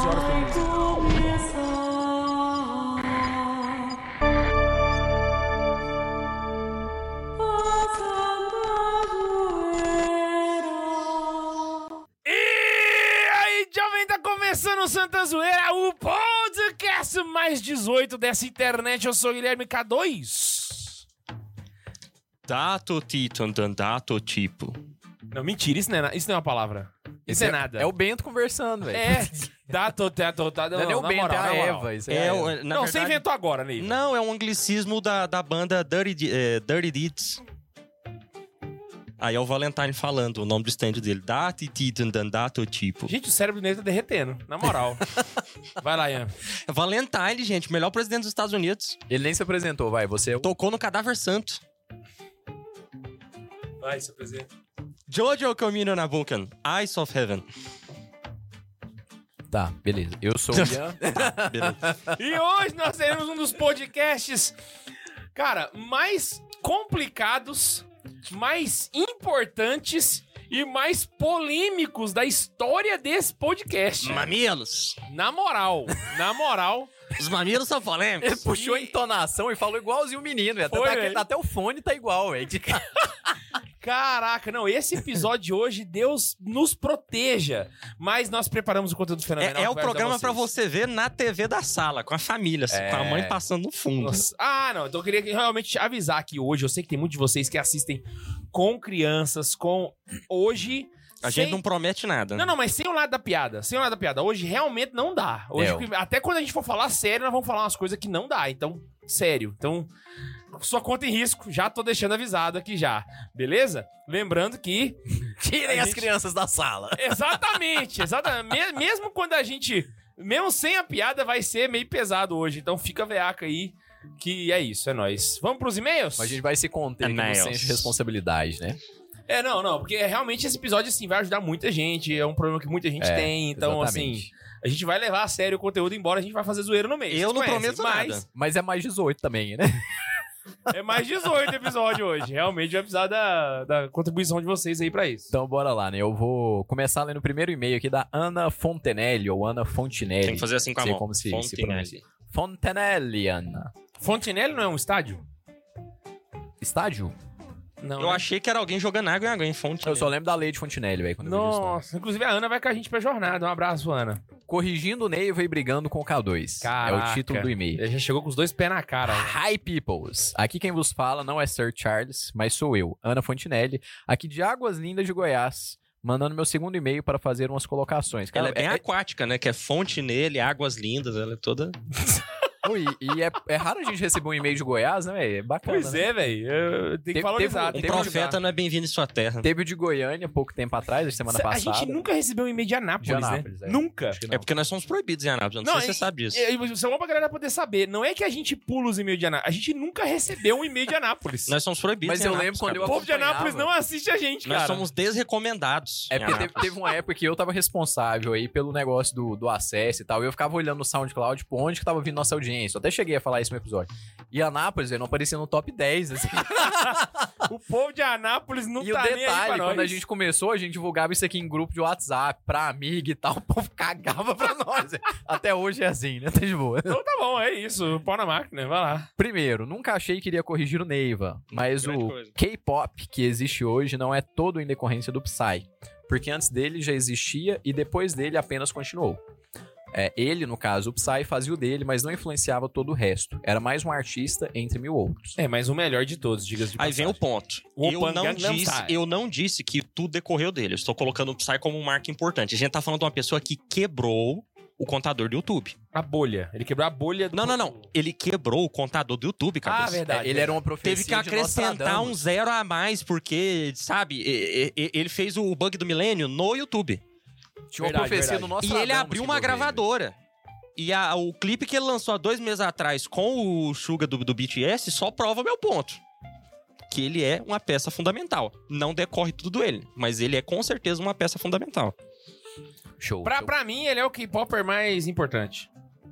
11 horas por mês. E aí, jovem, tá começando o Santa Zoeira, o podcast mais 18 dessa internet. Eu sou o Guilherme K2. Dato Titan, dato tipo. Não, mentira, isso não é, isso não é uma palavra. Isso é, nada. É o Bento conversando, velho. É, dato, dato, dato. Não é o Bento, moral, é na a. Eva. Isso É, é, a não, você verdade- inventou agora, Ney. Não, é um anglicismo da, da banda Dirty, Di- é, Dirty Deeds. Aí é o Valentine falando o nome do stand dele. Dato Titan, dato tipo. Gente, o cérebro dele tá derretendo, na moral. Vai lá, Ian. Valentine, gente, melhor presidente dos Estados Unidos. Ele nem se apresentou, vai. Você é. Tocou no cadáver santo. Vai, se apresenta. Jojo Camino Nabucan, Eyes of Heaven. Tá, beleza. Eu sou o Ian. Beleza. E hoje nós teremos um dos podcasts, cara, mais complicados, mais importantes e mais polêmicos da história desse podcast. Mamilos. Na moral, na moral. Os mamilos são Ele polêmicos. puxou a entonação e falou igualzinho o menino. Até, Foi, tá- até o fone tá igual, velho. Caraca, não, esse episódio de hoje, Deus nos proteja. Mas nós preparamos o conteúdo fenomenal. É, é o programa pra vocês. você ver na TV da sala, com a família, assim, É. com a mãe passando no fundo. Nossa. Ah, não. Então eu queria realmente avisar aqui hoje. Eu sei que tem muitos de vocês que assistem com crianças, com. Hoje. A sem- gente não promete nada. Não, não, mas sem o lado da piada. Sem o lado da piada. Hoje realmente não dá. Hoje, É, até quando a gente for falar sério, nós vamos falar umas coisas que não dá. Então, sério. Então, sua conta em risco, já tô deixando avisado aqui já. Beleza? Lembrando que. Tirem A as gente- crianças da sala. Exatamente, exatamente. Me- Mesmo quando a gente. Mesmo sem a piada, vai ser meio pesado hoje. Então fica veaca aí. Que é isso, é nóis. Vamos pros e-mails? Mas a gente vai se conter E-mails. senso de responsabilidade, né? É, não, não, porque realmente esse episódio, assim, vai ajudar muita gente. É um problema que muita gente É, tem. Então, assim, exatamente. a gente vai levar a sério o conteúdo, embora a gente vai fazer zoeira no meio. Eu não conhecem, prometo mas nada. Mas é mais 18 também, né? É mais 18 episódio hoje. Realmente vai precisar da, da contribuição de vocês aí pra isso. Então bora lá, né? Eu vou começar lendo o primeiro e-mail aqui da Ana Fontenelle, ou Ana Fontinelli. Tem que fazer assim com a Sei mão. como se, se Fontenelle. pronuncia. Fontenelle, Ana. Fontenelle não é um estádio? Estádio? Não. Eu né? achei que era alguém jogando água em água em fonte. Eu só lembro da lei de Fontenelle, velho, quando eu vi isso. Nossa, inclusive a Ana vai com a gente pra jornada. Um abraço, Ana. Corrigindo Neiva e brigando com o K2. É Caraca. o título do e-mail. Ele já chegou com os dois pés na cara. Hi, peoples! Aqui quem vos fala não é Sir Charles, mas sou eu, Ana Fontinelli, aqui de Águas Lindas de Goiás, mandando meu segundo e-mail para fazer umas colocações. Ela é Cara, bem aquática, né? Que é fonte nele, águas lindas, ela é toda. Ui, e é, é raro a gente receber um e-mail de Goiás, né, velho? É bacana. Pois né? é, velho. Tem que Teve- valorizar. teve Um profeta não é bem-vindo em sua terra. Teve o de Goiânia pouco tempo atrás, a semana A passada. gente nunca recebeu um e-mail de Anápolis, De Anápolis, né? é. Nunca. É porque nós somos proibidos em Anápolis. eu Não, Não, sei se você sabe disso. Isso é bom pra galera poder saber. Não é que a gente pula os e-mails de Anápolis. A gente nunca recebeu um e-mail de Anápolis. Nós somos proibidos Mas em eu Anápolis, lembro quando cara. eu O povo de Anápolis não assiste a gente, Nós cara. somos desrecomendados. É porque teve, teve uma época que eu tava responsável aí pelo negócio do, do acesso e tal. E eu ficava olhando no SoundCloud, tipo, onde que tava vindo nossa audiência. Eu até cheguei a falar isso no episódio. E Anápolis, velho, não aparecia no top 10, assim. O povo de Anápolis não e tá o nem aí pra detalhe, nós. quando a gente começou, a gente divulgava isso aqui em grupo de WhatsApp, pra amiga e tal. O povo cagava pra nós. Até hoje é assim, né? Tá de boa. Então tá bom, é isso. Pau na máquina, vai lá. Primeiro, nunca achei que iria corrigir o Neiva, mas Grande o. K-pop que existe hoje não é todo em decorrência do Psy, porque antes dele já existia e depois dele apenas continuou. É, ele, no caso, o Psy, fazia o dele, mas não influenciava todo o resto. Era mais um artista entre mil outros. É, mas o melhor de todos, diga-se de Aí vem o passagem. ponto. O eu, não disse, eu não disse que tudo decorreu dele. Eu estou colocando o Psy como um marco importante. A gente tá falando de uma pessoa que quebrou o contador do YouTube. A bolha. Ele quebrou a bolha do... Não, não, não. Ele quebrou o contador do YouTube, Ah, cabeça. verdade. Ele era uma profecia Teve que acrescentar um zero a mais, porque, sabe, ele fez o bug do milênio no YouTube. Tinha uma Verdade, profecia verdade. do nosso E ele abriu uma gravadora. E a- o clipe que ele lançou há dois meses atrás com o Suga do, do BTS só prova meu ponto. Que ele é uma peça fundamental. Não decorre tudo dele, mas ele é com certeza uma peça fundamental. Show. Pra, show. pra mim, ele é o K-Popper mais importante.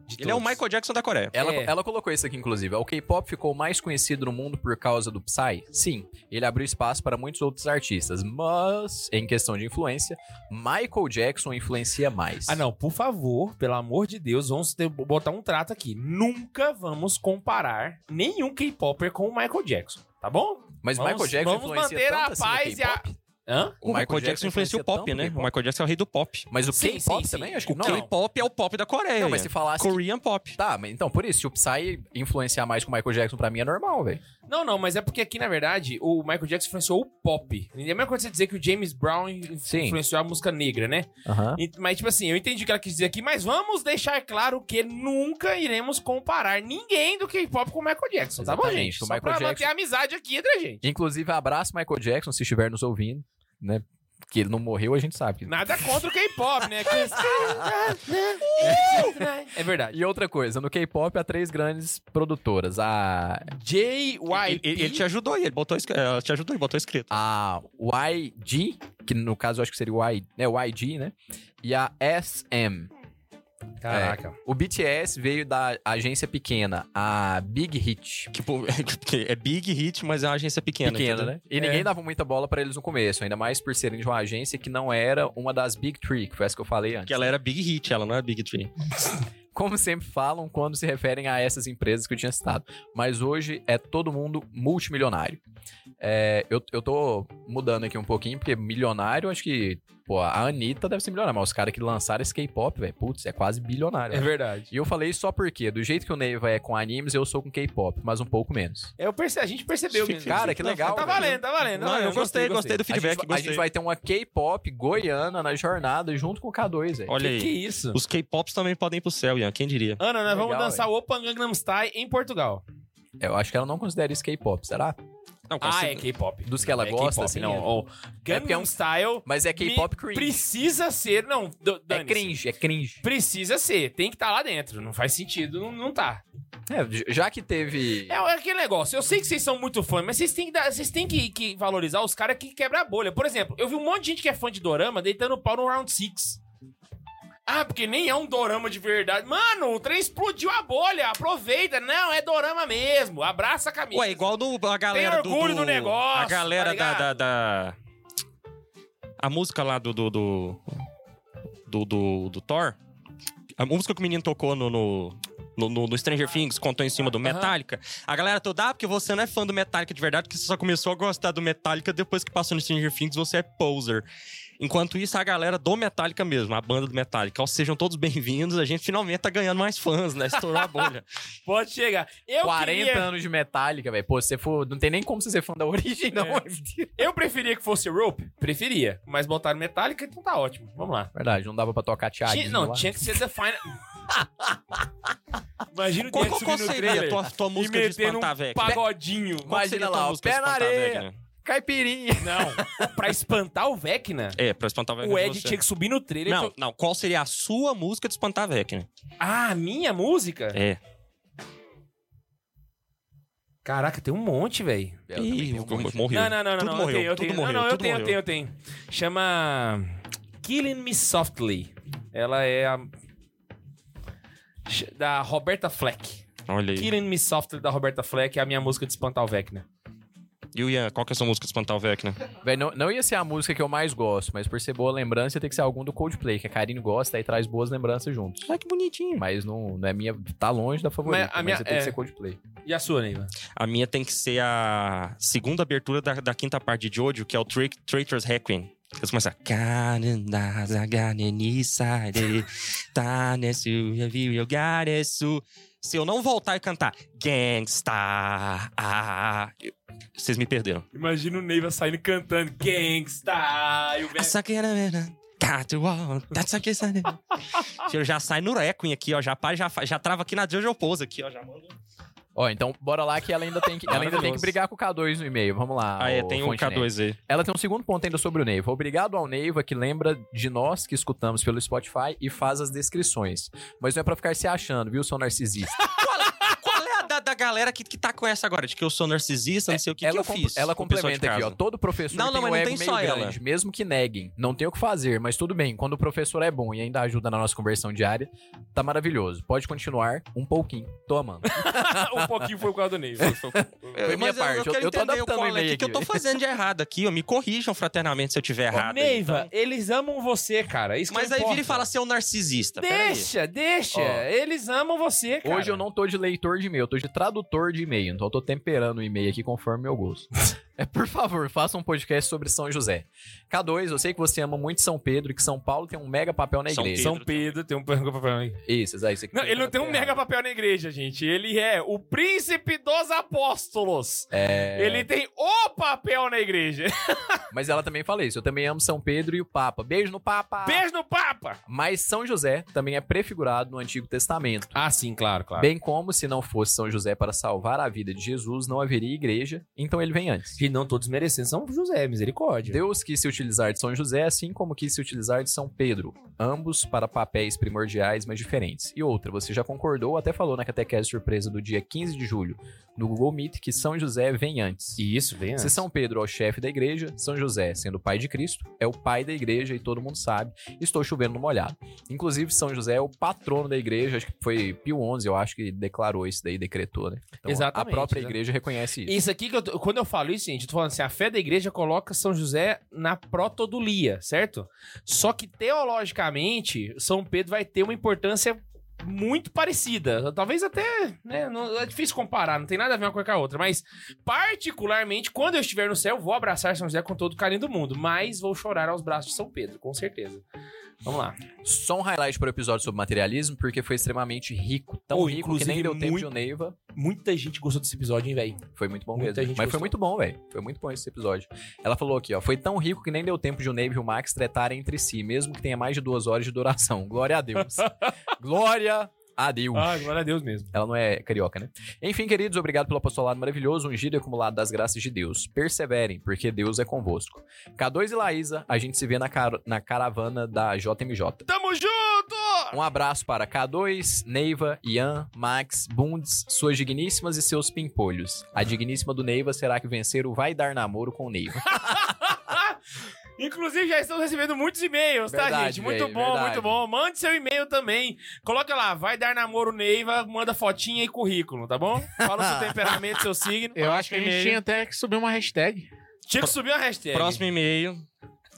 De Ele é o todos. Michael Jackson da Coreia. Ela, É. ela colocou isso aqui, inclusive. O K-pop ficou mais conhecido no mundo por causa do Psy? Sim. Ele abriu espaço para muitos outros artistas. Mas, em questão de influência, Michael Jackson influencia mais. Ah, não, por favor, pelo amor de Deus, vamos ter- botar um trato aqui. Nunca vamos comparar nenhum K-Popper com o Michael Jackson, tá bom? Mas Vamos- Michael Jackson vamos influencia manter tanto a assim o paz e a- K-pop? Hã? O Michael, Jackson influencia o pop, né? O Michael Jackson é o rei do pop. Mas o K-pop também? sim. Acho que O não. K-pop é o pop da Coreia. Não, mas se falasse... Korean pop. Tá, mas então, por isso, se o Psy influenciar mais que o Michael Jackson, pra mim é normal, velho. Não, não, mas é porque aqui, na verdade, o Michael Jackson influenciou o pop. É a mesma coisa você dizer que o James Brown influenciou a música negra, né? E- Mas, tipo assim, eu entendi o que ela quis dizer aqui, mas vamos deixar claro que nunca iremos comparar ninguém do K-pop com o Michael Jackson, tá bom, gente? o Só Michael pra manter Jackson- a amizade aqui entre a gente. Inclusive, abraço Michael Jackson, se estiver nos ouvindo, né? Que ele não morreu, a gente sabe. Nada contra o K-pop, né? é verdade. E outra coisa, no K-pop há três grandes produtoras. A, JYP. Ele, ele- te ajudou aí, ele botou, ela te ajudou e botou escrito. a YG, que no caso eu acho que seria o Y, né, o YG, né? E a SM. Caraca. O BTS veio da agência pequena, a Big Hit. Tipo, é big hit, mas é uma agência pequena. Pequena, entendeu? né? E ninguém dava muita bola pra eles no começo, ainda mais por serem de uma agência que não era uma das Big Three, que foi essa que eu falei antes. Que ela era big hit, ela não é big tree. como sempre falam quando se referem a essas empresas que eu tinha citado. Mas hoje é todo mundo multimilionário. É, eu, eu tô mudando aqui um pouquinho, porque milionário, acho que, pô, a Anitta deve ser milionária, mas os caras que lançaram esse K-pop, velho, putz, é quase bilionário. É né? verdade. E eu falei isso só porque, do jeito que o Neiva é com animes, eu sou com K-pop, mas um pouco menos. Eu perce... A gente percebeu mesmo. Cara, que legal, Tá velho. valendo, tá valendo. Não, eu gostei, gostei do A gente, feedback, vai- a gostei. gente vai ter uma K-pop goiana na jornada junto com o K2, velho. Olha Que, aí. que isso? Os K-pops também podem ir pro céu, Ian, quem diria? Ana, nós vamos Legal, dançar o Open Gangnam Style em Portugal. Eu acho que ela não considera isso K-pop, será? Não, Ah, consigo- é K-pop. Dos que ela é gosta, K-pop, assim, Não, é. o É porque é Gangnam um- Style Mas é K-pop me- cringe. precisa ser... Não, d- É dane-se. cringe, é cringe. Precisa ser. Tem que estar lá dentro. Não faz sentido, não, não tá. É, já que teve. É, é aquele negócio. Eu sei que vocês são muito fãs, mas vocês têm que, dar- vocês têm que, que valorizar os caras que quebram a bolha. Por exemplo, eu vi um monte de gente que é fã de Dorama deitando pau no Round 6. Ah, porque nem é um dorama de verdade. Mano, o trem explodiu a bolha. Aproveita. Não, é dorama mesmo. Abraça a camisa. Ué, igual do, a galera do, orgulho do negócio, A galera tá da, da, da- A música lá do... Do, do, do, do- do Thor. A música que o menino tocou no... no... No, no- no Stranger Things, contou em cima do Metallica. A galera toda, ah, porque você não é fã do Metallica de verdade, porque você só começou a gostar do Metallica depois que passou no Stranger Things, você é poser. Enquanto isso, a galera do Metallica mesmo, a banda do Metallica, ó, sejam todos bem-vindos, a gente finalmente tá ganhando mais fãs, né? Estourou a bolha. Pode chegar. Eu 40 queria- anos de Metallica, velho. Pô, se você for. Não tem nem como você ser fã da origem, não. É. Eu preferia que fosse Rope. Preferia. Mas botaram Metallica, então tá ótimo. Vamos lá. Verdade, não dava pra tocar Thiago. Tinha- não, tinha que ser The Final... Imagina o Qual, qual, qual seria a tua, tua e música de espantar, um velho? pagodinho. Qual Imagina lá, música pé na areia. Caipirinha. Não, pra espantar o Vecna, É, pra espantar o Vecna. o Ed você. tinha que subir no trailer. Não, e não. Qual seria a sua música de espantar Vecna? Ah, a minha música? É. Caraca, tem um monte, velho. Ih, um monte. morreu. Não, não, não, não. Tudo não, morreu, eu tenho, eu tudo tenho. morreu, não, não, eu tenho, eu tenho, eu tenho. Chama Killing Me Softly. Ela é a da Roberta Fleck. Olha aí. Killing Me Softly da Roberta Fleck é a minha música de espantar o Vecna. E o Ian, qual que é a sua música de espantar o Vecna? Véi, não, não ia ser a música que eu mais gosto, mas por ser boa lembrança, ia ter que ser algum do Coldplay, que a Karine gosta e traz boas lembranças juntos. Ai, que bonitinho. Mas não, não é minha. Tá longe da favorita. Mas Mas, a minha- ia ter é. que ser Coldplay. E a sua, Neiva? A minha tem que ser a segunda abertura da, da quinta parte de Jojo, que é o Tra Traitor's Requiem. Eles começam. Tá Se eu não voltar e cantar Gangsta, ah, vocês me perderam. Imagina o Neiva saindo cantando Gangsta e o Vecna... Eu já sai no Requiem aqui, ó. Já, já, já trava aqui na Jojo Pose aqui, ó. Já manda. Ó, então bora lá que ela ainda tem que, ela ainda tem que brigar com o K2 no e-mail. Vamos lá. Ah, é, tem o Neve. K2 aí. Ela tem um segundo ponto ainda sobre o Neiva. Obrigado ao Neiva que lembra de nós que escutamos pelo Spotify e faz as descrições. Mas não é pra ficar se achando, viu, seu narcisista? Qual é a da, da, galera que, que tá com essa agora, de que eu sou narcisista, não sei o que, que ela eu com- fiz. ela o complementa aqui, ó. Todo professor Não, não, tem um não ego tem meio só ela. grande, mesmo que neguem. Não tem o que fazer, mas tudo bem. Quando o professor é bom e ainda ajuda na nossa conversão diária, tá maravilhoso. Pode continuar um pouquinho. Tô amando. um pouquinho foi por causa do Ney. Foi- foi- Eu- Foi minha mas eu- parte, Eu, eu- eu tô adaptando o é e-mail que, que eu tô fazendo de errado aqui. ó. Me corrijam fraternamente se eu tiver errado. Neiva, então. eles amam você, cara. Isso que Mas aí importa. vira e fala ser um narcisista. Deixa, deixa. Eles amam você, cara. Hoje eu não tô de leitor de e-mail, eu tô de tradutor de e-mail. Então eu tô temperando o e-mail aqui conforme meu gosto. é, por favor, faça um podcast sobre São José. K2, eu sei que você ama muito São Pedro e que São Paulo tem um mega papel na São igreja. São Pedro tem um papel aí. Isso, aí, você Não, ele não tem um mega papel na igreja, gente. Ele é o príncipe dos apóstolos. É... Ele tem o papel na igreja. Mas ela também fala isso. Eu também amo São Pedro e o Papa. Beijo no Papa! Beijo no Papa. Mas São José também é prefigurado no Antigo Testamento. Ah, sim, claro, claro. Bem como se não fosse São José para salvar a vida de Jesus, não haveria igreja, então ele vem antes. E não todos merecendo São José, misericórdia. Deus quis se utilizar de São José, assim como quis se utilizar de São Pedro, ambos para papéis primordiais, mas diferentes. E outra, você já concordou, até falou na catequese surpresa do dia 15 de julho, no Google Meet, que São José vem antes. Isso, vem Se antes. São Pedro é o chefe da igreja, São José, sendo o pai de Cristo, é o pai da igreja e todo mundo sabe. Estou chovendo no molhado. Inclusive, São José é o patrono da igreja, acho que foi Pio XI, eu acho que declarou isso daí, decretou, né? Então, Exatamente, A própria né? igreja reconhece isso. Isso aqui, que eu tô- quando eu falo isso, gente, eu tô falando assim, a fé da igreja coloca São José na protodulia, certo? Só que, teologicamente, São Pedro vai ter uma importância muito parecida. Talvez até, né, não- é difícil comparar, não tem nada a ver uma coisa com a outra, mas particularmente, quando eu estiver no céu, vou abraçar São José com todo o carinho do mundo, mas vou chorar aos braços de São Pedro, com certeza. Vamos lá. Só um highlight para o episódio sobre materialismo, porque foi extremamente rico. Tão rico que nem deu tempo muito- de o Neiva. Muita gente gostou desse episódio, hein, velho? Foi muito bom Muita mesmo. gente Mas gostou. foi muito bom, velho. Foi muito bom esse episódio. Ela falou aqui, ó. Foi tão rico que nem deu tempo de o Neiva e o Max tretarem entre si, mesmo que tenha mais de duas horas de duração. Glória a Deus. Glória a Deus. Ah, glória a Deus mesmo. Ela não é carioca, né? Enfim, queridos, obrigado pelo apostolado maravilhoso, ungido e acumulado das graças de Deus. Perseverem, porque Deus é convosco. K2 e Laísa, a gente se vê na, car- na caravana da JMJ. Tamo junto! Um abraço para K2, Neiva, Ian, Max, Bundes, suas digníssimas e seus pimpolhos. A digníssima do Neiva será que vencer o Vai Dar Namoro com o Neiva. Inclusive, já estamos recebendo muitos e-mails, tá, gente? Muito bom, verdade. muito bom. Mande seu e-mail também. Coloca lá, vai dar namoro Neiva, manda fotinha e currículo, tá bom? Fala o seu temperamento, seu signo. Eu acho que a gente tinha até que subir uma hashtag. Tinha que subir uma hashtag. Próximo e-mail.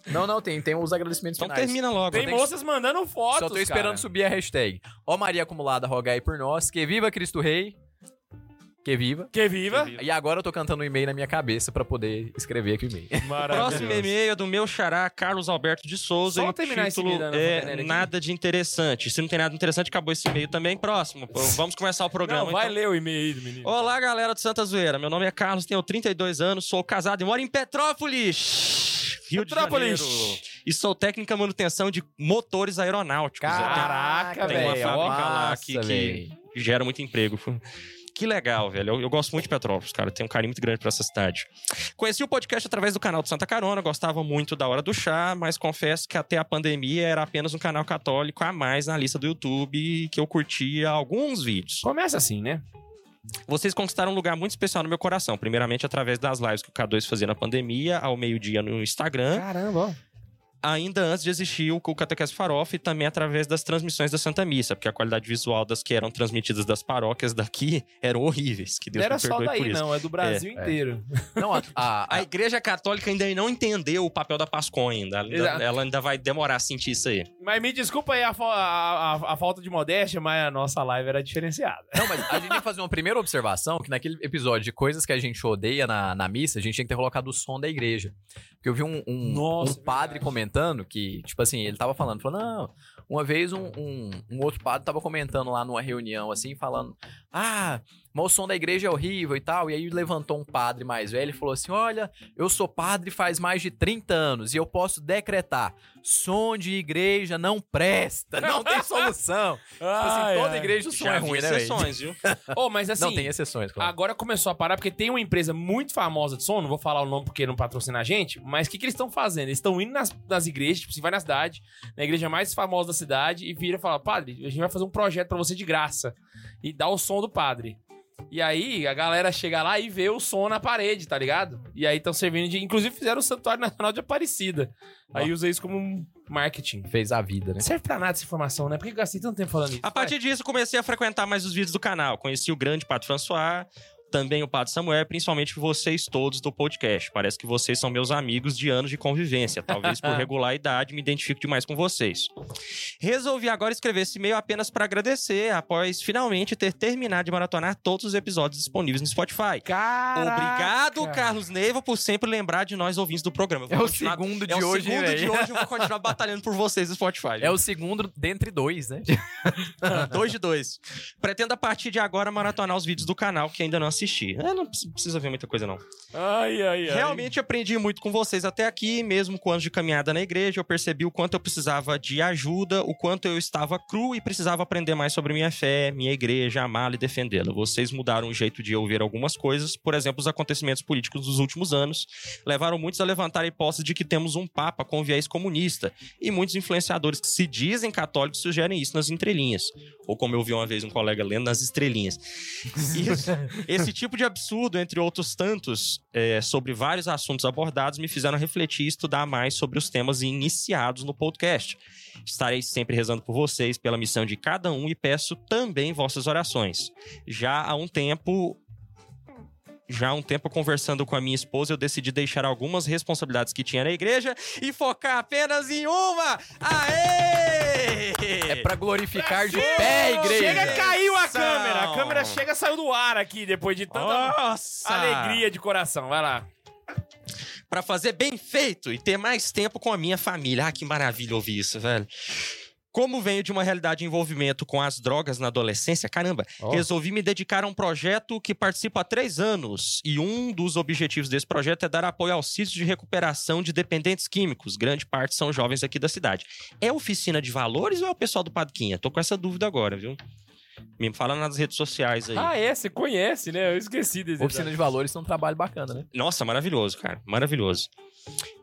não, não, tem, tem os agradecimentos Então finais. termina logo. Tem tem que- moças mandando fotos, Só tô esperando cara. subir a hashtag. Ó Maria acumulada, rogai por nós. Que viva Cristo Rei. Que viva. Que viva. Que viva. E agora eu tô cantando um e-mail na minha cabeça pra poder escrever aqui o e-mail. Próximo e-mail é do meu xará, Carlos Alberto de Souza. Só terminar esse título e-mail da é aqui. Nada de interessante. Se não tem nada de interessante, acabou esse e-mail também. Próximo. Pô, Vamos começar o programa. Não, vai então. ler o e-mail aí do menino. Olá, galera do Santa Zoeira. Meu nome é Carlos, tenho 32 anos, sou casado e moro em Petrópolis, Rio Petrópolis. de Janeiro. E sou técnica manutenção de motores aeronáuticos. Caraca, Tem uma velho, fábrica lá que, que gera muito emprego. Que legal, velho. Eu, eu gosto muito de Petrópolis, cara. Tenho um carinho muito grande pra essa cidade. Conheci o podcast através do canal do Santa Carona, gostava muito da Hora do Chá, mas confesso que até a pandemia era apenas um canal católico a mais na lista do YouTube que eu curtia alguns vídeos. Começa assim, né? Vocês conquistaram um lugar muito especial no meu coração. Primeiramente, através das lives que o K2 fazia na pandemia, ao meio-dia no Instagram. Caramba, ó. Ainda antes de existir o Catequese Farofa e também através das transmissões da Santa Missa, porque a qualidade visual das que eram transmitidas das paróquias daqui eram horríveis. Que Deus Não era me só perdoe daí, isso. não. É do Brasil É. inteiro. Não, a, a- A Igreja Católica ainda não entendeu o papel da Pascua ainda. Ela ainda, ela ainda vai demorar a sentir isso aí. Mas me desculpa aí a, a- a- a falta de modéstia, mas a nossa live era diferenciada. Não, mas a gente tem que fazer uma primeira observação, que naquele episódio de coisas que a gente odeia na, na missa, a gente tinha que ter colocado o som da igreja. Porque eu vi um, um, Nossa, um padre verdade. comentando que, tipo assim, ele tava falando, falou, não, uma vez um, um, um outro padre tava comentando lá numa reunião, assim, falando, ah, mas o som da igreja é horrível e tal, e aí levantou um padre mais velho e falou assim, olha, eu sou padre faz mais de 30 anos e eu posso decretar, som de igreja não presta, não tem solução. tipo assim, toda igreja o som Já é ruim, né, exceções, viu? Oh, mas assim, Não, tem exceções, claro. agora começou a parar porque tem uma empresa muito famosa de som, não vou falar o nome porque não patrocina a gente, mas o que, que eles estão fazendo? Eles estão indo nas, nas igrejas, tipo, você vai na cidade, na igreja mais famosa da cidade, e vira e fala, padre, a gente vai fazer um projeto pra você de graça. E dá o som do padre. E aí a galera chega lá e vê o som na parede, tá ligado? E aí estão servindo de. Inclusive fizeram o Santuário Nacional de Aparecida. Aí usa isso como um marketing. Fez a vida, né? Não serve pra nada essa informação, né? Por que eu gastei tanto tempo falando isso? A partir disso, comecei a frequentar mais os vídeos do canal. Conheci o grande Pato François, também o Padre Samuel, principalmente vocês todos do podcast. Parece que vocês são meus amigos de anos de convivência. Talvez por regular idade me identifico demais com vocês. Resolvi agora escrever esse e-mail apenas para agradecer, após finalmente ter terminado de maratonar todos os episódios disponíveis no Spotify. Caraca! Obrigado, Carlos Neiva, por sempre lembrar de nós ouvintes do programa. É o segundo de é o hoje, segundo velho. de hoje, eu vou continuar batalhando por vocês no Spotify. É o segundo dentre dois, né? Dois de dois. Pretendo a partir de agora maratonar os vídeos do canal que ainda não assisti. É, não precisa- precisa ver muita coisa, não. Ai, ai, ai. Realmente aprendi muito com vocês até aqui, mesmo com anos de caminhada na igreja, eu percebi o quanto eu precisava de ajuda, o quanto eu estava cru e precisava aprender mais sobre minha fé, minha igreja, amá-la e defendê-la. Vocês mudaram o jeito de eu ver algumas coisas, por exemplo, os acontecimentos políticos dos últimos anos, levaram muitos a levantar a hipótese de que temos um papa com viés comunista, e muitos influenciadores que se dizem católicos sugerem isso nas entrelinhas. Ou como eu vi uma vez um colega lendo nas estrelinhas. Isso, esse tipo de absurdo, entre outros tantos, é, sobre vários assuntos abordados, me fizeram refletir e estudar mais sobre os temas iniciados no podcast. Estarei sempre rezando por vocês, pela missão de cada um e peço também vossas orações. Já há um tempo. Já há um tempo conversando com a minha esposa, eu decidi deixar algumas responsabilidades que tinha na igreja e focar apenas em uma! Aê! É pra glorificar de pé, igreja. Chega, caiu a câmera. A câmera chega, saiu do ar aqui depois de tanta Nossa! alegria de coração. Vai lá. Pra fazer bem feito e ter mais tempo com a minha família. Ah, que maravilha ouvir isso, velho. Como venho de uma realidade de envolvimento com as drogas na adolescência, caramba, Ó. resolvi me dedicar a um projeto que participo há três anos. E um dos objetivos desse projeto é dar apoio aos sítios de recuperação de dependentes químicos. Grande parte são jovens aqui da cidade. É oficina de valores ou é o pessoal do Padquinha? Tô com essa dúvida agora, viu? Me fala nas redes sociais aí. Ah, é? Você conhece, né? Eu esqueci desse. Oficina de valores é um trabalho bacana, né? Nossa, maravilhoso, cara. Maravilhoso.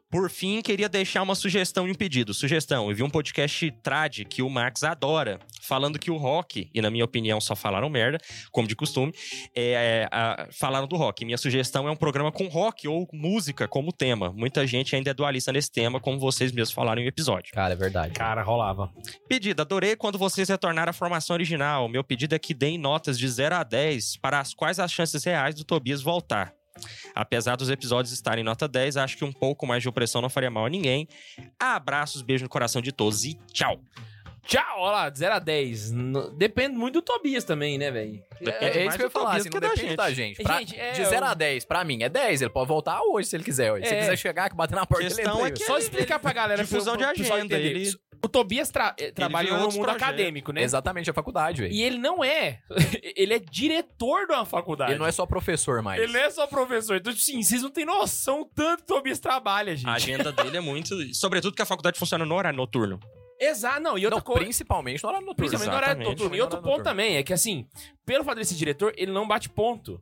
Por fim, queria deixar uma sugestão e um pedido. Sugestão, eu vi um podcast trad que o Max adora, falando que o rock, e na minha opinião só falaram merda, como de costume, é, é, a- falaram do rock. Minha sugestão é um programa com rock ou música como tema. Muita gente ainda é dualista nesse tema, como vocês mesmos falaram em episódio. Cara, é verdade. Cara, rolava. Pedido, adorei quando vocês retornaram à formação original. Meu pedido é que deem notas de 0 a 10 para as quais as chances reais do Tobias voltar. Apesar dos episódios estarem nota 10, acho que um pouco mais de opressão não faria mal a ninguém. Abraços, beijo no coração de todos e tchau. Tchau, olha lá, de 0 a 10. No- Depende muito do Tobias também, né, velho? É, é isso que eu ia falar, assim, não da depende gente. da gente. Pra- Gente, é, de 0 eu- a 10, pra mim, é 10. Ele pode voltar hoje se ele quiser. ué. Se É. ele quiser chegar bater na porta, ele entra é. Só explicar pra galera. Difusão de agenda, ele- O Tobias tra- eh, trabalha no mundo projetos. acadêmico, né? Exatamente, a faculdade, velho. E ele não é. ele é diretor de uma faculdade. Ele não é só professor mais. Ele não é só professor. Então, sim, vocês não têm noção o tanto que o Tobias trabalha, gente. A agenda dele é muito. Sobretudo que a faculdade funciona no horário noturno. Exato, não. E outra coisa. principalmente no horário noturno. Principalmente no horário noturno. E outro ponto também é que, assim, pelo fato dele ser diretor, ele não bate ponto.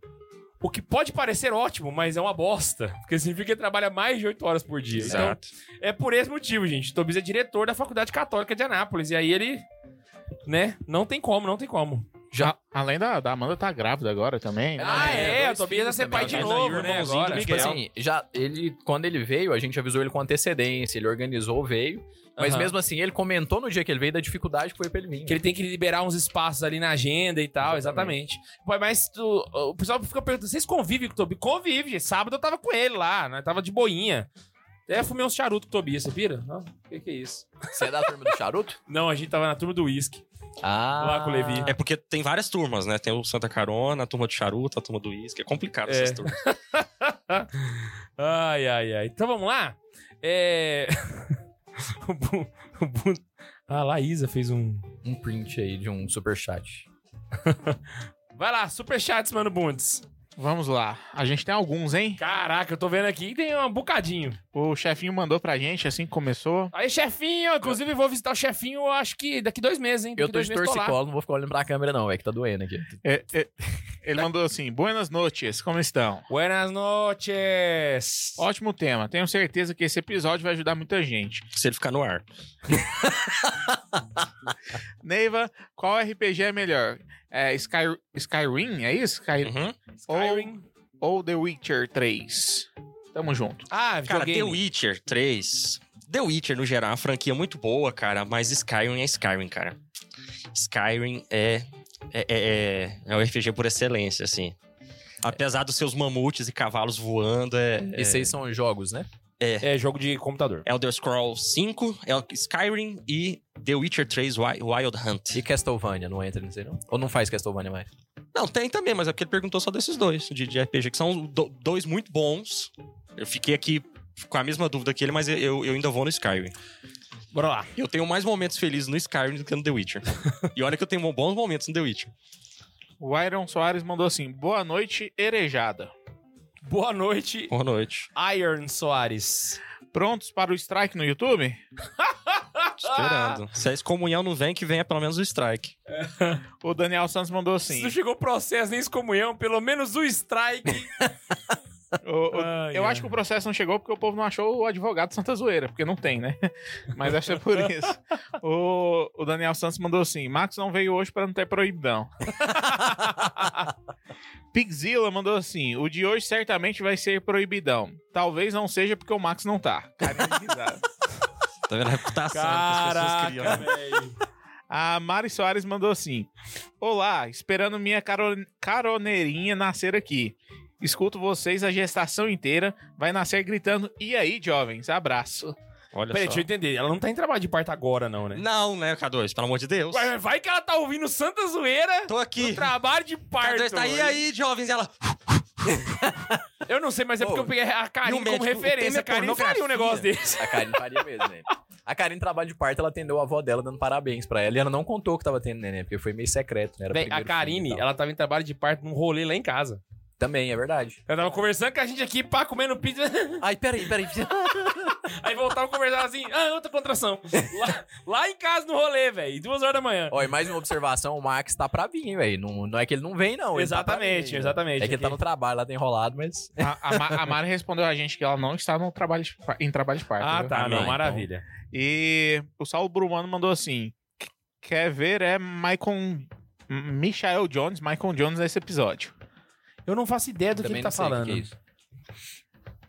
O que pode parecer ótimo, mas é uma bosta. Porque significa que ele trabalha mais de 8 horas por dia. Então, é por esse motivo, gente. Tobias é diretor da Faculdade Católica de Anápolis. E aí ele, né, não tem como, não tem como. Já, além da, da Amanda tá grávida agora também. né? Ah, é, é, o Tobias vai ser pai de aí, novo, né, agora. Tipo Miguel. assim, já, ele, quando ele veio, a gente avisou ele com antecedência, ele organizou, veio. Mas Aham. mesmo assim, ele comentou no dia que ele veio da dificuldade que foi pra ele vir. Que ele tem que liberar uns espaços ali na agenda e tal, exatamente. Pô, Mas tu- o pessoal fica perguntando, vocês convivem com o Tobias? Convive, gente. Sábado eu tava com ele lá, né? Tava de boinha. Até fumei uns charutos com o Tobias, você pira? Não, o que que é isso? Você é da turma do charuto? Não, a gente tava na turma do uísque. Ah. Lá com o Levi. É porque tem várias turmas, né? Tem o Santa Carona, a turma do charuto, a turma do uísque. É complicado É. essas turmas. ai, ai, ai. Então vamos lá? É. o Bu- o Bu- A Laísa fez um. Um print aí de um superchat. Vai lá, superchats, mano Bundes. Vamos lá. A gente tem alguns, hein? Caraca, eu tô vendo aqui tem um bocadinho. O chefinho mandou pra gente assim que começou. Aí, chefinho, inclusive vou visitar o chefinho, acho que daqui dois meses, hein? Daqui Eu tô dois de torcicolo, não vou ficar olhando pra câmera, não, é que tá doendo aqui. É, é, ele mandou assim: Buenas noites, como estão? Buenas noches. Ótimo tema. Tenho certeza que esse episódio vai ajudar muita gente. Se ele ficar no ar. Neiva, qual RPG é melhor? É Sky, Skyrim, é isso? Sky, Uhum. Skyrim. Ou The Witcher 3? Tamo junto. Ah, Cara. The Witcher 3. The Witcher, no geral, é uma franquia muito boa, cara, mas Skyrim é Skyrim, cara. Skyrim é. É, é, é o RPG por excelência, assim. Apesar dos seus mamutes e cavalos voando, é. é Esses aí são jogos, né? É jogo de computador. Elder Scrolls 5, El- Skyrim e The Witcher 3 Wi- Wild Hunt. E Castlevania, não entra nisso aí, não? Ou não faz Castlevania mais? Não, tem também, mas é porque ele perguntou só desses dois de, de RPG, que são do- dois muito bons. Eu fiquei aqui com a mesma dúvida que ele, mas eu, eu ainda vou no Skyrim. Bora lá. Eu tenho mais momentos felizes no Skyrim do que no The Witcher. e olha que eu tenho bons momentos no The Witcher. O Iron Soares mandou assim: boa noite, erejada. Boa noite, Boa noite. Iron Soares. Prontos para o strike no YouTube? Esperando. Se a excomunhão não vem, que venha pelo menos o strike. O Daniel Santos mandou Se assim: não chegou processo nem excomunhão, pelo menos o strike. o- o- Ai, Eu ai. acho que o processo não chegou porque o povo não achou o advogado Santa Zoeira, porque não tem, né? Mas acho que é por isso. O, o Daniel Santos mandou assim: Max não veio hoje para não ter proibidão. Pigzilla mandou assim: o de hoje certamente vai ser proibidão. Talvez não seja porque o Max não tá. Carinha de risada. Tá vendo a reputação que as pessoas criam. Caraca, né? A Mari Soares mandou assim: Olá, esperando minha caro- caroneirinha nascer aqui. Escuto vocês a gestação inteira, vai nascer gritando: E aí, jovens? Abraço. Olha Peraí, só. deixa eu entender. Ela não tá em trabalho de parto agora, não, né? Não, né, K2? Pelo amor de Deus. Vai, vai que ela tá ouvindo Santa Zoeira Tô aqui. no trabalho de parto. K2 tá aí, aí, jovens. E ela... Eu não sei, mas é porque Ô, eu peguei a Karine o como médico referência. A Karine faria um negócio desse. A Karine faria mesmo, né? A Karine, trabalho de parto, ela atendeu a avó dela dando parabéns pra ela. E ela não contou que tava tendo neném, porque foi meio secreto, né? Era Véi, a Karine, ela tava em trabalho de parto num rolê lá em casa. Também, é verdade. Ela tava conversando com a gente aqui, pá, comendo pizza. Ai, peraí, peraí. Aí voltava conversando assim, ah, outra contração. Lá, lá em casa no rolê, velho, duas horas da manhã. Ó, e mais uma observação, o Max tá pra vir, hein, velho. Não, não é que ele não vem, não. tá Exatamente, vir, né? exatamente. É que ele tá no trabalho, lá tá enrolado, mas... A, a, Ma- a Mari respondeu a gente que ela não está no trabalho de em trabalho de parto. Ah, viu? tá, Ah, não, então. maravilha. E o Saulo Brumano mandou assim: Quer ver é Michael. Michael Jones, Michael Jones nesse episódio. Eu não faço ideia do que ele tá o falando. é isso.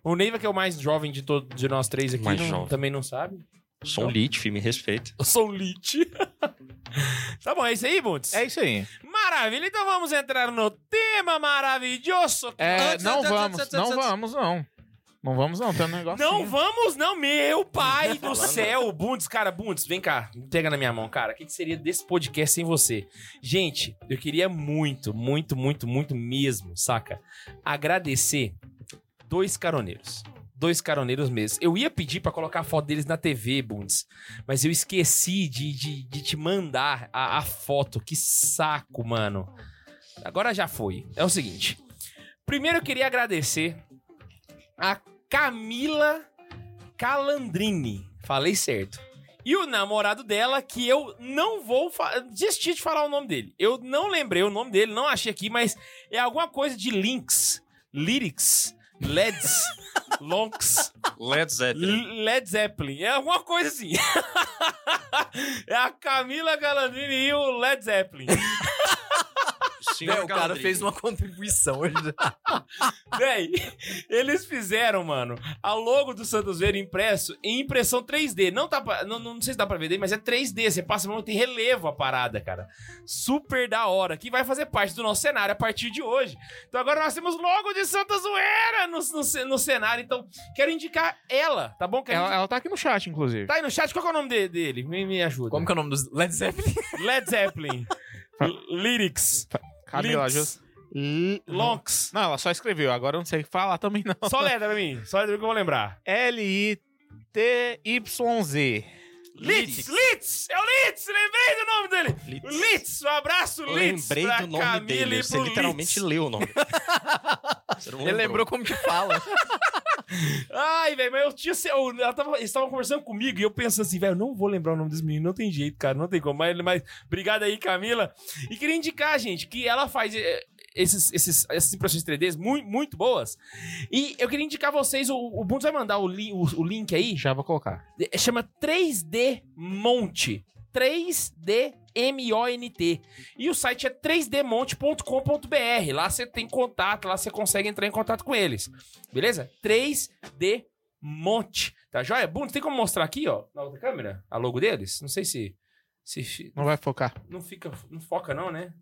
O Neiva, que é o mais jovem de, todo, de nós três aqui, Mais não- jovem. também não sabe. Sou um lit, filho, me respeita. Eu sou um lit. tá bom, é isso aí, Bundes? É isso aí. Maravilha, então vamos entrar no tema maravilhoso. É, Antes, não antes, vamos, antes, não antes. vamos, não. Não vamos, não. Tem um negócio. Não vamos, não, meu pai do Falando. céu. Bundes, cara, Bundes, vem cá, pega na minha mão, cara. O que, que seria desse podcast sem você? Gente, eu queria muito, muito, muito, muito mesmo, saca? Agradecer dois caroneiros. Dois caroneiros mesmo. Eu ia pedir pra colocar a foto deles na TV, Bundes, mas eu esqueci de, de, de te mandar a, a foto. Que saco, mano. Agora já foi. É o seguinte. Primeiro eu queria agradecer a Camila Calandrini. Falei certo. E o namorado dela, que eu não vou. fa- Desisti de falar o nome dele. Eu não lembrei o nome dele, não achei aqui, mas é alguma coisa de links, lyrics, LEDs, lonks, Led Zeppelin. Led Zeppelin. É alguma coisa assim. é a Camila Calandrini e o Led Zeppelin. É, o cara fez uma contribuição hoje. Véi, eles fizeram, mano, a logo do Santos Veira impresso em impressão 3D. Não, tá pra- não, não sei se dá pra ver, mas é 3D. Você passa a mão, tem relevo a parada, cara. Super da hora. Que vai fazer parte do nosso cenário a partir de hoje. Então agora nós temos logo de Santa Zoeira no, no, no cenário. Então quero indicar ela, tá bom? Ela, ela tá aqui no chat, inclusive. Tá aí no chat, qual que é o nome de- dele? Me, me ajuda. Como que é o nome dos Led Zeppelin? Led Zeppelin. Lyrics. Camila, Links. L- Lonks. Não, ela só escreveu. Agora eu não sei falar também, não. Só letra pra mim. Só letra que eu vou lembrar. L-I-T-Y-Z. Litz, Litz, é o Litz, lembrei do nome dele. Litz, um abraço, Litz. Lembrei pra do nome Camila dele. Você literalmente Litz. leu o nome. Você não Ele lembrou como que fala. Ai, velho, mas eu tinha. eu- ela tava, eles estavam conversando comigo e eu penso assim, velho, eu não vou lembrar o nome desse menino, não tem jeito, cara, não tem como. Mas, mas obrigado aí, Camila. E queria indicar, gente, que ela faz eh, esses, esses, essas impressões 3D muito, muito boas. E eu queria indicar vocês, o, o Bundes vai mandar o, li- o, o link aí. Já vou colocar. É, chama 3D Monte. 3DMONT. E o site é 3dmonte.com.br. Lá você tem contato, lá você consegue entrar em contato com eles. Beleza? 3D Monte. Tá joia? Bruno, tem como mostrar aqui, ó, na outra câmera, a logo deles? Não sei se. se Não vai focar. não fica. Não foca, não, né?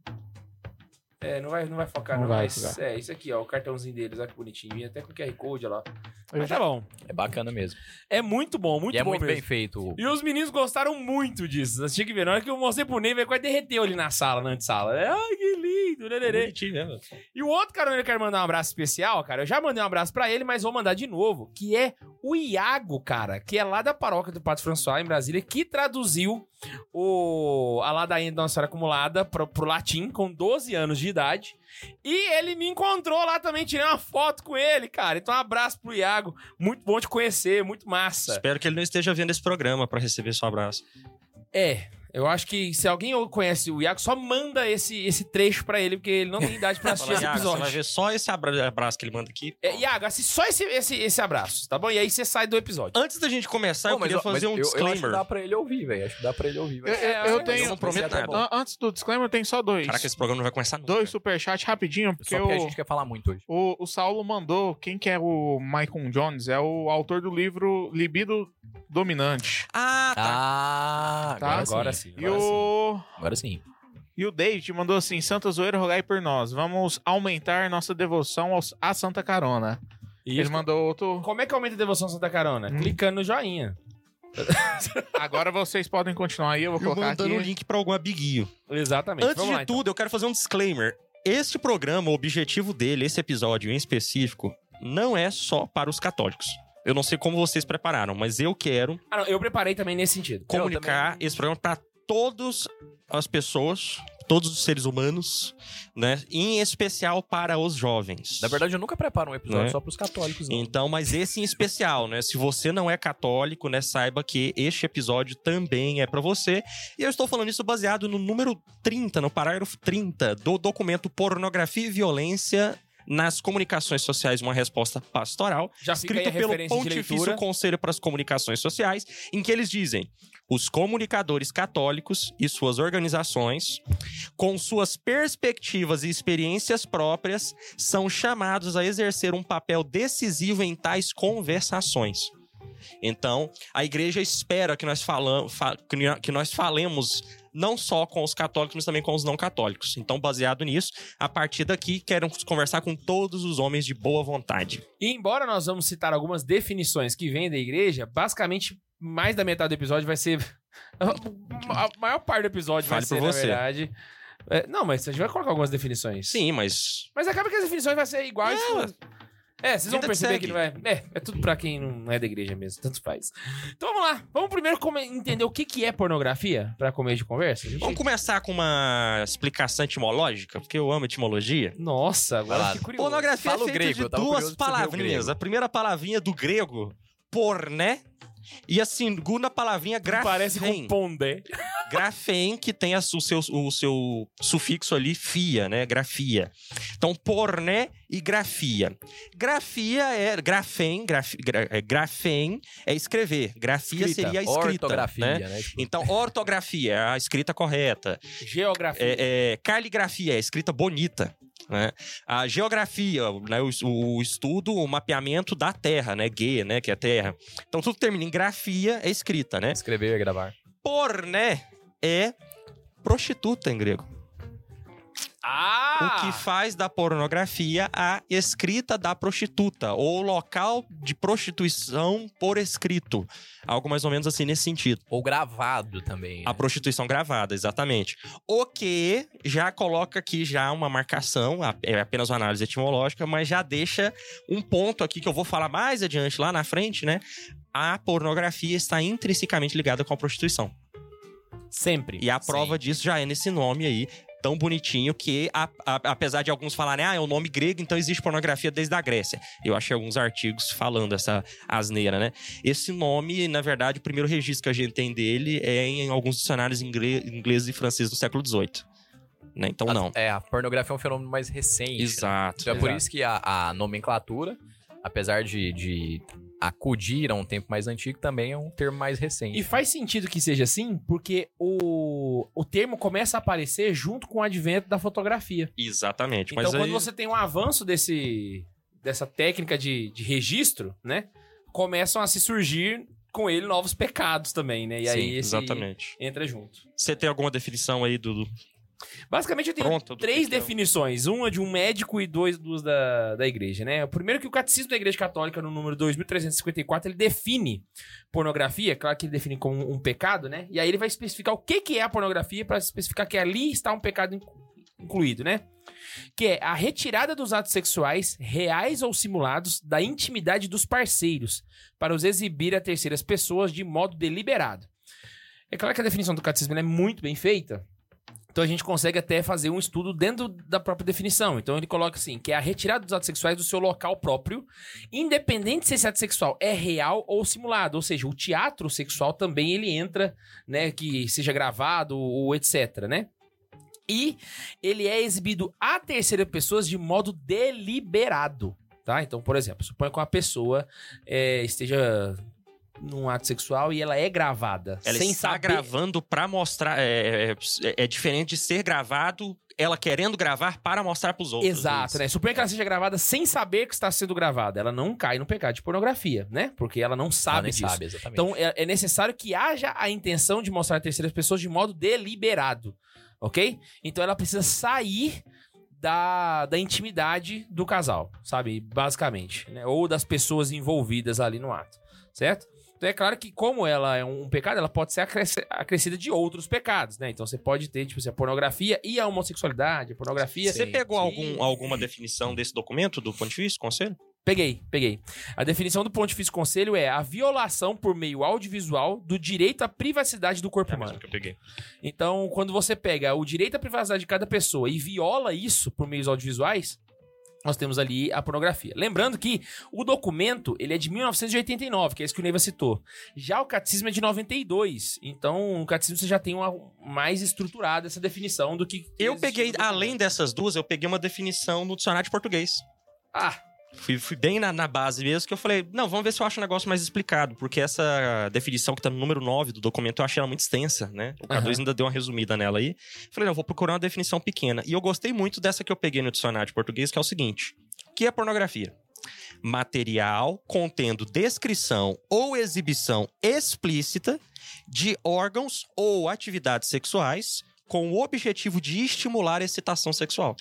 É, não vai, não vai focar, Não não. vai mas, é, isso aqui, ó, o cartãozinho deles, olha que bonitinho. Vinha até com QR Code olha lá. Mas tá bom. É bacana mesmo. É muito bom, muito e é bom muito mesmo. bem feito. E os meninos gostaram muito disso. Você tinha que ver. Na hora que eu mostrei pro Ney, vai quase derreteu ali na sala, na antessala. É, Ai, que lindo, lererê. Bonitinho mesmo. E o outro cara que eu quero mandar um abraço especial, cara, eu já mandei um abraço pra ele, mas vou mandar de novo, que é o Iago, cara, que é lá da paróquia do Pato François, em Brasília, que traduziu o, a ladainha da Nossa Senhora Acumulada pro, pro latim, com 12 anos de idade. E ele me encontrou lá também, tirei uma foto com ele, cara. Então um abraço pro Iago, muito bom te conhecer, muito massa. Espero que ele não esteja vendo esse programa pra receber seu abraço. É, eu acho que se alguém conhece o Iago, só manda esse, esse trecho pra ele, porque ele não tem idade pra assistir Fala, esse Iago, você episódio. vai ver só esse abra- abraço que ele manda aqui. É, Iago, assiste só esse, esse, esse abraço, tá bom? E aí você sai do episódio. Antes da gente começar, eu Pô, queria eu- mas fazer um eu- Eu acho que disclaimer. dá pra ele ouvir, velho. Acho que dá pra ele ouvir. Eu, É, eu eu tenho. não prometo é nada. bom. An- Antes do disclaimer, eu tenho só dois. Caraca, esse programa não vai começar nunca. Dois superchats rapidinho, porque Só porque a o, gente quer falar muito hoje. o, o Saulo mandou. Quem que é o Michael Jones? É o autor do livro Libido Dominante. Ah, tá. Ah, Tá. agora, Agora sim. Sim. E Agora sim. o. Agora sim. E o David mandou assim: Santa Zoeira, rogai por nós. Vamos aumentar nossa devoção aos, à Santa Carona. Ele mandou outro. Como é que aumenta a devoção Santa Carona? Hum. Clicando no joinha. Agora vocês podem continuar aí, eu vou Eu colocar aqui. mandando o link pra algum amiguinho. Exatamente. Antes Vamos de lá, então. tudo, eu quero fazer um disclaimer. Este programa, o objetivo dele, esse episódio em específico, não é só para os católicos. Eu não sei como vocês prepararam, mas eu quero Ah, não, eu preparei também nesse sentido. comunicar também. esse programa para todas as pessoas, todos os seres humanos, né? Em especial para os jovens. Na verdade, eu nunca preparo um episódio Né? só pros católicos, não. Então, mas esse em especial, né? Se você não é católico, né, saiba que este episódio também é pra você. E eu estou falando isso baseado no número 30, no parágrafo 30 do documento Pornografia e Violência nas comunicações sociais, uma resposta pastoral, Já escrito pelo Pontifício. Conselho para as Comunicações Sociais, em que eles dizem: os comunicadores católicos e suas organizações, com suas perspectivas e experiências próprias, são chamados a exercer um papel decisivo em tais conversações. Então, a igreja espera que nós, falam, que nós falemos não só com os católicos, mas também com os não católicos. Então, baseado nisso, a partir daqui, quero conversar com todos os homens de boa vontade. E embora nós vamos citar algumas definições que vêm da igreja, basicamente mais da metade do episódio vai ser. A maior parte do episódio vai Fale ser, por na você. verdade. É, não, mas a gente vai colocar algumas definições. Sim, mas Mas acaba que as definições vão ser iguais. É, vocês vão Vida que perceber que segue. não é. É, é tudo pra quem não é da igreja mesmo, tanto faz. Então vamos lá. Vamos primeiro come- entender o que, que é pornografia pra começo de conversa? Gente- Vamos começar com uma explicação etimológica, porque eu amo etimologia. Nossa, agora fiquei curioso. Pornografia Fala o é feita grego, de duas palavrinhas. A primeira palavrinha do grego, porné, e a segunda palavrinha Parece grafém. com pondé. Grafém, que tem a su- o, seu, o seu sufixo ali, fia, né? Grafia. Então, porné e grafia. Grafia é... Grafém, graf, gra, é, grafém é escrever. Grafia Escrita. seria a escrita, Ortografia, né? né? Então, ortografia é a escrita correta. Geografia. É, é, caligrafia, é escrita bonita. Né? A geografia, né? o, o estudo, o mapeamento da terra, né? Ge, né? Que é terra. Então tudo termina em grafia, é escrita, né? Escrever e gravar. Porné é prostituta em grego. Ah! O que faz da pornografia a escrita da prostituta, ou local de prostituição por escrito. Algo mais ou menos assim nesse sentido. Ou gravado também. A né? prostituição gravada, exatamente. O que já coloca aqui já uma marcação, a- é apenas uma análise etimológica, mas já deixa um ponto aqui que eu vou falar mais adiante lá na frente, né? A pornografia está intrinsecamente ligada com a prostituição. Sempre. E a prova disso já é nesse nome aí, tão bonitinho, que a- a- apesar de alguns falarem, ah, é um nome grego, então existe pornografia desde a Grécia. Eu achei alguns artigos falando essa asneira, né? Esse nome, na verdade, o primeiro registro que a gente tem dele é em alguns dicionários ingle- ingleses e franceses do século XVIII. Né? Então, A- não. É, a pornografia é um fenômeno mais recente. né? Exato. Então é por exato. isso que a, a nomenclatura, apesar de, de acudir a um tempo mais antigo também é um termo mais recente. E faz sentido que seja assim, porque o, o termo começa a aparecer junto com o advento da fotografia. Exatamente. Então, mas quando aí... você tem um avanço desse, dessa técnica de, de registro, né? Começam a se surgir com ele novos pecados também, né? E aí Sim, esse Exatamente. entra junto. Você tem alguma definição aí do. Basicamente, eu tenho Pronto, três é definições. Uma de um médico e dois dos da, da igreja, né? O primeiro que o Catecismo da Igreja Católica, no número 2354, ele define pornografia. Claro que ele define como um pecado, né? E aí ele vai especificar o que, que é a pornografia para especificar que ali está um pecado inclu- incluído, né? Que é a retirada dos atos sexuais, reais ou simulados, da intimidade dos parceiros, para os exibir a terceiras pessoas de modo deliberado. É claro que a definição do catecismo é muito bem feita, então a gente consegue até fazer um estudo dentro da própria definição. Então ele coloca assim, que é a retirada dos atos sexuais do seu local próprio, independente se esse ato sexual é real ou simulado. Ou seja, o teatro sexual também ele entra, né, que seja gravado ou etc, né? E ele é exibido a terceira pessoas de modo deliberado, tá? Então, por exemplo, suponha que uma pessoa é, esteja num ato sexual e ela é gravada. Ela sem está saber... gravando pra mostrar. É, é- é diferente de ser gravado, ela querendo gravar para mostrar pros outros. Exato, Isso. né? Suponha que ela seja gravada sem saber que está sendo gravada. Ela não cai no pecado de pornografia, né? Porque ela não Ela sabe nem disso. sabe. Então é, é necessário que haja a intenção de mostrar a terceiras pessoas de modo deliberado, ok? Então ela precisa sair da, da intimidade do casal, sabe? Basicamente, né? Ou das pessoas envolvidas ali no ato, certo? Então é claro que como ela é um pecado, ela pode ser acrescida de outros pecados, né? Então você pode ter, tipo assim, a pornografia e a homossexualidade, a pornografia... Você pegou algum, alguma definição desse documento do Pontifício, Conselho? Peguei, peguei. A definição do Pontifício Conselho é a violação por meio audiovisual do direito à privacidade do corpo É humano. que eu peguei. Então, quando você pega o direito à privacidade de cada pessoa e viola isso por meios audiovisuais, nós temos ali a pornografia. Lembrando que o documento, ele é de 1989, que é isso que o Neiva citou. Já o catecismo é de 92. Então, o catecismo você já tem uma mais estruturada essa definição do que... que Eu peguei, além dessas duas, eu peguei uma definição no dicionário de português. Ah, Fui, fui bem na, na base mesmo, que eu falei, não, vamos ver se eu acho um negócio mais explicado, porque essa definição que tá no número 9 do documento, eu achei ela muito extensa, né? O K2 Aham. ainda deu uma resumida nela aí. Falei, não, eu vou procurar uma definição pequena. E eu gostei muito dessa que eu peguei no dicionário de português, que é o seguinte: o que é pornografia? Material contendo descrição ou exibição explícita de órgãos ou atividades sexuais com o objetivo de estimular a excitação sexual.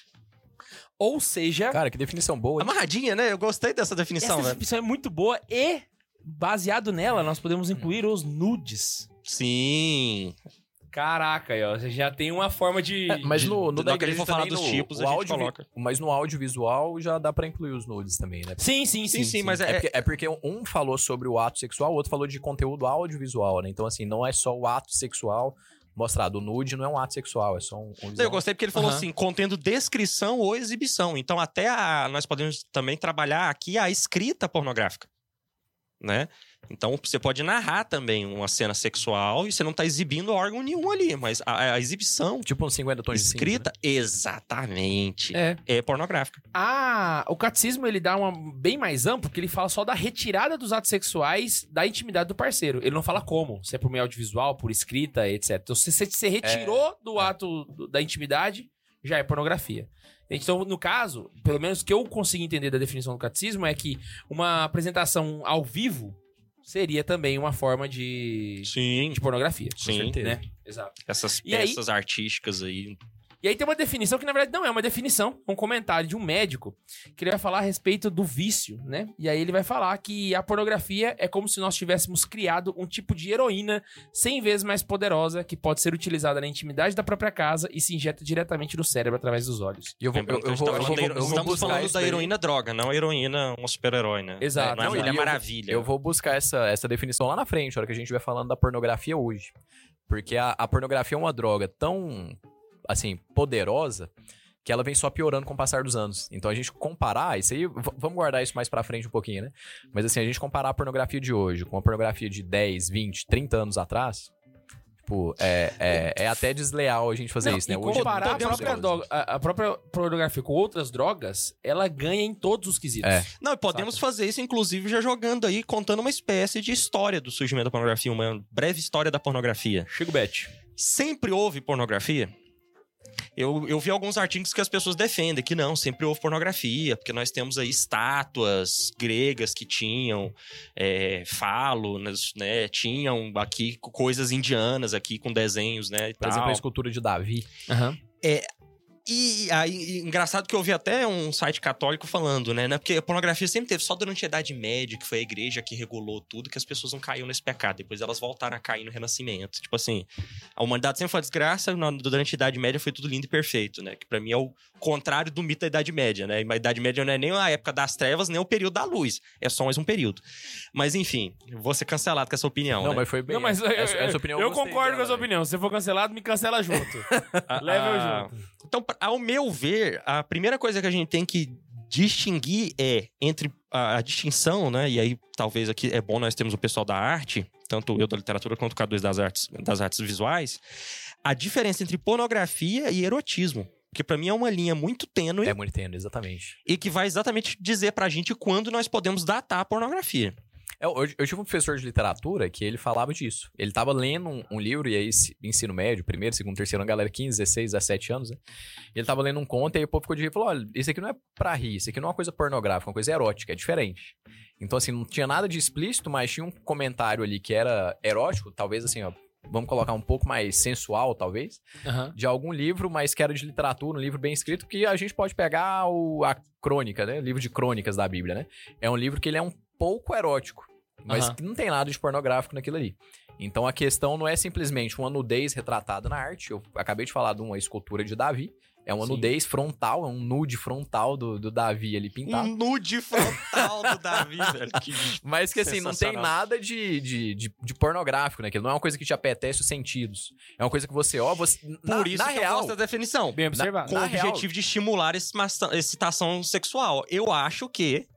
Ou seja... Cara, que definição boa. hein? Amarradinha, né? Eu gostei dessa definição, Essa velho. definição é muito boa e, baseado nela, nós podemos incluir os nudes. Sim. Caraca, aí, ó, você já tem uma forma de... É, mas no, no Na da igreja for falar dos no- tipos, o a gente coloca. Mas no audiovisual já dá pra incluir os nudes também, né? Sim, sim, sim. Sim, sim, mas é, É porque, é porque um falou sobre o ato sexual, o outro falou de conteúdo audiovisual, né? Então, assim, não é só o ato sexual mostrado. O nude não é um ato sexual, é só um, um Eu gostei porque ele falou Aham. assim, contendo descrição ou exibição. Então, até a- nós podemos também trabalhar aqui a escrita pornográfica, né? Então, você pode narrar também uma cena sexual e você não tá exibindo órgão nenhum ali, mas a, a exibição Tipo uns 50 tons de cinza, escrita, né? exatamente, É. é pornográfica. Ah, o catecismo ele dá uma bem mais amplo, porque ele fala só da retirada dos atos sexuais da intimidade do parceiro. Ele não fala como, se é por meio audiovisual, por escrita, etc. Então, se você se retirou do ato do- da intimidade, já é pornografia. Então, no caso, pelo menos o que eu consigo entender da definição do catecismo é que uma apresentação ao vivo seria também uma forma de, Sim, de pornografia. sim. certeza. Né? Exato. Essas E aí- peças artísticas aí. E aí tem uma definição que, na verdade, não é uma definição, é um comentário de um médico que ele vai falar a respeito do vício, né? E aí ele vai falar que a pornografia é como se nós tivéssemos criado um tipo de heroína 100 vezes mais poderosa que pode ser utilizada na intimidade da própria casa e se injeta diretamente no cérebro através dos olhos. E eu vou, eu, eu vou, tá eu falando vou, da eu vou Estamos buscar falando da heroína droga, não a heroína um super-herói, né? Exato. Não é Não, e eu vou- Maravilha. Eu vou buscar essa, essa definição lá na frente, na hora que a gente vai falando da pornografia hoje. Porque a, a pornografia é uma droga tão, assim, poderosa que ela vem só piorando com o passar dos anos. Então a gente comparar, isso aí, vamos guardar isso mais pra frente um pouquinho, né? Mas assim, a gente comparar a pornografia de hoje com a pornografia de 10, 20, 30 anos atrás, tipo, é, é, é até desleal a gente fazer Não, isso, né? e Hoje comparar a própria, droga- a, a própria pornografia com outras drogas, ela ganha em todos os quesitos. É. Não, e podemos fazer isso, inclusive, já jogando aí, contando uma espécie de história do surgimento da pornografia, uma breve história da pornografia. Chega o Bet. Sempre houve pornografia? Eu, eu vi alguns artigos que as pessoas defendem que não, sempre houve pornografia, porque nós temos aí estátuas gregas que tinham é, falo, né? Tinham aqui coisas indianas aqui com desenhos, né? e Por exemplo, tal. a escultura de Davi. Aham. E aí, e engraçado que eu vi até um site católico falando, né? né, Porque a pornografia sempre teve só durante a Idade Média, que foi a igreja que regulou tudo, que as pessoas não caíam nesse pecado. Depois elas voltaram a cair no Renascimento. Tipo assim, a humanidade sempre foi uma desgraça, durante a Idade Média foi tudo lindo e perfeito, né? Que pra mim é o contrário do mito da Idade Média, né? A Idade Média não é nem a época das trevas, nem o período da luz. É só mais um período. Mas enfim, eu vou ser cancelado com essa opinião, Não, né? mas foi bem. Não, mas eu, essa, essa opinião eu gostei concordo com dela, a sua velho. opinião. Se você for cancelado, me cancela junto. A- Leva eu a- junto. Então, ao meu ver, a primeira coisa que a gente tem que distinguir é entre a, a distinção, né? E aí, talvez aqui é bom nós termos o pessoal da arte, tanto eu da literatura quanto o K2 das artes, das artes visuais, a diferença entre pornografia e erotismo. Porque pra mim é uma linha muito tênue É muito tênue, exatamente. e que vai exatamente dizer pra gente quando nós podemos datar a pornografia. Eu, eu, eu tive um professor de literatura que ele falava disso. Ele tava lendo um, um livro, e aí, ensino médio, primeiro, segundo, terceiro, uma galera 15, 16, 17 anos, né? E ele tava lendo um conto, e aí o povo ficou de rir e falou: olha, isso aqui não é pra rir, isso aqui não é uma coisa pornográfica, é uma coisa erótica, é diferente. Então, assim, não tinha nada de explícito, mas tinha um comentário ali que era erótico, talvez assim, ó. Vamos colocar um pouco mais sensual, talvez, Aham. de algum livro, mas que era de literatura, um livro bem escrito, que a gente pode pegar o, a crônica, né? O livro de crônicas da Bíblia, né? É um livro que ele é um pouco erótico, mas que não tem nada de pornográfico naquilo ali. Então a questão não é simplesmente uma nudez retratada na arte. Eu acabei de falar de uma escultura de Davi. É uma Sim. nudez frontal, é um nude frontal do, do Davi ali pintado. Um nude frontal do Davi, velho. Que Mas que assim, não tem nada de, de, de, de pornográfico naquilo. Não é uma coisa que te apetece os sentidos. É uma coisa que você, ó, você. Na, Por isso na que eu real, gosto da definição. Bem observado. com o Na real- objetivo de estimular excitação sexual. Eu acho que.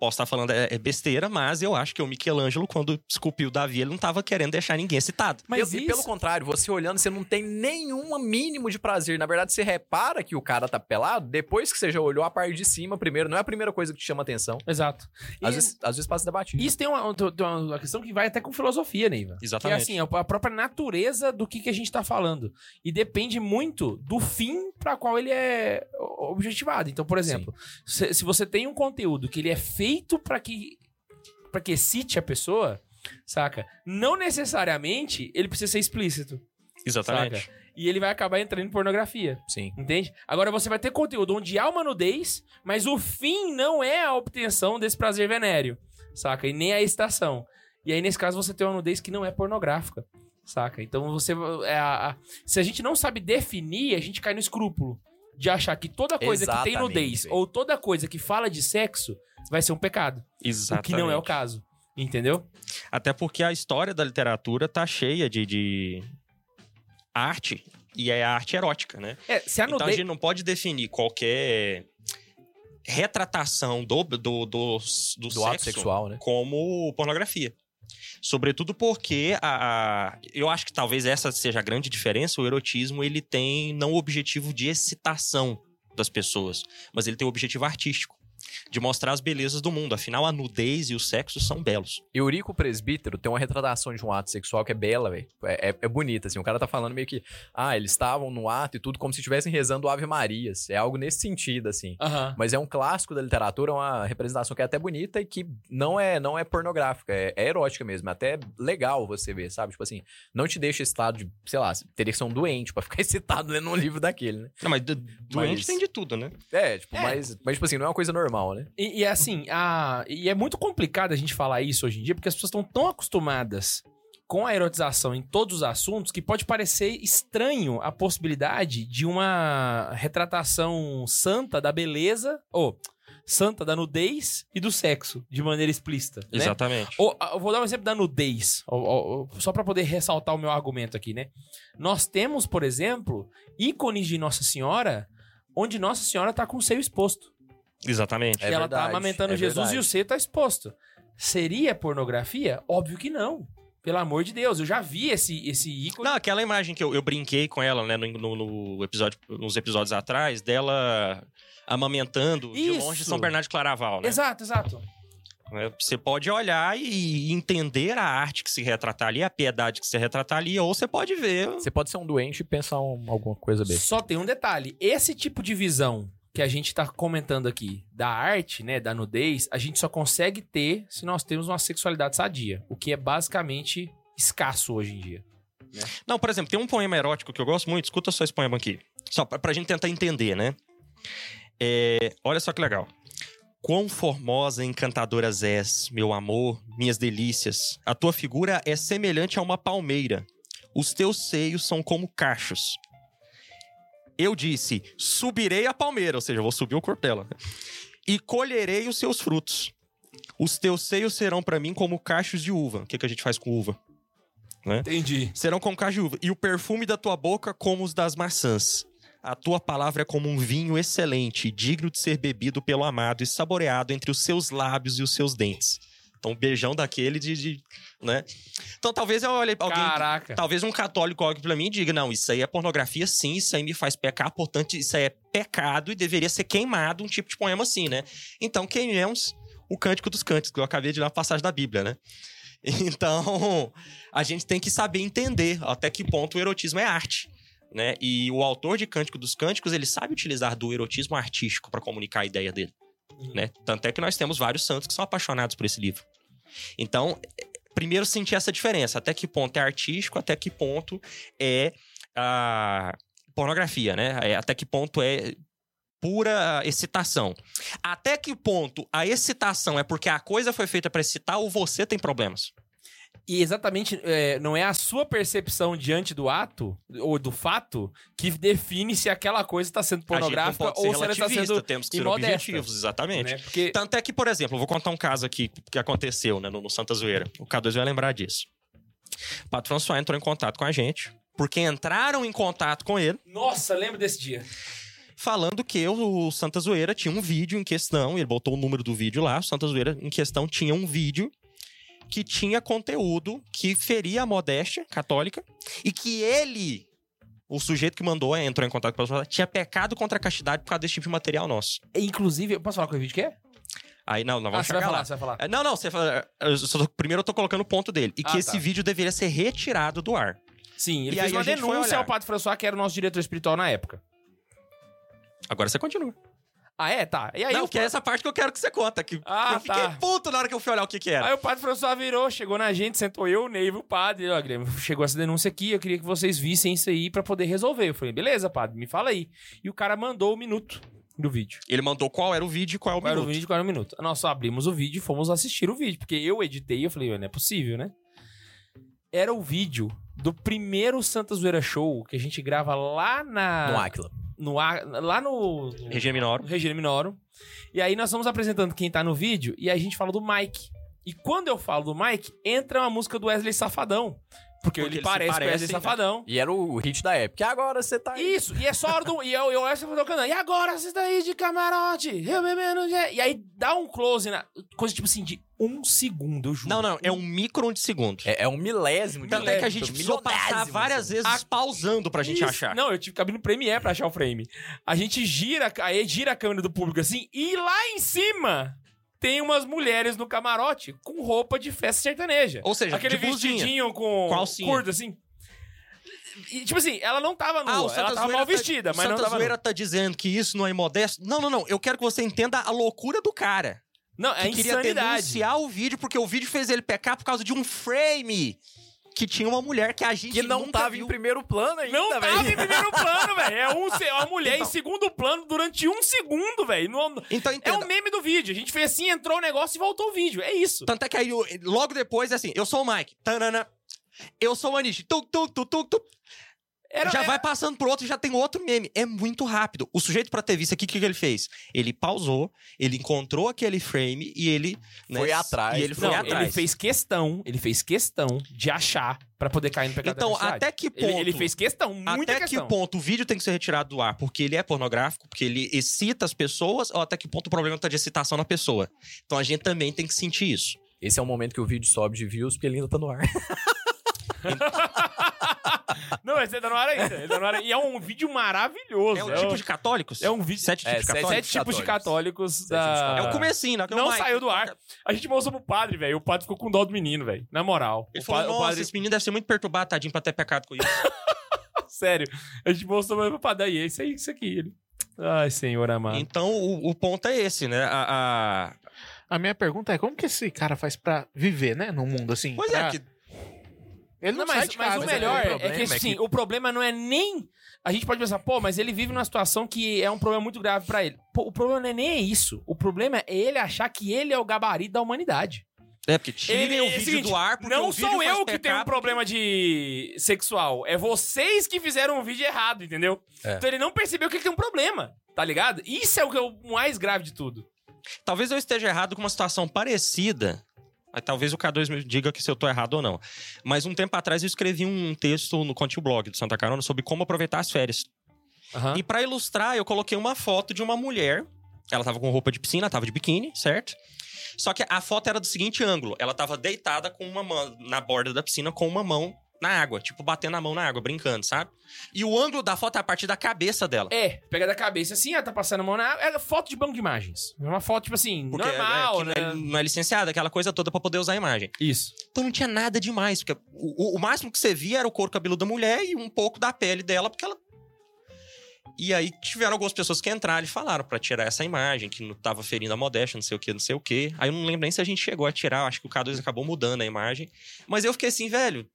Posso estar falando é é besteira, mas eu acho que o Michelangelo, quando esculpiu Davi, ele não estava querendo deixar ninguém excitado. Mas pelo, e isso... pelo contrário, você olhando, você não tem nenhum mínimo de prazer. Na verdade, você repara que o cara tá pelado depois que você já olhou a parte de cima primeiro. Não é a primeira coisa que te chama atenção. Exato. E Às, vezes, às vezes passa debatido. Isso tem uma, tem uma questão que vai até com filosofia, Neiva. Que é Exatamente. assim, a própria natureza do que, que a gente tá falando. E depende muito do fim para qual ele é objetivado. Então, por exemplo, se, se você tem um conteúdo que ele é feito para que para que excite a pessoa, saca? Não necessariamente ele precisa ser explícito, Exatamente. saca? E ele vai acabar entrando em pornografia. Sim. Entende? Agora você vai ter conteúdo onde há uma nudez, mas o fim não é a obtenção desse prazer venéreo, saca? E nem a excitação. E aí, nesse caso, você tem uma nudez que não é pornográfica, saca? Então você. É a- a- se a gente não sabe definir, a gente cai no escrúpulo de achar que toda coisa que tem Exatamente, nudez ou toda coisa que fala de sexo vai ser um pecado. Exatamente. O que não é o caso. Entendeu? Até porque a história da literatura tá cheia de, de arte, e é a arte erótica, né? É, se a Então a gente não pode definir qualquer retratação do, do, do, do, Do sexo ato sexual, né? como pornografia. Sobretudo porque a, a- eu acho que talvez essa seja a grande diferença. O erotismo ele tem não o objetivo de excitação das pessoas, mas ele tem o objetivo artístico de mostrar as belezas do mundo. Afinal, a nudez e o sexo são belos. Eurico Presbítero tem uma retratação de um ato sexual que é bela, velho. É, é, é bonita, assim. O cara tá falando meio que, ah, eles estavam no ato e tudo como se estivessem rezando Ave Marias. É algo nesse sentido, assim. Mas é um clássico da literatura, uma representação que é até bonita e que não é, não é pornográfica, é, é erótica mesmo. É até legal você ver, sabe? Tipo assim, não te deixa excitado de, sei lá, teria que ser um doente pra ficar excitado lendo um livro daquele, né? Não, mas do- doente Mas- tem de tudo, né? É, tipo, É. Mas, mas, tipo assim, não é uma coisa normal, né? E, e assim, a, e é muito complicado a gente falar isso hoje em dia, porque as pessoas estão tão acostumadas com a erotização em todos os assuntos que pode parecer estranho a possibilidade de uma retratação santa da beleza, ou santa da nudez e do sexo, de maneira explícita. né? Exatamente. Ou, ah, eu vou dar um exemplo da nudez, ó, ó, só pra poder ressaltar o meu argumento aqui, né? Nós temos, por exemplo, ícones de Nossa Senhora, onde Nossa Senhora tá com o seio exposto. Exatamente. É ela tá verdade, amamentando é Jesus verdade. e o seio tá exposto. Seria pornografia? Óbvio que não. Pelo amor de Deus, eu já vi esse, esse ícone. Não, aquela imagem que eu, eu brinquei com ela, né, no, no- no episódio, nos episódios atrás, dela amamentando de Isso. longe São Bernardo de Claraval, né? Exato, exato. É, Você pode olhar e entender a arte que se retrata ali, a piedade que se retrata ali, ou você pode ver. Você pode ser um doente e pensar um- alguma coisa besta. Só tem um detalhe. Esse tipo de visão que a gente tá comentando aqui da arte, né, da nudez, a gente só consegue ter se nós temos uma sexualidade sadia, o que é basicamente escasso hoje em dia. Não, por exemplo, tem um poema erótico que eu gosto muito, escuta só esse poema aqui. Só pra, pra gente tentar entender, né? É, olha só que legal. Quão formosa e és, meu amor, minhas delícias. A tua figura é semelhante a uma palmeira. Os teus seios são como cachos. Eu disse: subirei a palmeira, ou seja, eu vou subir o corpo dela. E colherei os seus frutos. Os teus seios serão pra mim como cachos de uva. O que, que a gente faz com uva? Entendi. serão como caju de uva, e o perfume da tua boca como os das maçãs. A tua palavra é como um vinho excelente, digno de ser bebido pelo amado e saboreado entre os seus lábios e os seus dentes. Então, um beijão daquele de, de- né? Então, talvez eu olhe alguém, Caraca. talvez um católico olhe pra mim e diga: "Não, isso aí é pornografia, sim, isso aí me faz pecar, portanto, isso aí é pecado e deveria ser queimado um tipo de poema assim, né?" Então, queimemos o Cântico dos Cânticos, que eu acabei de ler uma passagem da Bíblia, né? Então, a gente tem que saber entender até que ponto o erotismo é arte. Né? E o autor de Cântico dos Cânticos, ele sabe utilizar do erotismo artístico para comunicar a ideia dele. Né? Tanto é que nós temos vários santos que são apaixonados por esse livro. Então, primeiro sentir essa diferença. Até que ponto é artístico, até que ponto é a pornografia, né? É, Até que ponto é pura excitação. Até que ponto a excitação é porque a coisa foi feita para excitar ou você tem problemas? E exatamente, é, não é a sua percepção diante do ato ou do fato que define se aquela coisa está sendo pornográfica ou se ela está sendo temos que ser imodesta, objetivos, exatamente. né? Porque Tanto é que, por exemplo, eu vou contar um caso aqui que aconteceu né, no, no Santa Zoeira. O K2 vai lembrar disso. O Patrão só entrou em contato com a gente, porque entraram em contato com ele, Nossa, lembro desse dia. falando que o Santa Zoeira tinha um vídeo em questão, ele botou o número do vídeo lá, o Santa Zoeira em questão tinha um vídeo que tinha conteúdo que feria a modéstia católica e que ele, o sujeito que mandou, entrou em contato com a pessoa, tinha pecado contra a castidade por causa desse tipo de material nosso. Inclusive, eu posso falar qual vídeo que é? Aí, não, não Ah, vamos você vai chegar falar, lá. você vai falar. É, Não, não, você fala. eu só primeiro eu tô colocando o ponto dele. E que Ah, esse tá. vídeo deveria ser retirado do ar. Sim, ele E fez uma denúncia ao Padre François, que era o nosso diretor espiritual na época. Agora você continua. Ah, é? Tá. E aí, não, que é essa parte que eu quero que você conta. Que Ah, eu fiquei tá. puto na hora que eu fui olhar o que que era. Aí o padre François virou, chegou na gente, sentou eu, o Neiva e o padre. Ó, Guilherme, chegou essa denúncia aqui, eu queria que vocês vissem isso aí pra poder resolver. Eu falei, beleza, padre, me fala aí. E o cara mandou o minuto do vídeo. Ele mandou qual era o vídeo e qual é o Qual era o minuto. qual era o minuto. Nós só abrimos o vídeo e fomos assistir o vídeo, porque eu editei, eu falei, não é possível, né? Era o vídeo do primeiro Santa Zoeira Show que a gente grava lá na... No Aquila. No A- lá no... no- Regina Minoro. no Regina Minorum. E aí nós vamos apresentando quem tá no vídeo e a gente fala do Mike. E quando eu falo do Mike, entra uma música do Wesley Safadão. Porque, Porque ele parece né? Safadão. E era o hit da época. E agora você tá aí. Isso, e é só hora do. E eu, eu Wesley Safadão cantando. E agora você tá aí de camarote, eu bebendo. ge-" E aí dá um close na. Coisa tipo assim, de um segundo, eu juro. Não, não, é um micro de segundo. É, é um milésimo de Tanto é que a gente precisou passar várias vezes A- pausando pra gente Isso. achar. Não, eu tive que abrir no Premiere pra achar o frame. A gente gira, aí gira a câmera do público assim, e lá em cima tem umas mulheres no camarote com roupa de festa sertaneja. Ou seja, Aquele vestidinho com Com curto assim. E, tipo assim, ela não tava nua, Ah, ela tava Zoeira mal tá- vestida, mas não Santa tava Zoeira nua. tá dizendo que isso não é modesto. Não, não, não. Eu quero que você entenda a loucura do cara. Não, é que queria insanidade. denunciar o vídeo porque o vídeo fez ele pecar por causa de um frame que tinha uma mulher que a gente Que não nunca tava viu. em primeiro plano ainda, Não velho. tava em primeiro plano, velho. É um, se- uma mulher em segundo plano durante um segundo, velho. No- Então É entenda. o meme do vídeo. A gente fez assim, entrou o negócio e voltou o vídeo. É isso. Tanto é que aí, logo depois, é assim, eu sou o Mike. Tanana. Eu sou o Anish. Tuk, tuk, tuk, tuk, tuk. Era, já era- vai passando pro outro e já tem outro meme. É muito rápido. O sujeito pra ter visto aqui, o que, que ele fez? Ele pausou, ele encontrou aquele frame e ele... né, Foi atrás. E ele foi Não, atrás. ele fez questão, ele fez questão de achar pra poder cair no pecado Então, até que ponto... Ele, ele fez questão, muita Até questão. que ponto o vídeo tem que ser retirado do ar porque ele é pornográfico, porque ele excita as pessoas, ou até que ponto o problema tá de excitação na pessoa. Então a gente também tem que sentir isso. Esse é o momento que o vídeo sobe de views, porque ele ainda tá no ar. Não, esse tá no ar ainda. Ele tá no ar. E é um vídeo maravilhoso. É o tipo de católicos? É um vídeo. Sete É, tipos de sete- católicos? Sete tipos de católicos. Sete da- tipos de É o comecinho, né? Não O Mike- saiu do ar. A gente mostrou pro padre, velho. O padre ficou com dó do menino, velho. Na moral. Ele o, falou, pa- o nossa, padre. esse menino deve ser muito perturbado, tadinho, pra ter pecado com isso. Sério. A gente mostrou pro padre. Aí, é isso aí, isso aqui. Ele. Ai, senhor amado. então, o, o ponto é esse, né? A, a- A minha pergunta é como que esse cara faz pra viver, né? No mundo assim. Pois pra- é, que Ele não, Não, sai mas, mas o mas é melhor o é, problema que, é assim, que- o problema não é nem. A gente pode pensar, pô, mas ele vive numa situação que é um problema muito grave pra ele. Pô, o problema não é nem isso. O problema é ele achar que ele é o gabarito da humanidade. É, porque tirem Ele- o é o vídeo seguinte, do ar, porque não o vídeo sou eu que tenho um problema de sexual. É vocês que fizeram um vídeo errado, entendeu? É. Então ele não percebeu que ele tem um problema, tá ligado? Isso é o que é o mais grave de tudo. Talvez eu esteja errado com uma situação parecida. Aí talvez o K2 me diga que se eu tô errado ou não. Mas um tempo atrás eu escrevi um texto no Conte Blog do Santa Carona sobre como aproveitar as férias. Aham. E pra ilustrar, eu coloquei uma foto de uma mulher. Ela tava com roupa de piscina, tava de biquíni, certo? Só que a foto era do seguinte ângulo. Ela tava deitada com uma mão na borda da piscina com uma mão na água, tipo batendo a mão na água, brincando, sabe? E o ângulo da foto é a partir da cabeça dela. É, pega da cabeça assim, ela tá passando a mão na água. É foto de banco de imagens. É uma foto, tipo assim, Porque é- normal, é, né? não, é, não é licenciada, aquela coisa toda pra poder usar a imagem. Isso. Então não tinha nada demais, porque o, o- máximo que você via era o couro cabeludo da mulher e um pouco da pele dela, porque ela. E aí tiveram algumas pessoas que entraram e falaram pra tirar essa imagem, que não tava ferindo a modéstia, não sei o que, não sei o que. Aí eu não lembro nem se a gente chegou a tirar, acho que o K2 acabou mudando a imagem. Mas eu fiquei assim, velho.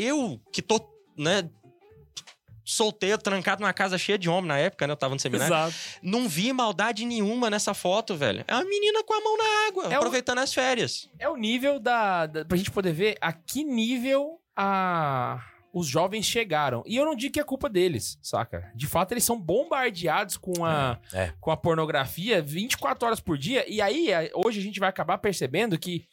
Eu que tô, né, solteiro, trancado numa casa cheia de homem na época, né? Eu tava no seminário. Exato. Não vi maldade nenhuma nessa foto, velho. É uma menina com a mão na água, É o- aproveitando as férias. É o nível da, da. Pra gente poder ver a que nível a. Os jovens chegaram. E eu não digo que é culpa deles, saca? De fato, eles são bombardeados com a, É, é. com a pornografia 24 horas por dia. E aí, hoje a gente vai acabar percebendo que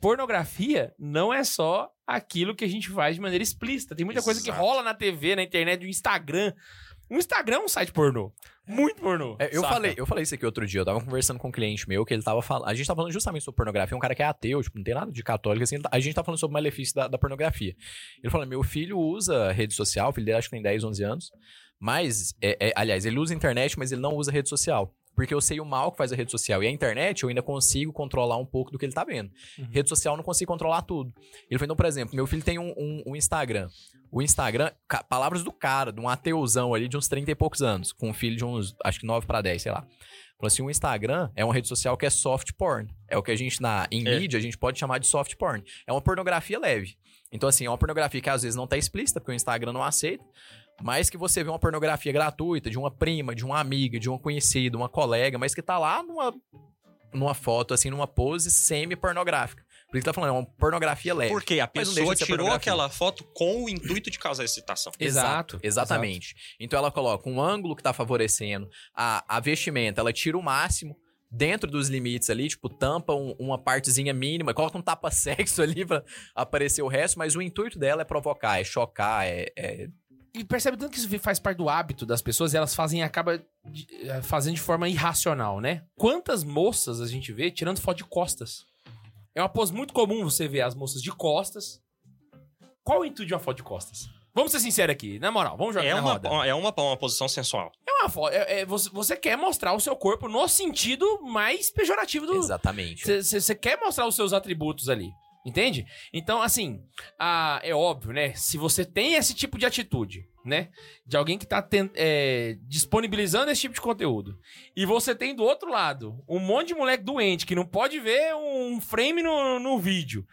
pornografia não é só aquilo que a gente faz de maneira explícita. Tem muita coisa que Exato. rola na TV, na internet, no Instagram. O Instagram é um site pornô. Muito pornô. É, eu, saca? falei, eu falei isso aqui outro dia, eu tava conversando com um cliente meu que ele tava falando. A gente tava falando justamente sobre pornografia, um cara que é ateu, tipo, não tem nada de católico, assim. tá- A gente tá falando sobre o malefício da, da pornografia. Ele falou: meu filho usa rede social, o filho dele acho que tem 10, 11 anos. Mas, é- é- aliás, ele usa internet, mas ele não usa rede social. Porque eu sei o mal que faz a rede social. E a internet eu ainda consigo controlar um pouco do que ele tá vendo. Uhum. Rede social eu não consigo controlar tudo. Ele falou, então, por exemplo, meu filho tem um, um- um Instagram. O Instagram, palavras do cara, de um ateuzão ali de uns 30 e poucos anos, com um filho de uns, acho que 9 para 10, sei lá. Falou assim, o Instagram é uma rede social que é soft porn. É o que a gente, na, em É. mídia, a gente pode chamar de soft porn. É uma pornografia leve. Então, assim, é uma pornografia que às vezes não tá explícita, porque o Instagram não aceita, mas que você vê uma pornografia gratuita de uma prima, de uma amiga, de uma conhecida, uma colega, mas que tá lá numa, numa foto, assim, numa pose semi-pornográfica. Por isso que tá falando, é uma pornografia leve. Porque a pessoa de tirou aquela foto com o intuito de causar excitação. Exato, Exatamente. Então ela coloca um ângulo que tá favorecendo a, a vestimenta, ela tira o máximo dentro dos limites ali, tipo, tampa um- uma partezinha mínima, coloca um tapa-sexo ali pra aparecer o resto, mas o intuito dela é provocar, é chocar, é. é- E percebe tanto que isso faz parte do hábito das pessoas e elas fazem, acaba de- eh, fazendo de forma irracional, né? Quantas moças a gente vê tirando foto de costas? É uma pose muito comum você ver as moças de costas. Qual o intuito de uma foto de costas? Vamos ser sinceros aqui, na moral, vamos jogar É uma, roda. é uma, uma posição sensual. É uma foto, é- é- você, você quer mostrar o seu corpo no sentido mais pejorativo do, Exatamente. você quer mostrar os seus atributos ali. Entende? Então, assim, ah, é óbvio, né? Se você tem esse tipo de atitude, né? De alguém que tá ten- é, disponibilizando esse tipo de conteúdo. E você tem do outro lado um monte de moleque doente que não pode ver um frame no, no vídeo.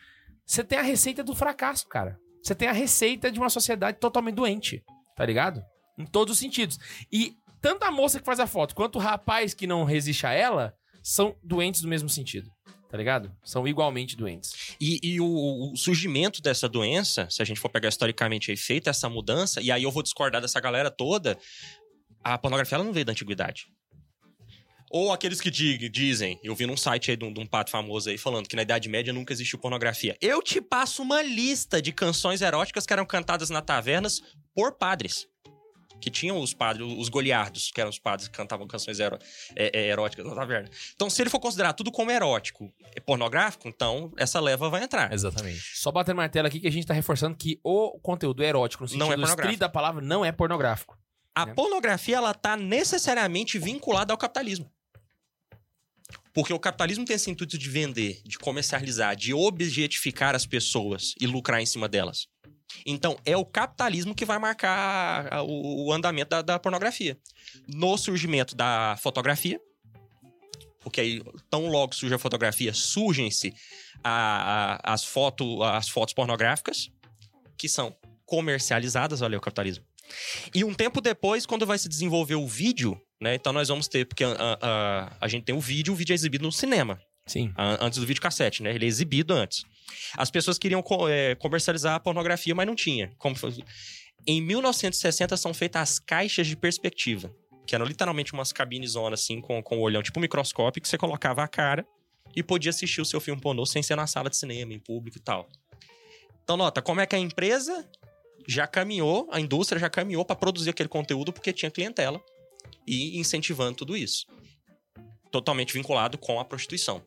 Você tem a receita do fracasso, cara. Você tem a receita de uma sociedade totalmente doente. Tá ligado? Em todos os sentidos. E tanto a moça que faz a foto quanto o rapaz que não resiste a ela são doentes do mesmo sentido. Tá ligado? São igualmente doentes. E, e o, o surgimento dessa doença, se a gente for pegar historicamente aí, feita essa mudança, e aí eu vou discordar dessa galera toda, a pornografia ela não veio da antiguidade. Ou aqueles que di- dizem, eu vi num site aí de um, de um pato famoso aí falando que na Idade Média nunca existiu pornografia. Eu te passo uma lista de canções eróticas que eram cantadas na tavernas por padres. Que tinham os padres, os goliardos, que eram os padres que cantavam canções ero- é, é, eróticas na taverna. Então, se ele for considerar tudo como erótico e pornográfico, então essa leva vai entrar. Exatamente. Só batendo martelo aqui que a gente tá reforçando que o conteúdo erótico, no Não sentido é pornográfico. estrito da palavra, não é pornográfico. A né? pornografia, ela tá necessariamente vinculada ao capitalismo. Porque o capitalismo tem esse intuito de vender, de comercializar, de objetificar as pessoas e lucrar em cima delas. Então, é o capitalismo que vai marcar a- o, o andamento da, da pornografia. No surgimento da fotografia, porque aí, tão logo surge a fotografia, surgem-se a- a- as, foto, as fotos pornográficas, que são comercializadas, olha o capitalismo. E um tempo depois, quando vai se desenvolver o vídeo, né? Então nós vamos ter, porque a, a- a gente tem o vídeo, o vídeo é exibido no cinema, Sim. antes do videocassete, né? Ele é exibido antes. As pessoas queriam é, comercializar a pornografia, mas não tinha. Como Em 1960 são feitas as caixas de perspectiva, que eram literalmente umas cabines assim, com, com o olhão, tipo um microscópio, que você colocava a cara e podia assistir o seu filme pornô sem ser na sala de cinema, em público e tal. Então, nota, como é que a empresa já caminhou, a indústria já caminhou para produzir aquele conteúdo porque tinha clientela e incentivando tudo isso. Totalmente vinculado com a prostituição.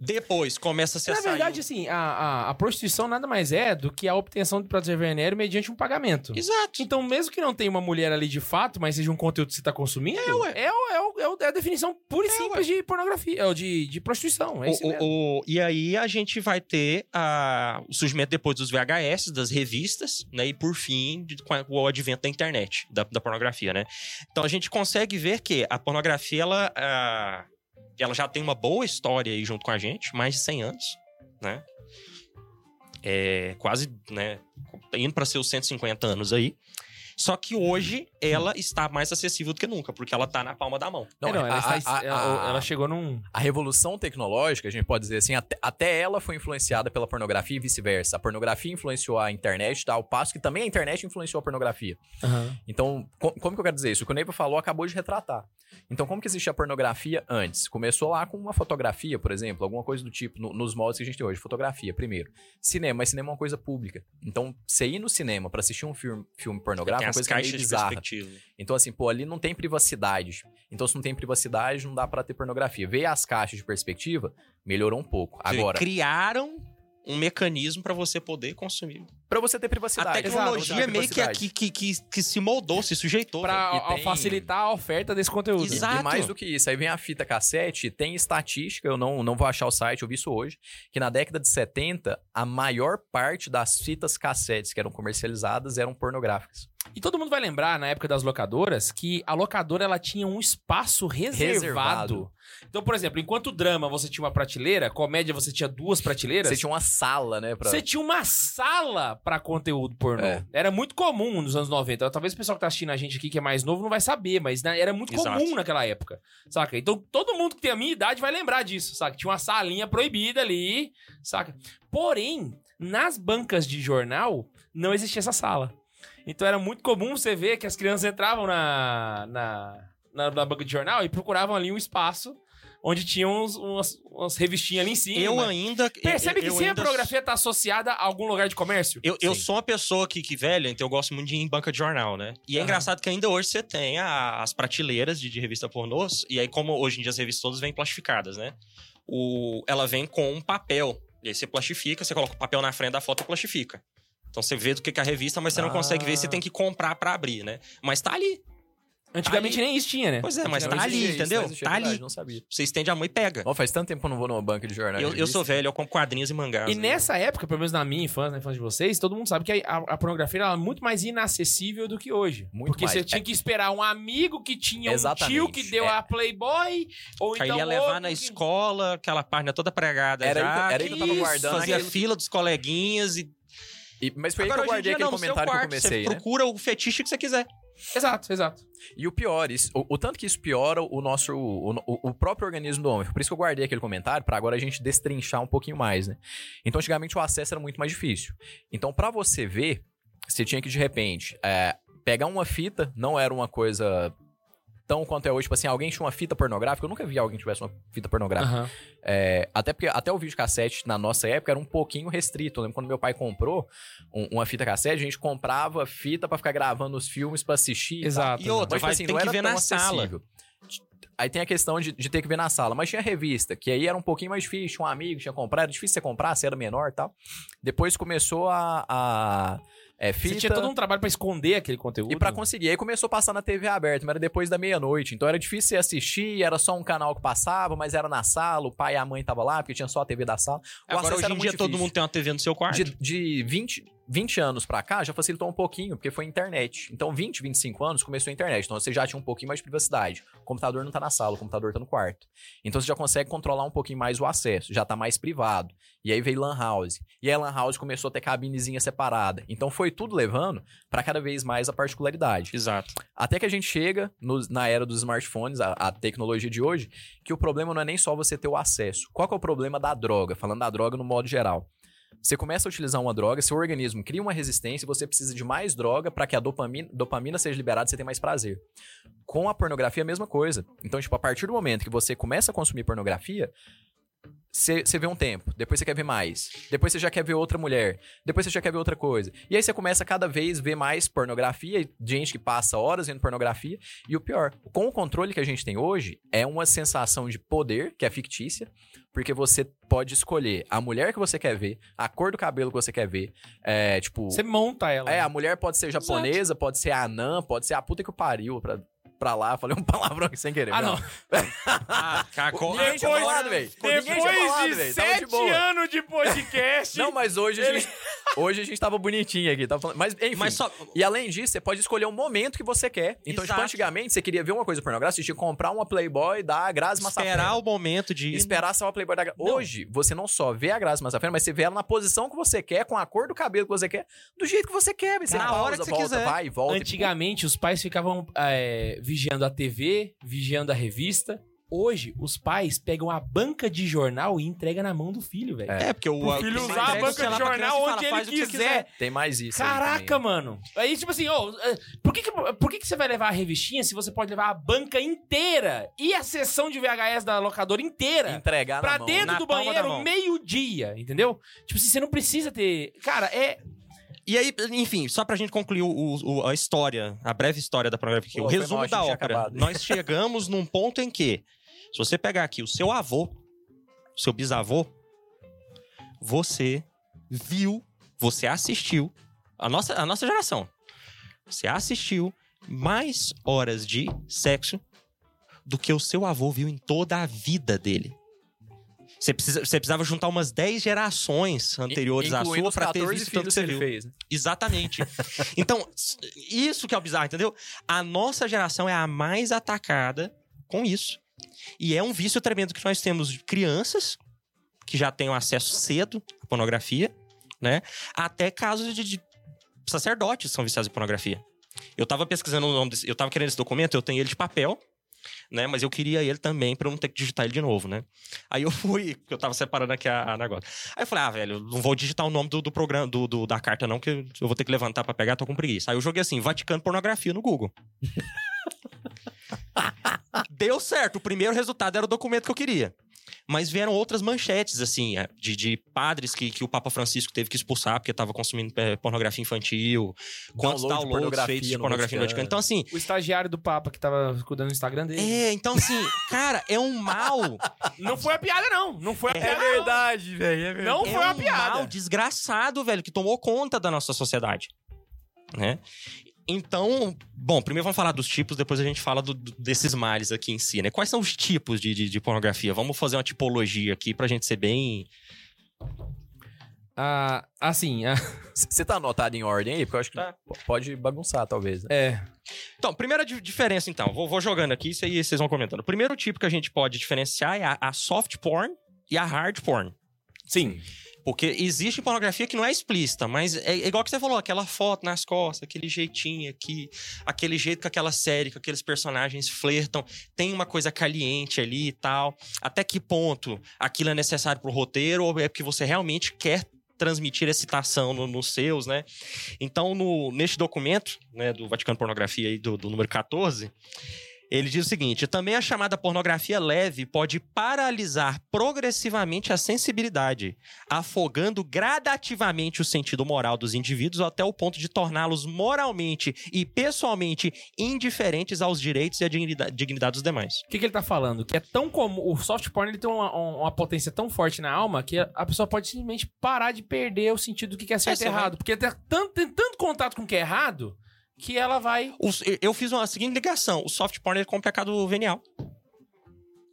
Depois começa a ser Na verdade, assim, a, a, a prostituição nada mais é do que a obtenção de prazer venéreo mediante um pagamento. Exato. Então, mesmo que não tenha uma mulher ali de fato, mas seja um conteúdo que você tá consumindo, é, ué. é, é, é o- é a definição pura e simples de pornografia, ou de, de prostituição. É O- o- o- e aí a gente vai ter a- o surgimento depois dos VHS, das revistas, né? E por fim, a- o advento da internet, da, da pornografia, né? Então a gente consegue ver que a pornografia, ela, ah, ela já tem uma boa história aí junto com a gente, mais de 100 anos, né? É, quase, né? Indo para seus 150 anos aí. Só que hoje ela está mais acessível do que nunca, porque ela tá na palma da mão. É, não, ela, a- está- a- ela- a- ela chegou num. A revolução tecnológica, a gente pode dizer assim, até, até ela foi influenciada pela pornografia e vice-versa. A pornografia influenciou a internet, tá? ao passo que também a internet influenciou a pornografia. Então, co- como que eu quero dizer isso? O que o Neiva falou acabou de retratar. Então, como que existia a pornografia antes? Começou lá com uma fotografia, por exemplo, alguma coisa do tipo, no- nos moldes que a gente tem hoje. Fotografia, primeiro. Cinema, mas cinema é uma coisa pública. Então, você ir no cinema pra assistir um filme, filme pornográfico é uma coisa que é meio caixas de bizarra. perspectiva. Então, assim, pô, ali não tem privacidade. Então, se não tem privacidade, não dá pra ter pornografia. Ver as caixas de perspectiva melhorou um pouco. Agora, criaram um mecanismo para você poder consumir. pra você ter A privacidade. tecnologia Exato, meio que, privacidade. que, que, que, que se moldou, se sujeitou. Pra E a- tem- facilitar a oferta desse conteúdo. E- Exato. E mais do que isso, aí vem a fita cassete, tem estatística, eu não, não vou achar o site, eu vi isso hoje, que na década de 70, a maior parte das fitas cassetes que eram comercializadas eram pornográficas. E todo mundo vai lembrar, na época das locadoras, que a locadora ela tinha um espaço reservado. Reservado. Então, por exemplo, enquanto drama você tinha uma prateleira, comédia você tinha duas prateleiras. Você tinha uma sala, né? Pra... Você tinha uma sala pra conteúdo pornô. É. Era muito comum nos anos 90. Talvez o pessoal que tá assistindo a gente aqui, que é mais novo, não vai saber, mas né, era muito Exato. comum naquela época. Saca? Então todo mundo que tem a minha idade vai lembrar disso, saca? Tinha uma salinha proibida ali, saca? Porém, nas bancas de jornal, não existia essa sala. Então era muito comum você ver que as crianças entravam na, na, na, na banca de jornal e procuravam ali um espaço onde tinham uns- umas, umas revistinhas ali em cima. Eu ainda. Percebe eu, que eu sempre ainda a pornografia tá associada a algum lugar de comércio? Eu, eu sou uma pessoa que, que velha, então eu gosto muito de ir em banca de jornal, né? E é Aham. engraçado que ainda hoje você tem a- as prateleiras de, de revista pornôs, e aí, como hoje em dia as revistas todas vêm plastificadas, né? O, ela vem com um papel. E aí você plastifica, você coloca o papel na frente da foto e plastifica. Então você vê do que que é a revista, mas você não Ah. consegue ver, você tem que comprar pra abrir, né? Mas tá ali. Antigamente Ali- nem isso tinha, né? Pois é, mas Não tá ali, isso, entendeu? não existia, Tá verdade, ali. Não sabia. Você estende a mão e pega. Ó, faz tanto tempo que eu não vou numa banca de jornal. Eu, de eu sou velho, eu compro quadrinhos e mangás. E né? nessa época, pelo menos na minha infância, na infância de vocês, todo mundo sabe que a, a pornografia era muito mais inacessível do que hoje. Muito Porque mais. você tinha que esperar um amigo que tinha um Exatamente. tio que deu É. a Playboy, ou Aí então ia levar na que- escola, aquela página toda pregada Era já. que era aí que eu tava guardando Fazia aquilo que- fila dos coleguinhas e... E- mas foi aí Agora, que eu guardei dia, aquele não, comentário que eu quarto, comecei, Você né? procura o fetiche que você quiser. Exato, exato. E o pior, isso, o, o tanto que isso piora o nosso, o, o- o próprio organismo do homem. Por isso que eu guardei aquele comentário, pra agora a gente destrinchar um pouquinho mais, né? Então, antigamente o acesso era muito mais difícil. Então, pra você ver, você tinha que, de repente, é, pegar uma fita, não era uma coisa tão quanto é hoje. Tipo assim, alguém tinha uma fita pornográfica. Eu nunca vi alguém que tivesse uma fita pornográfica. Aham. É, até porque até o vídeo cassete na nossa época era um pouquinho restrito. Eu lembro quando meu pai comprou um- uma fita cassete, a gente comprava fita pra ficar gravando os filmes pra assistir. Exato. E outra, Mas, tipo vai, assim, tem não que era ver tão na sala. acessível. Aí tem a questão de, de ter que ver na sala. Mas tinha revista, que aí era um pouquinho mais difícil. Tinha um amigo tinha comprado, era difícil você comprar, você era menor e tal. Depois começou a. a é, fita. Você tinha todo um trabalho pra esconder aquele conteúdo. E pra conseguir, aí começou a passar na TV aberta, mas era depois da meia-noite. Então era difícil você assistir, era só um canal que passava, mas era na sala, o pai e a mãe estavam lá, porque tinha só a TV da sala. O Agora, hoje em dia, todo difícil. mundo tem uma TV no seu quarto. De, de 20, 20 anos pra cá, já facilitou um pouquinho, porque foi internet. Então, 20, 25 anos, começou a internet. Então, você já tinha um pouquinho mais de privacidade. O computador não tá na sala, o computador tá no quarto. Então, você já consegue controlar um pouquinho mais o acesso. Já tá mais privado. E aí veio Lan House. E aí, a Lan House começou a ter cabinezinha separada. Então, foi tudo levando pra cada vez mais a particularidade. Exato. Até que a gente chega nos- na era dos smartphones, a, a tecnologia de hoje, que o problema não é nem só você ter o acesso. Qual que é o problema da droga? Falando da droga no modo geral. Você começa a utilizar uma droga, seu organismo cria uma resistência e você precisa de mais droga para que a dopamina, dopamina seja liberada e você tenha mais prazer. Com a pornografia é a mesma coisa. Então, tipo, a partir do momento que você começa a consumir pornografia, você vê um tempo, depois você quer ver mais, depois você já quer ver outra mulher, depois você já quer ver outra coisa. E aí você começa a cada vez ver mais pornografia, gente que passa horas vendo pornografia, e o pior, com o controle que a gente tem hoje, é uma sensação de poder, que é fictícia, porque você pode escolher a mulher que você quer ver, a cor do cabelo que você quer ver, é, tipo... Você monta ela. É, a mulher pode ser japonesa, pode ser a anã, pode ser a puta que o pariu pra, pra lá. Falei um palavrão aqui sem querer. Ah, não. Ah. Ninguém tinha Depois- falado, velho. Tinha Depois falado, de de sete boa. anos de podcast. Não, mas hoje a gente, hoje a gente tava bonitinho aqui. Tava falando, mas, enfim. Mas só. E além disso, você pode escolher o momento que você quer. Então, tipo, Exato. antigamente, você queria ver uma coisa pornográfica, você tinha que comprar uma Playboy da Grazi Massafera. Esperar o momento de. Esperar só a Playboy da Grazi. Não. Hoje, você não só vê a Grazi Massafera, mas você vê ela na posição que você quer, com a cor do cabelo que você quer, do jeito que você quer. Você Na pausa, hora que você volta, quiser. vai, volta. e- Antigamente, os pais ficavam é, vigiando a TV, vigiando a revista. Hoje, os pais pegam a banca de jornal e entregam na mão do filho, velho. É, porque o. O filho usar a banca de jornal fala, onde ele "Faz o que você quiser. Tem mais isso. aí Caraca, também. mano. Aí, tipo assim, é, por, que, que, por que, que você vai levar a revistinha se você pode levar a banca inteira e a sessão de VHS da locadora inteira? Entregar Pra na mão. dentro Na do banheiro, mão. meio-dia, entendeu? Tipo assim, você não precisa ter. Cara, é. E aí, enfim, só pra gente concluir o- o- a história, a breve história da aqui, Pô, o resumo mal, da ópera. Nós chegamos num ponto em que, se você pegar aqui o seu avô, o seu bisavô, você viu, você assistiu, a nossa, a nossa geração, você assistiu mais horas de sexo do que o seu avô viu em toda a vida dele. Você, precisa, você precisava juntar umas 10 gerações anteriores à sua pra ter 14 visto tanto que você viu. fez. né? Exatamente. Então, isso que é o bizarro, entendeu? A nossa geração é a mais atacada com isso. E é um vício tremendo que nós temos de crianças que já têm acesso cedo à pornografia, né? Até casos de, de sacerdotes que são viciados em pornografia. Eu tava pesquisando o nome desse, eu tava querendo esse documento, eu tenho ele de papel, né? Mas eu queria ele também eu não ter que digitar ele de novo, né? Aí eu fui, porque eu tava separando aqui a, a negócio. Aí eu falei, ah, velho, não vou digitar o nome do, do programa, do, do- da carta, não, que eu vou ter que levantar pra pegar, tô com preguiça. Aí eu joguei assim, Vaticano Pornografia no Google. Deu certo, o primeiro resultado era o documento que eu queria. Mas vieram outras manchetes, assim, é, de, de padres que, que o Papa Francisco teve que expulsar porque tava consumindo é, pornografia infantil, quantos Download de downloads pornografia feitos de no pornografia no Vaticano. Então, assim, O estagiário do Papa que tava cuidando do Instagram dele. é, então assim, cara, é um mal. Não foi a piada, não. Não foi a É piada. verdade, velho. É Não, não é foi a um piada. mal desgraçado, velho, que tomou conta da nossa sociedade. Né? Então, bom, primeiro vamos falar dos tipos, depois a gente fala do- desses males aqui em si, né? Quais são os tipos de, de, de pornografia? Vamos fazer uma tipologia aqui pra gente ser bem. Ah, assim, ah, Você tá anotado em ordem aí? Porque eu acho que Tá. pode bagunçar, talvez. Né? é. Então, primeira di- diferença, então, vou, vou jogando aqui, isso aí vocês vão comentando. O primeiro tipo que a gente pode diferenciar é a, a soft porn e a hard porn. Sim. Porque existe pornografia que não é explícita, mas é igual que você falou, aquela foto nas costas, aquele jeitinho aqui, aquele jeito que aquela série, que aqueles personagens flertam, tem uma coisa caliente ali e tal. Até que ponto aquilo é necessário pro roteiro ou é porque você realmente quer transmitir excitação no- nos seus, né? Então, no, neste documento, né, do Vaticano Pornografia aí, do, do número 14, Ele diz o seguinte: também a chamada pornografia leve pode paralisar progressivamente a sensibilidade, afogando gradativamente o sentido moral dos indivíduos até o ponto de torná-los moralmente e pessoalmente indiferentes aos direitos e à dignidade, dignidade dos demais. O que, que ele tá falando? Que é tão comum. O soft porn ele tem uma, uma potência tão forte na alma que a pessoa pode simplesmente parar de perder o sentido do que é certo e vai- errado. Porque tem tanto, tem tanto contato com o que é errado que ela vai. Os- eu fiz uma seguinte ligação: o soft porn é como pecado venial.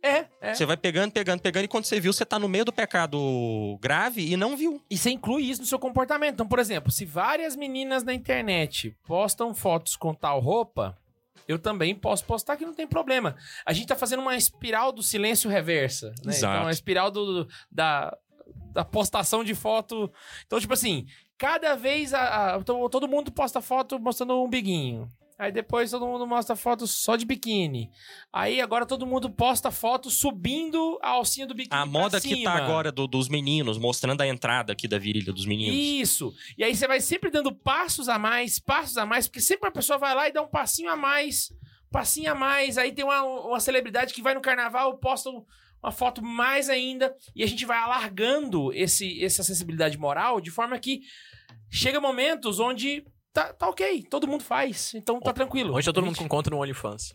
É, é. Você vai pegando, pegando, pegando, e quando você viu, você tá no meio do pecado grave e não viu. E você inclui isso no seu comportamento. Então, por exemplo, se várias meninas na internet postam fotos com tal roupa, eu também posso postar que não tem problema. A gente tá fazendo uma espiral do silêncio reversa. Né? Exato. Então, uma espiral do, do- da, da postação de foto. Então, tipo assim, cada vez a, a- to- todo mundo posta foto mostrando um biguinho. Aí depois todo mundo mostra foto só de biquíni. Aí agora todo mundo posta foto subindo a alcinha do biquíni. A moda que tá agora do- dos meninos, mostrando a entrada aqui da virilha dos meninos. Isso. E aí você vai sempre dando passos a mais, passos a mais, porque sempre a pessoa vai lá e dá um passinho a mais, passinho a mais. Aí tem uma, uma celebridade que vai no carnaval, posta um- uma foto mais ainda, e a gente vai alargando esse, essa sensibilidade moral de forma que chega momentos onde tá, tá ok, todo mundo faz, então tá tranquilo. Onde tá todo mundo com conta no OnlyFans.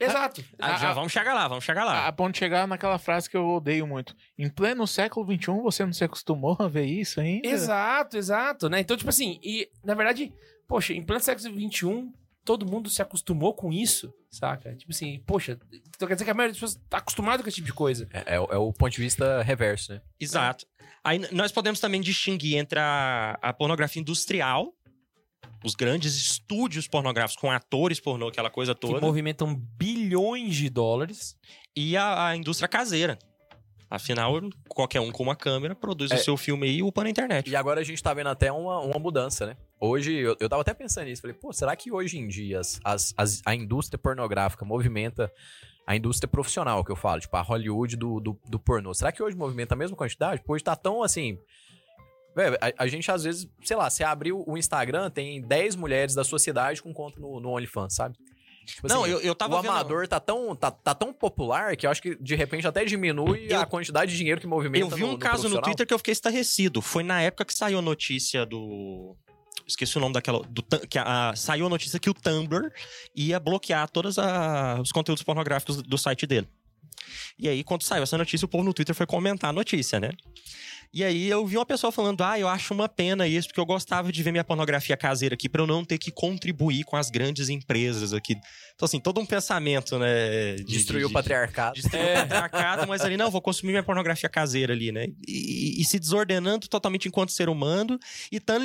Exato. Ah, já a- vamos chegar lá, vamos chegar lá. A, a ponto de chegar naquela frase que eu odeio muito. Em pleno século XXI, você não se acostumou a ver isso ainda? Exato, exato, né? Então, tipo assim, e na verdade, poxa, em pleno século XXI, todo mundo se acostumou com isso, saca? Tipo assim, poxa, então quer dizer que a maioria das pessoas tá acostumada com esse tipo de coisa. É, é o- é o ponto de vista reverso, né? Exato. Aí nós podemos também distinguir entre a, a pornografia industrial, os grandes estúdios pornográficos com atores pornô, aquela coisa Que toda, movimentam bilhões de dólares. e a, a indústria caseira. Afinal, qualquer um com uma câmera produz É. o seu filme aí e upa na internet. E agora a gente tá vendo até uma, uma mudança, né? Hoje, eu, eu tava até pensando nisso. Falei, pô, será que hoje em dia as, as- as- a indústria pornográfica movimenta a indústria profissional, que eu falo, tipo, a Hollywood do, do, do pornô? Será que hoje movimenta a mesma quantidade? Hoje tá tão assim. Velho, a, a gente às vezes, sei lá, você abriu o Instagram, tem 10 mulheres da sociedade com conta no, no OnlyFans, sabe? Tipo Não, assim, eu, eu tava o vendo... amador tá, tão, tá, tá tão popular que eu acho que de repente até diminui Eu- a quantidade de dinheiro que movimenta Eu vi no- um no caso no. Twitter que eu fiquei estarrecido. Foi na época que saiu a notícia do. Esqueci o nome daquela. Do, que a- saiu a notícia que o Tumblr ia bloquear todos a- os conteúdos pornográficos do site dele. E aí, quando saiu essa notícia, o povo no Twitter foi comentar a notícia, né? E aí eu vi uma pessoa falando: Ah, eu acho uma pena isso, porque eu gostava de ver minha pornografia caseira aqui pra eu não ter que contribuir com as grandes empresas aqui. Então, assim, todo um pensamento, né? de- Destruiu de- o patriarcado. Destruiu o patriarcado, mas ali, não, vou consumir minha pornografia caseira ali, né? E, e se desordenando totalmente enquanto ser humano e estando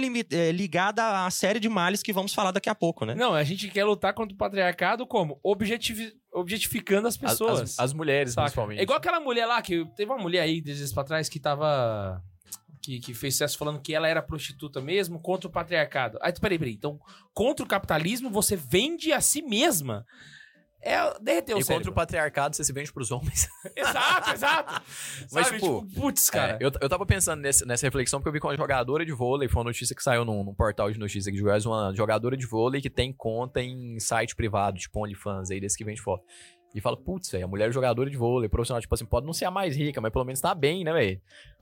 ligada à série de males que vamos falar daqui a pouco, né? Não, a gente quer lutar contra o patriarcado como? Objetivi- objetificando as As- pessoas. As, as mulheres, Saca? principalmente. É igual aquela mulher lá, que teve uma mulher aí, desde pra trás, que tava. Que, que fez sucesso falando que ela era prostituta mesmo contra o patriarcado. Aí, peraí, peraí. Então, contra o capitalismo, você vende a si mesma. É derreter o E contra o cérebro. patriarcado, você se vende pros homens. Exato, exato. Mas, Sabe, tipo, putz, cara. É, eu, eu tava pensando nesse- nessa reflexão porque eu vi com uma jogadora de vôlei, foi uma notícia que saiu num, num portal de notícias aqui de Goiás, uma jogadora de vôlei que tem conta em site privado, tipo OnlyFans, aí desse que vende foto. E fala, putz, velho, a mulher é jogadora de vôlei, profissional, tipo assim, pode não ser a mais rica, mas pelo menos tá bem, né, velho?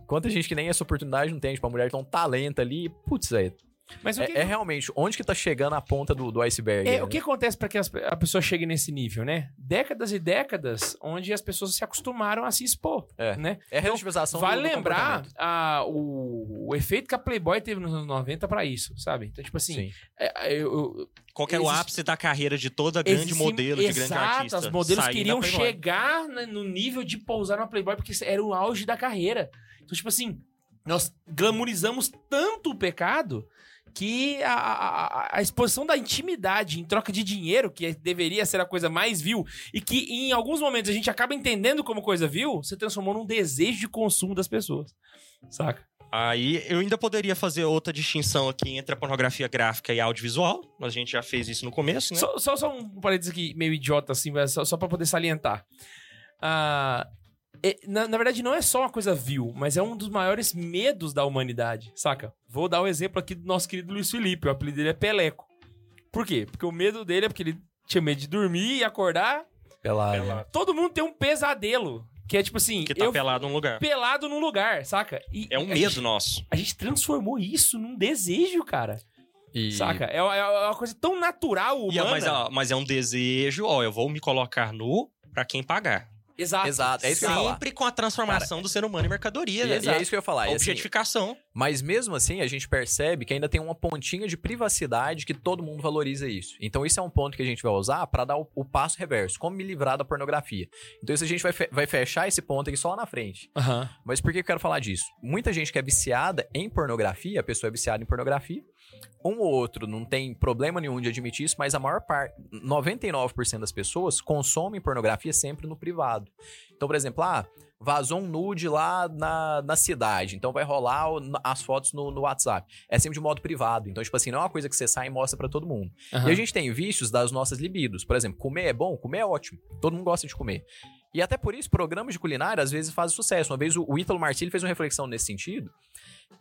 Quanta gente que nem essa oportunidade não tem, tipo, a mulher tem um talento ali, putz, velho. Mas o que, É, é realmente, onde que tá chegando a ponta do, do iceberg? é, né? o que acontece para que as- a pessoa chegue nesse nível, né? Décadas e décadas onde as pessoas se acostumaram a se expor, É. né? É a relativização Vale do, do lembrar a, o, o efeito que a Playboy teve nos anos 90 pra isso, sabe? Então, tipo assim, Sim. é, eu- eu- Qual que era o Existe- ápice da carreira de toda grande Existe- modelo, de grande Exato, artista? Os modelos queriam chegar no nível de pousar na Playboy porque era o auge da carreira. Então, tipo assim, nós glamorizamos tanto o pecado que a, a- a- exposição da intimidade em troca de dinheiro, que deveria ser a coisa mais vil, e que em alguns momentos a gente acaba entendendo como coisa vil, se transformou num desejo de consumo das pessoas. Saca? Aí eu ainda poderia fazer outra distinção aqui entre a pornografia gráfica e audiovisual. A gente já fez isso no começo, né? Só, só, só um parênteses aqui, meio idiota, assim, mas só, só pra poder salientar. É- na, na verdade, não é só uma coisa vil, mas é um dos maiores medos da humanidade, saca? Vou dar o exemplo aqui do nosso querido Luiz Felipe, o apelido dele é Peleco. Por quê? Porque o medo dele é porque ele tinha medo de dormir e acordar Pela... Todo mundo tem um pesadelo. Que é tipo assim, Que tá eu pelado num lugar. pelado num lugar, saca? E É um a medo gente- nosso. a gente transformou isso num desejo, cara. E... Saca? É, é uma coisa tão natural, E é- humana. mas, mas é um desejo, ó, eu vou me colocar nu pra quem pagar. Exato. Exato, é isso que eu falar. Sempre com a transformação do ser humano em mercadoria, E, né? e é isso que eu ia falar. A assim, objetificação. Mas mesmo assim, a gente percebe que ainda tem uma pontinha de privacidade que todo mundo valoriza isso. Então, isso é um ponto que a gente vai usar para dar o, o passo reverso, como me livrar da pornografia. Então, isso a gente vai, fe- vai fechar esse ponto aqui só lá na frente. Aham. Mas por que eu quero falar disso? Muita gente que é viciada em pornografia, a pessoa é viciada em pornografia, um ou outro não tem problema nenhum de admitir isso, mas a maior parte, 99% das pessoas consomem pornografia sempre no privado. Então, por exemplo, ah, vazou um nude lá na, na cidade, então vai rolar as fotos no, no WhatsApp. É sempre de modo privado. Então, tipo assim, não é uma coisa que você sai e mostra pra todo mundo. aham. E a gente tem vícios das nossas libidos. Por exemplo, comer é bom? Comer é ótimo. Todo mundo gosta de comer. E até por isso, programas de culinária às vezes fazem sucesso. Uma vez o, o Ítalo Marcilli fez uma reflexão nesse sentido.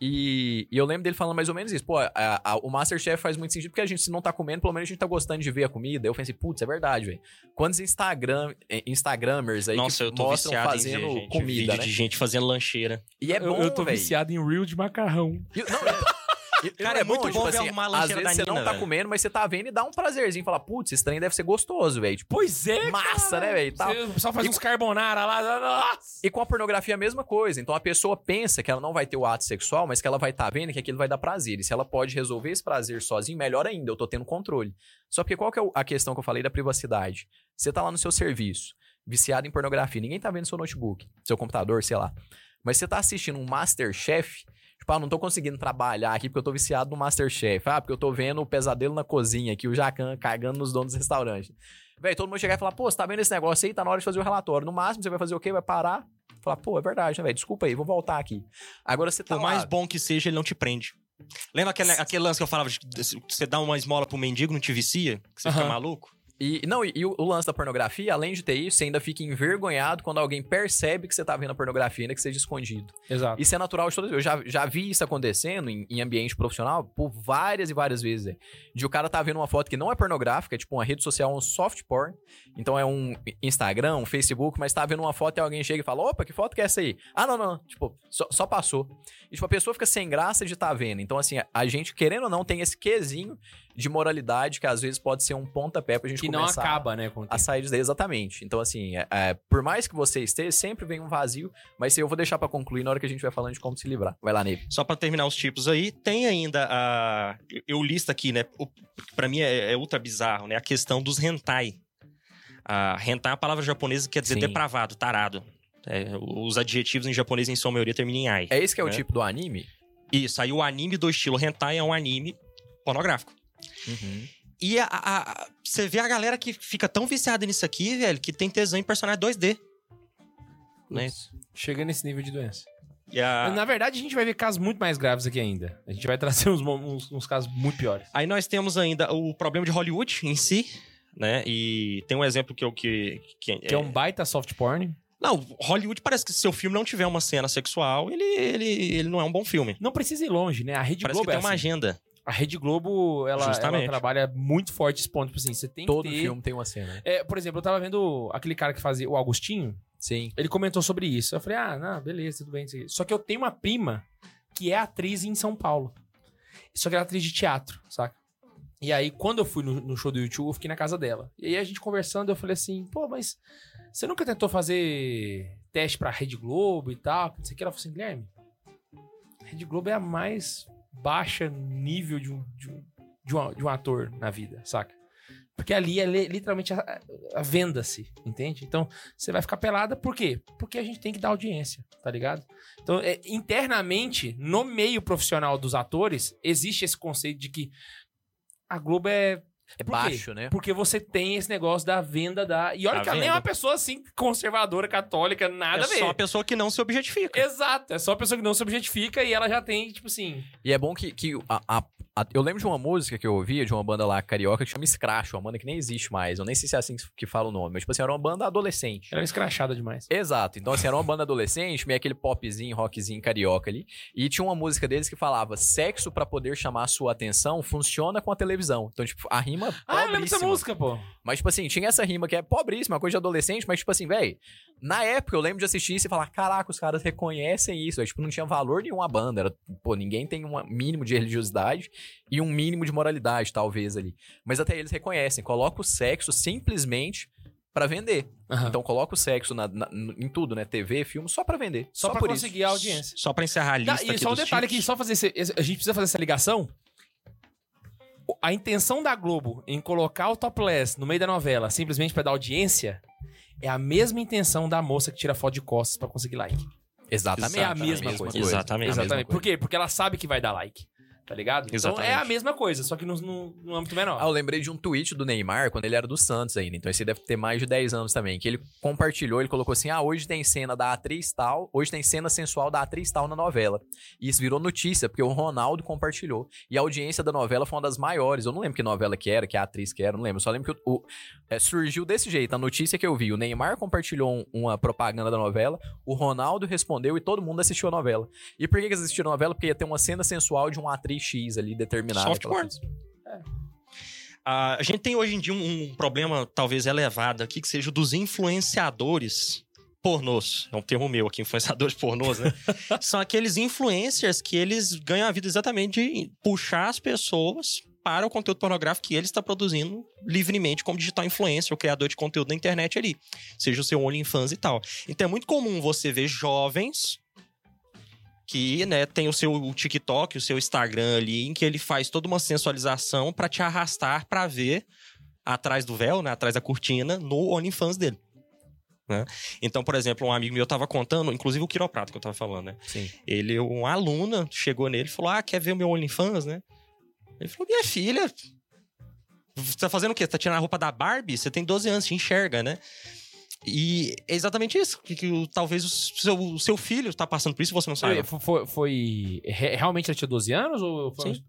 E, e eu lembro dele falando mais ou menos isso. Pô, a- a- o Masterchef faz muito sentido porque a gente, se não tá comendo, pelo menos a gente tá gostando de ver a comida. Eu pensei, putz, é verdade, velho. Quantos Instagram, eh, Instagramers aí Nossa, que eu tô mostram viciado fazendo em ver, gente, comida, vídeo né? de gente fazendo lancheira. E é eu, bom, eu tô velho. viciado em reel de macarrão. E- Não, é- e- Cara, não é muito bom ver assim, Às vezes você não Nina, tá velho. comendo, mas você tá vendo e dá um prazerzinho. Fala, putz, esse trem deve ser gostoso, velho. Tipo, Pois é, massa, né, velho? e O pessoal faz uns carbonara lá. Nossa! E com a pornografia é a mesma coisa. Então a pessoa pensa que ela não vai ter o ato sexual, mas que ela vai estar vendo que aquilo vai dar prazer. E se ela pode resolver esse prazer sozinho, melhor ainda, eu tô tendo controle. Só porque qual que é a questão que eu falei da privacidade? Você tá lá no seu serviço, viciado em pornografia, ninguém tá vendo seu notebook, seu computador, sei lá. Mas você tá assistindo um Masterchef, tipo, ah, não tô conseguindo trabalhar aqui porque eu tô viciado no Masterchef. Ah, porque eu tô vendo o pesadelo na cozinha aqui, o Jacan cagando nos donos do restaurante. Véi, todo mundo chegar e falar, pô, você tá vendo esse negócio aí? Tá na hora de fazer o relatório. No máximo, você vai fazer o quê? Vai parar, falar, pô, é verdade, né, velho? Desculpa aí, vou voltar aqui. Agora você tá Por lá... mais bom que seja, ele não te prende. Lembra aquele, aquele lance que eu falava de você dá uma esmola pro mendigo, não te vicia? Que você fica Aham. maluco? E, não, e, e o, lance da pornografia, além de ter isso, você ainda fica envergonhado quando alguém percebe que você tá vendo a pornografia, ainda que seja escondido. Exato. Isso é natural de todas Eu já, já vi isso acontecendo em, em ambiente profissional por várias e várias vezes. De o cara tá vendo uma foto que não é pornográfica, é tipo uma rede social, um soft porn. Então é um Instagram, um Facebook, mas tá vendo uma foto e alguém chega e fala: opa, que foto que é essa aí? Ah, não, não. Tipo, só, só passou. E tipo, a pessoa fica sem graça de estar vendo. Então, assim, a gente, querendo ou não, tem esse quesinho de moralidade que às vezes pode ser um pontapé pra gente Que não acaba, né? Com o a sair disso daí, exatamente. Então, assim, é- é, por mais que você esteja, sempre vem um vazio, mas eu vou deixar pra concluir na hora que a gente vai falando de como se livrar. Vai lá, Neve. Só pra terminar os tipos aí, tem ainda a. Eu listo aqui, né? O, pra mim é, é ultra bizarro, né? A questão dos hentai. A hentai é uma palavra japonesa que quer dizer Sim. depravado, tarado. É, os adjetivos em japonês, em sua maioria, terminam em ai. É esse que é o É. tipo do anime? Isso, aí o anime do estilo hentai é um anime pornográfico. E a- a- a- você vê a galera que fica tão viciada nisso aqui, velho, que tem tesão em personagem 2D. Né? Chega nesse nível de doença. E a- Na verdade, a gente vai ver casos muito mais graves aqui ainda. A gente vai trazer uns, uns- uns casos muito piores. Aí nós temos ainda o problema de Hollywood em si, né? E tem um exemplo que eu que, que, Que é um baita soft porn. Não, Hollywood parece que se seu filme não tiver uma cena sexual, ele, ele, ele não é um bom filme. Não precisa ir longe, né? A Rede Parece que Globo é tem uma assim. agenda. A Rede Globo, ela, ela trabalha muito forte esse ponto. Tipo assim, você tem Todo ter... filme tem uma cena. É, por exemplo, eu tava vendo aquele cara que fazia o Augustinho. Sim. Ele comentou sobre isso. Eu falei, ah, não, beleza, tudo bem. Só que eu tenho uma prima que é atriz em São Paulo. Só que ela é atriz de teatro, saca? E aí, quando eu fui no, no show do YouTube, eu fiquei na casa dela. E aí, a gente conversando, eu falei assim, pô, mas você nunca tentou fazer teste pra Rede Globo e tal? Não sei o que. Ela falou assim, Guilherme, a Rede Globo é a mais baixa nível de um, de um, de um, de um ator na vida, saca? Porque ali é li- literalmente a- a venda-se, entende? Então, você vai ficar pelada por quê? Porque a gente tem que dar audiência, tá ligado? Então, é, internamente, no meio profissional dos atores, existe esse conceito de que a Globo é. É Por quê? baixo, né? Porque você tem esse negócio da venda da. E olha Da que ela nem é uma pessoa assim, conservadora, católica, nada é a ver. só uma pessoa que não se objetifica. Exato, é só a pessoa que não se objetifica e ela já tem, tipo assim. E é bom que, que a- A- Eu lembro de uma música que eu ouvia de uma banda lá carioca que chama Scratch, uma banda que nem existe mais. Eu nem sei se é assim que fala o nome, mas tipo assim, era uma banda adolescente. Era escrachada demais. Exato. Então, assim, era uma banda adolescente, meio aquele popzinho, rockzinho carioca ali. E tinha uma música deles que falava: sexo pra poder chamar a sua atenção funciona com a televisão. Então, tipo, a rima. Ah, eu lembro dessa música, pô. Mas, tipo assim, tinha essa rima que é pobríssima, coisa de adolescente, mas, tipo assim, velho, na época eu lembro de assistir isso e falar: caraca, os caras reconhecem isso. Aí, tipo, não tinha valor nenhum a banda. Era, pô, ninguém tem um mínimo de religiosidade e um mínimo de moralidade, talvez, ali. Mas até eles reconhecem. Coloca o sexo simplesmente pra vender. Aham. Então coloca o sexo na- na- em tudo, né? TV, filme, só pra vender. só, pra por conseguir isso. a audiência. Só pra encerrar a Tá, lista e aqui só um detalhe tipos. aqui, só fazer esse- esse- a gente precisa fazer essa ligação. A intenção da Globo em colocar o topless no meio da novela, simplesmente pra dar audiência, é a mesma intenção da moça que tira foto de costas pra conseguir like. Exatamente. É a mesma coisa. Exatamente. Exatamente. Por quê? Porque ela sabe que vai dar like. Tá ligado? Então Exatamente. é a mesma coisa, só que no, no, no âmbito menor. Ah, eu lembrei de um tweet do Neymar quando ele era do Santos ainda. Então esse deve ter mais de 10 anos também. Que ele compartilhou, ele colocou assim: ah, hoje tem cena da atriz tal, hoje tem cena sensual da atriz tal na novela. E isso virou notícia, porque o Ronaldo compartilhou. E a audiência da novela foi uma das maiores. Eu não lembro que novela que era, que atriz que era, não lembro. Eu só lembro que o, o- é, surgiu desse jeito. A notícia que eu vi: o Neymar compartilhou um- uma propaganda da novela, o Ronaldo respondeu e todo mundo assistiu a novela. E por que que eles assistiram a novela? Porque ia ter uma cena sensual de uma atriz X ali determinada. Soft que ela porn. fez. Ah, a gente tem hoje em dia um, um problema talvez elevado aqui, que seja o dos influenciadores pornôs. É um termo meu aqui, influenciadores pornôs, né? São aqueles influencers que eles ganham a vida exatamente de puxar as pessoas para o conteúdo pornográfico que ele está produzindo livremente como digital influencer, o criador de conteúdo na internet ali. Seja o seu OnlyFans e tal. Então é muito comum você ver jovens que, né, tem o seu TikTok, o seu Instagram ali, em que ele faz toda uma sensualização pra te arrastar pra ver atrás do véu, né, atrás da cortina, no OnlyFans dele. né? Então, por exemplo, um amigo meu tava contando, inclusive o quiroprata que eu tava falando, né? Sim. Ele, uma aluna, chegou nele e falou: Ah, quer ver o meu OnlyFans, né? Ele falou: Minha filha, você tá fazendo o quê? Você tá tirando a roupa da Barbie? Você tem 12 anos, te enxerga, né? E é exatamente isso. Que, que talvez o seu, o seu filho tá passando por isso e você não sabe. Foi, foi, foi- re- Realmente ela tinha 12 anos? Ou foi... Sim.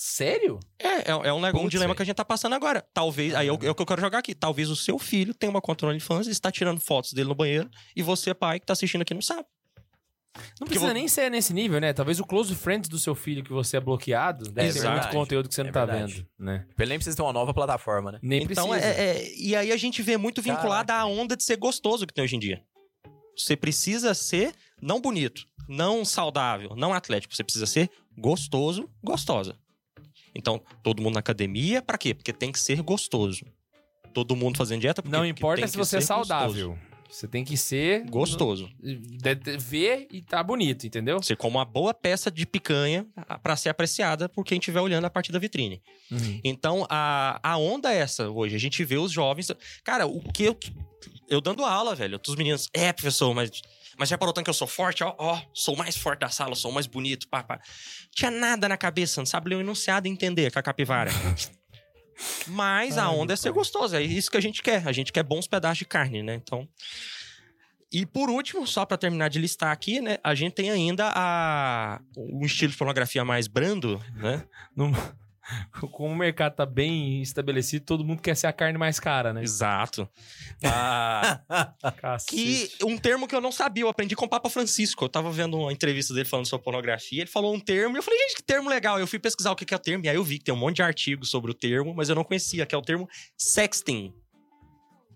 Sério? É, é, é um, negócio, um Putz, dilema velho. que a gente tá passando agora. Talvez, aí é o, é o que eu quero jogar aqui. Talvez o seu filho tenha uma conta no OnlyFans e está tirando fotos dele no banheiro e você, pai, que tá assistindo aqui, não sabe. Não precisa vou- nem ser nesse nível, né? Talvez o close friends do seu filho que você é bloqueado deve ter muito conteúdo que você não É tá verdade. vendo, né? Ele nem precisa ter uma nova plataforma, né? Nem então, precisa. é, é- e aí a gente vê muito vinculado à onda de ser gostoso que tem hoje em dia. Você precisa ser não bonito, não saudável, não atlético. Você precisa ser gostoso, gostosa. Então, todo mundo na academia, pra quê? Porque tem que ser gostoso. Todo mundo fazendo dieta, porque Não porque importa tem se que você é saudável. Você tem que ser... Gostoso. de- ver e tá bonito, entendeu? Ser como uma boa peça de picanha pra ser apreciada por quem estiver olhando a partir da vitrine. Então, a, a onda é essa hoje. A gente vê os jovens. Cara, o que eu. Eu dando aula, velho. Os meninos. É, professor, mas. Mas já parou tanto que eu sou forte? Ó, ó, sou mais forte da sala, sou mais bonito, pá, pá. Tinha nada na cabeça, não sabe ler o enunciado e entender com a capivara. Mas a Ai, onda meu é ser pai. gostoso, é isso que a gente quer. A gente quer bons pedaços de carne, né? Então. E por último, só pra terminar de listar aqui, né? A gente tem ainda a um estilo de pornografia mais brando, né? Não- Como o mercado tá bem estabelecido, todo mundo quer ser a carne mais cara, né? Exato. Ah, que um termo que eu não sabia, eu aprendi com o Papa Francisco. Eu tava vendo uma entrevista dele falando sobre pornografia, ele falou um termo e eu falei, gente, que termo legal. Eu fui pesquisar o que que é o termo e aí eu vi que tem um monte de artigos sobre o termo, mas eu não conhecia, que é o termo sexting.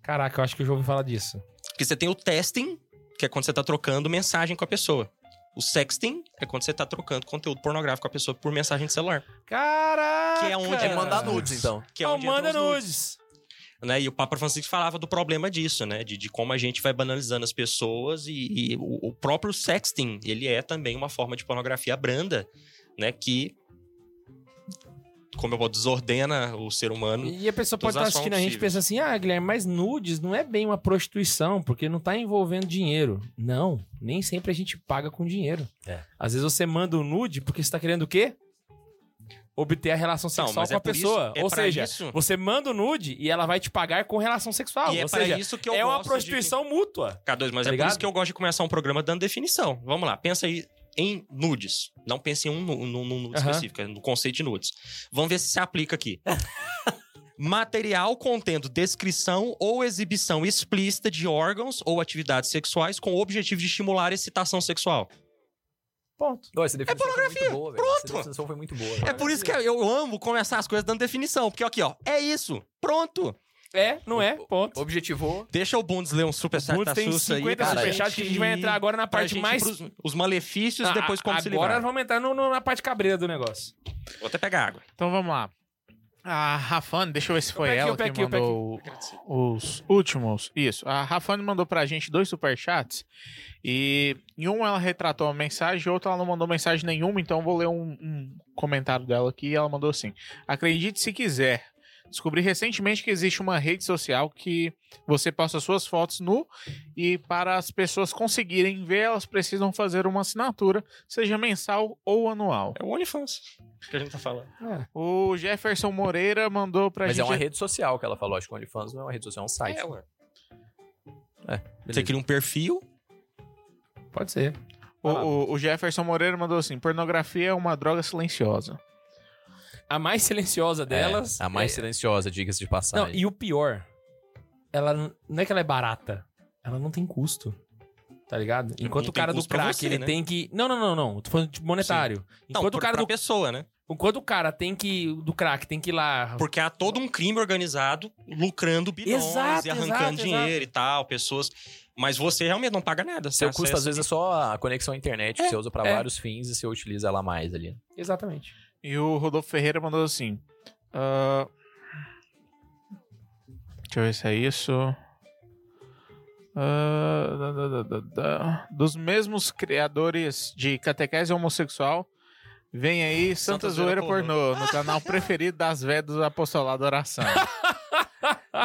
Caraca, eu acho que eu já ouvi falar disso. Porque você tem o testing, que é quando você tá trocando mensagem com a pessoa. O sexting é quando você tá trocando conteúdo pornográfico com a pessoa por mensagem de celular. Caraca! Que é onde É mandar nudes, então. Que é Não, onde manda nudes. nudes. né? E o Papa Francisco falava do problema disso, né? De, de como a gente vai banalizando as pessoas e, e o, o próprio sexting, ele é também uma forma de pornografia branda, né? Que, como eu vou, desordena o ser humano. E a pessoa pode estar as assistindo a gente e pensa assim: ah, Guilherme, mas nudes não é bem uma prostituição, porque não tá envolvendo dinheiro. Não, nem sempre a gente paga com dinheiro. É. Às vezes você manda um nude porque você tá querendo o quê? Obter a relação Não, sexual mas com é a por isso- pessoa. é Ou seja, isso- você manda o nude e ela vai te pagar com relação sexual. e é Ou seja, isso que eu é uma prostituição mútua. De... K2, mas Tá é ligado? por isso que eu gosto de começar um programa dando definição. Vamos lá, pensa aí. Em nudes. Não pense em um nu- num num nude específico, é no conceito de nudes. Vamos ver se se aplica aqui. Material contendo descrição ou exibição explícita de órgãos ou atividades sexuais com o objetivo de estimular a excitação sexual. Ponto. Definição foi pornografia. muito boa. Pronto. Essa definição foi muito boa. É por isso que eu amo começar as coisas dando definição. Porque aqui, ó, é isso. Pronto. É, não é? Ponto. Objetivou. Deixa o Bundes ler um superchat Bundes da tem Sussa aí. 50 pra superchats que a gente vai entrar agora na parte gente mais... pros- os malefícios Ah, depois como se livrar. Agora vamos entrar no- no- na parte cabreira do negócio. Vou até pegar água. Então vamos lá. A Rafane, deixa eu ver se foi peguei, ela que peguei, peguei. mandou os últimos. Isso. A Rafane mandou pra gente dois superchats. E em um ela retratou uma mensagem, em outro ela não mandou mensagem nenhuma, então eu vou ler um, um comentário dela aqui. E ela mandou assim: Acredite se quiser. Descobri recentemente que existe uma rede social que você posta suas fotos nu e para as pessoas conseguirem ver, elas precisam fazer uma assinatura, seja mensal ou anual. É o OnlyFans que a gente tá falando. O Jefferson Moreira mandou pra Mas gente. é uma rede social que ela falou. Acho que o OnlyFans não é uma rede social, é um site. É, ué. Beleza. Você cria um perfil, Pode ser. O, o- o Jefferson Moreira mandou assim: pornografia é uma droga silenciosa. A mais silenciosa delas... É, a mais é- silenciosa, diga-se de Não, passagem. e o pior, ela não é que ela é barata, ela não tem custo. Tá ligado? Enquanto Não o cara do crack, você, ele né? tem que. Não, não, não, não. Tô falando de monetário. não, Enquanto por, o cara pra do. pessoa, né? Enquanto o cara tem que. Do crack tem que ir lá. Porque há todo um crime organizado lucrando bilhões Exato, e arrancando exato, dinheiro e tal, pessoas. Mas você realmente não paga nada. Seu custo, às vezes, é só a conexão à internet, que É, você usa pra é. vários fins e você utiliza ela mais ali. Exatamente. E o Rodolfo Ferreira mandou assim: ah, Deixa eu ver se é isso. Ah, da, da, da. Dos mesmos criadores de catequese homossexual, vem aí Santa, Santa Zoeira Pornô, no canal preferido das véias do Apostolado Oração.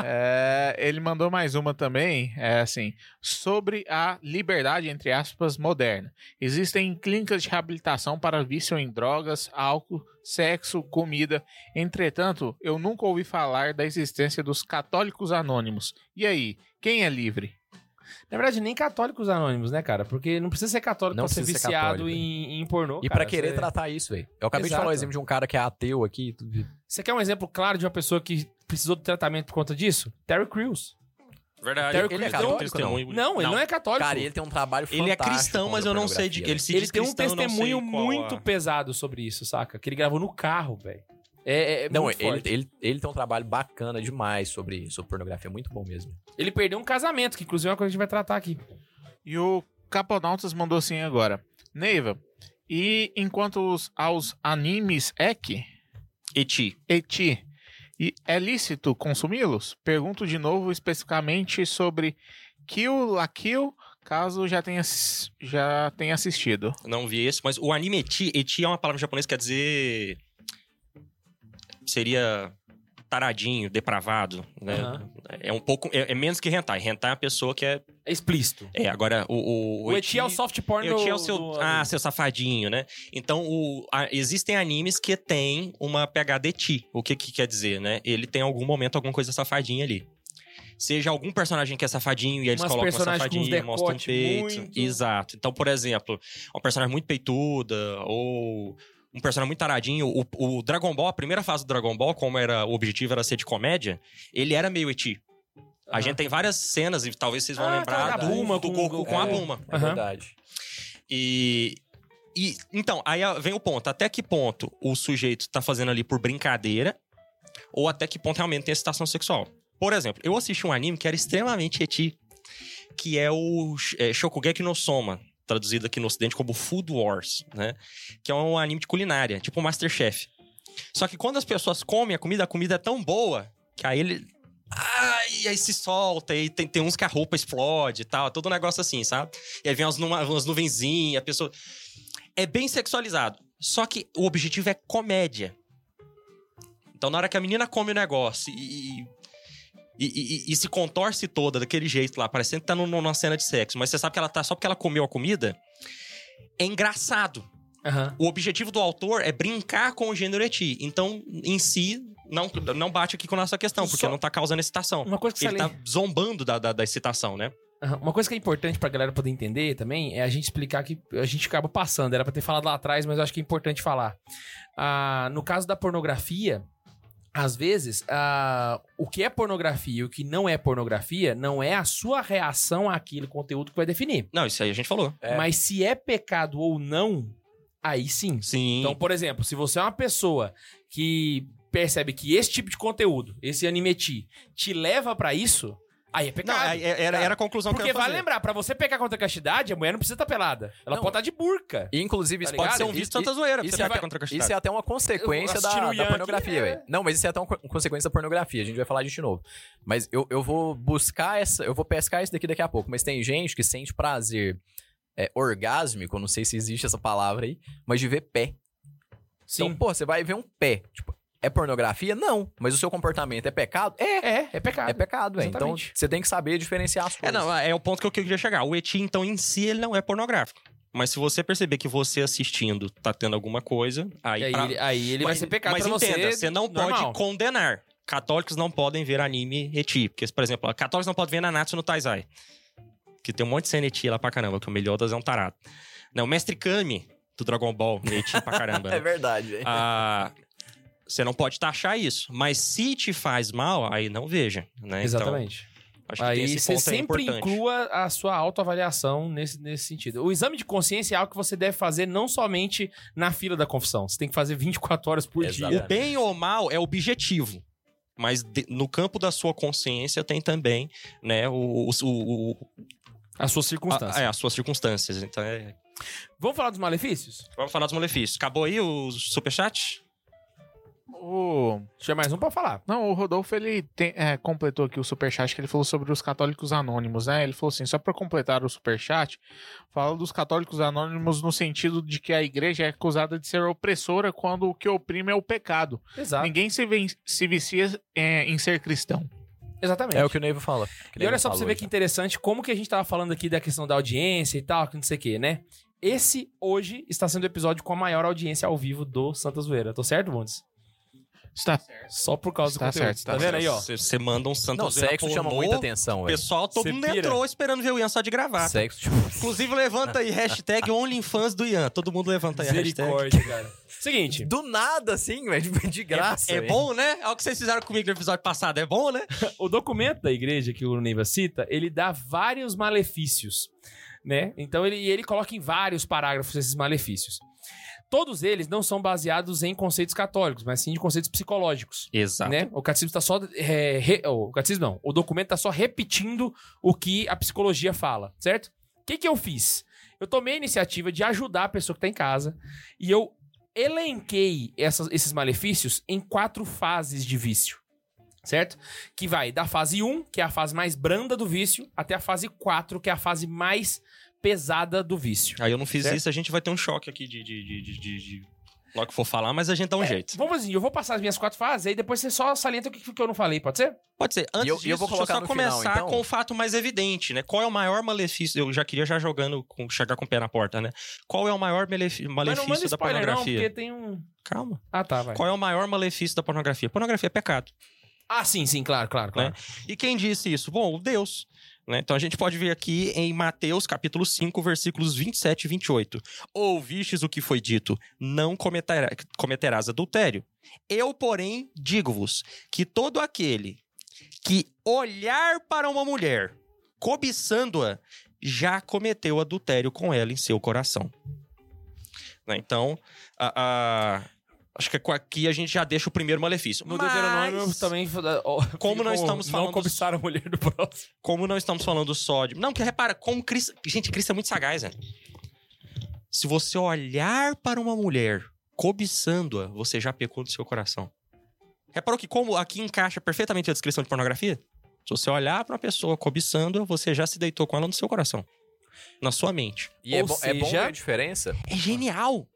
É, ele mandou mais uma também, é assim, sobre a liberdade, entre aspas, moderna. Existem clínicas de reabilitação para vício em drogas, álcool, sexo, comida. Entretanto, eu nunca ouvi falar da existência dos católicos anônimos. E aí, quem é livre? Na verdade, nem católicos anônimos, né, cara? Porque não precisa ser católico Não pra ser viciado católico, em, em pornô. E cara. pra querer Você- tratar isso, velho. Eu acabei de Exato. falar o exemplo de um cara que é ateu aqui. Você quer um exemplo claro de uma pessoa que precisou de tratamento por conta disso? Terry Crews. Verdade. Terry Ele é católico, testemunho- Não, ele não é católico. Cara, ele tem um trabalho fantástico. Ele é cristão, mas eu não sei de. Ele se Ele diz tem um cristão, não testemunho muito pesado sobre isso, saca? Que ele gravou no carro, velho. É, é Não, muito ele, forte. ele, ele tem um trabalho bacana demais sobre, sobre pornografia. Muito bom mesmo. Ele perdeu um casamento, que inclusive é uma coisa que a gente vai tratar aqui. E o Caponautas mandou assim agora. Neiva, e enquanto os, aos animes EK, Eti. Eti, e é lícito consumi-los? Pergunto de novo especificamente sobre Kill la Kill, caso já tenha, já tenha assistido. Não vi esse, mas o anime eti, eti é uma palavra japonesa que quer dizer. Seria taradinho, depravado, né? Aham. É um pouco. É, é menos que hentai. Hentai é uma pessoa que é. É explícito. É, agora o. O, O Eti é o soft porn O eti é o seu. do- ah, seu safadinho, né? Então, o, a- existem animes que têm uma pegada eti. O que que quer dizer, né? Ele tem em algum momento alguma coisa safadinha ali. Seja algum personagem que é safadinho e eles Umas colocam safadinha, mostram um peito. muito- Exato. Então, por exemplo, uma personagem muito peituda ou um personagem muito taradinho. O, o Dragon Ball, a primeira fase do Dragon Ball, como era o objetivo era ser de comédia, ele era meio eti. A Aham. gente tem várias cenas, e talvez vocês vão Ah, lembrar tá, da do, Bulma do com- Goku com a é. Bulma. É Aham. verdade. E, e então, aí vem o ponto. Até que ponto o sujeito tá fazendo ali por brincadeira ou até que ponto realmente tem excitação sexual. Por exemplo, eu assisti um anime que era extremamente eti, que é o é, Shokugeki no Soma, traduzido aqui no ocidente como Food Wars, né? Que é um anime de culinária, tipo Masterchef. Só que quando as pessoas comem a comida, a comida é tão boa que aí ele Ai, aí se solta, e tem, tem uns que a roupa explode e tal, todo um negócio assim, sabe? E aí vem umas, umas nuvenzinhas, a pessoa. É bem sexualizado. Só que o objetivo é comédia. Então, na hora que a menina come o negócio e. E, e- e- se contorce toda daquele jeito lá, parecendo que tá num- numa cena de sexo, mas você sabe que ela tá só porque ela comeu a comida, é engraçado. Aham. O objetivo do autor é brincar com o gênero eti. Então, em si, não, não bate aqui com a nossa questão, porque Só- não tá causando excitação. Uma coisa que você Ele tá zombando da, da, da excitação, né? Uma coisa que é importante pra galera poder entender também é a gente explicar que a gente acaba passando. Era pra ter falado lá atrás, mas eu acho que é importante falar. Ah, no caso da pornografia, às vezes, ah, o que é pornografia e o que não é pornografia não é a sua reação àquele conteúdo que vai definir. Não, isso aí a gente falou. É. Mas se é pecado ou não, aí sim. Sim. Então, por exemplo, se você é uma pessoa que percebe que esse tipo de conteúdo, esse animeti, te leva pra isso, aí é não, pecado. aí era, era a conclusão que eu Porque ia vai fazer. lembrar, pra você pecar contra a castidade, a mulher não precisa estar pelada. Ela Não. pode estar de burca. E, inclusive, Tá isso ligado? pode ser um Isso- visto tanta zoeira pra isso você é pecar contra a Isso castidade. é até uma consequência Eu da, assistindo o da pornografia, é. velho. Não, mas isso é até uma co- consequência da pornografia. A gente vai falar disso de novo. Mas eu, eu vou buscar essa. Eu vou pescar isso daqui daqui a pouco. Mas tem gente que sente prazer é, orgásmico, não sei se existe essa palavra aí, mas de ver pé. Então, pô, você vai ver um pé. Tipo, é pornografia? Não. Mas o seu comportamento é pecado? É. É, é pecado. É pecado, velho. Então você tem que saber diferenciar as É, coisas. não, é o ponto que eu queria chegar. O eti, então, em si, ele não é pornográfico. Mas se você perceber que você assistindo tá tendo alguma coisa, aí, aí, pra- ele, aí ele vai Mas- ser pecado mas pra entenda, você. não normal. pode condenar. Católicos não podem ver anime eti. Porque, por exemplo, católicos não podem ver Nanatsu no Taizai. Que tem um monte de cena eti lá pra caramba, que o Meliodas é um tarado. Não, o Mestre Kami, do Dragon Ball, eti pra caramba. É né? verdade, velho. Ah, você não pode taxar isso. Mas se te faz mal, aí não veja. Né? Exatamente. Então, acho que Aí você sempre importante. inclua a sua autoavaliação nesse, nesse sentido. O exame de consciência é algo que você deve fazer não somente na fila da confissão. Você tem que fazer 24 horas por Exato. dia. O bem ou mal é objetivo. Mas de- no campo da sua consciência tem também, né, o, o, o- As suas a- circunstâncias. é, as suas circunstâncias. Então, é- Vamos falar dos malefícios? Vamos falar dos malefícios. Acabou aí o superchat? O... Tinha mais um pra falar. Não, o Rodolfo, ele tem- é, completou aqui o superchat que ele falou sobre os católicos anônimos, né? Ele falou assim, só pra completar o superchat, fala dos católicos anônimos no sentido de que a igreja é acusada de ser opressora quando o que oprime é o pecado. Exato. Ninguém se, ven- se vicia é, em ser cristão. Exatamente. É o que o Neivo fala. E olha só pra você ver que interessante como que a gente tava falando aqui da questão da audiência e tal, que não sei o que, né? Esse hoje está sendo o episódio com a maior audiência ao vivo do Santa Zoeira. Tô certo, Bundes? Está Só por causa do Tá conteúdo. certo, tá tá vendo aí, ó? Você manda um santo Não, sexo chama pornô, muita atenção, O pessoal, todo mundo entrou esperando ver o Ian só de gravata. Sexo, tipo, Inclusive, levanta aí, hashtag OnlyFans do Ian. Todo mundo levanta aí a hashtag. Misericórdia, cara. Seguinte, do nada, assim, velho, de graça. É velho. bom, né? É o que vocês fizeram comigo no episódio passado. É bom, né? o documento da igreja que o Neiva cita, ele dá vários malefícios, né? Então ele, ele coloca em vários parágrafos esses malefícios. Todos eles não são baseados em conceitos católicos, mas sim de conceitos psicológicos. Exato. Né? O catecismo está só. é, re- o catecismo não. O documento está só repetindo o que a psicologia fala, certo? O que, que eu fiz? Eu tomei a iniciativa de ajudar a pessoa que está em casa e eu elenquei essas- esses malefícios em quatro fases de vício. Certo? Que vai da fase 1, que é a fase mais branda do vício, até a fase 4, que é a fase mais pesada do vício. Aí eu não fiz Certo? isso, a gente vai ter um choque aqui de, de, de, de, de, de- Logo que for falar, mas a gente dá um jeito. Vamos assim, eu vou passar as minhas quatro fases, aí depois você só salienta o que, que eu não falei, pode ser? Pode ser. Antes E eu- disso, eu vou deixa eu colocar só no final, começar então. com o fato mais evidente, né? Qual é o maior malefício? Eu já queria já jogando, com, chegar com o pé na porta, né? Qual é o maior malefi- Mas não malefício manda da spoiler não, pornografia? porque tem um... Calma. Ah, tá, vai. Qual é o maior malefício da pornografia? Pornografia é pecado. Ah, sim, sim, claro, claro, claro. E quem disse isso? Bom, o Deus. Né? Então a gente pode ver aqui em Mateus capítulo 5, versículos 27 e 28. Ouvistes o que foi dito, não cometerá- cometerás adultério. Eu, porém, digo-vos que todo aquele que olhar para uma mulher, cobiçando-a, já cometeu adultério com ela em seu coração. Né? Então, a- a- acho que aqui a gente já deixa o primeiro malefício. No Mas- Deuteronômio também... Como não estamos falando Não cobiçar a mulher do próximo. como não estamos falando só de. Não, que repara, como Cristo. Gente, Cristo é muito sagaz, né? Se você olhar para uma mulher cobiçando-a, você já pecou no seu coração. Reparou que como aqui encaixa perfeitamente a descrição de pornografia? Se você olhar para uma pessoa cobiçando-a, você já se deitou com ela no seu coração. Na sua mente. E é, Ou bom, é bom ver seja- a diferença. É genial!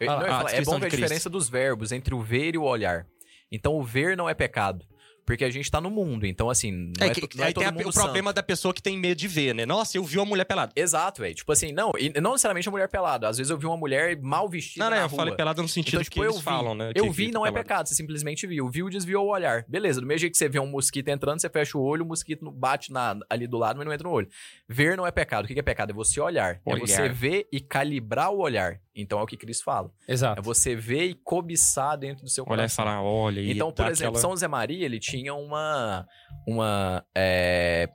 Eu- Ah, não, eu falar, é bom ver a diferença dos verbos entre o ver e o olhar. Então, o ver não é pecado. Porque a gente tá no mundo, então assim, não é, É que, não é aí todo tem a- mundo o problema da pessoa que tem medo de ver, né? Nossa, eu vi uma mulher pelada. Exato, velho. Tipo assim, não, e não necessariamente a mulher pelada. Às vezes eu vi uma mulher mal vestida Não, não, na eu rua. falei pelada no sentido Então, tipo, que eles eu vi. falam, né? Eu vi, não é pelada. pecado, você simplesmente viu. Viu, desviou o olhar. Beleza, do mesmo jeito que você vê um mosquito entrando, você fecha o olho, o mosquito bate na- ali do lado, mas não entra no olho. Ver não é pecado. O que é pecado? É você olhar. É Olhar. você ver e calibrar o olhar. Então é o que Cristo fala. É Exato. você ver e cobiçar dentro do seu Olhar e coração. falar, olha, e Então, por exemplo, aquela- São José Maria, ele tinha uma, uma é,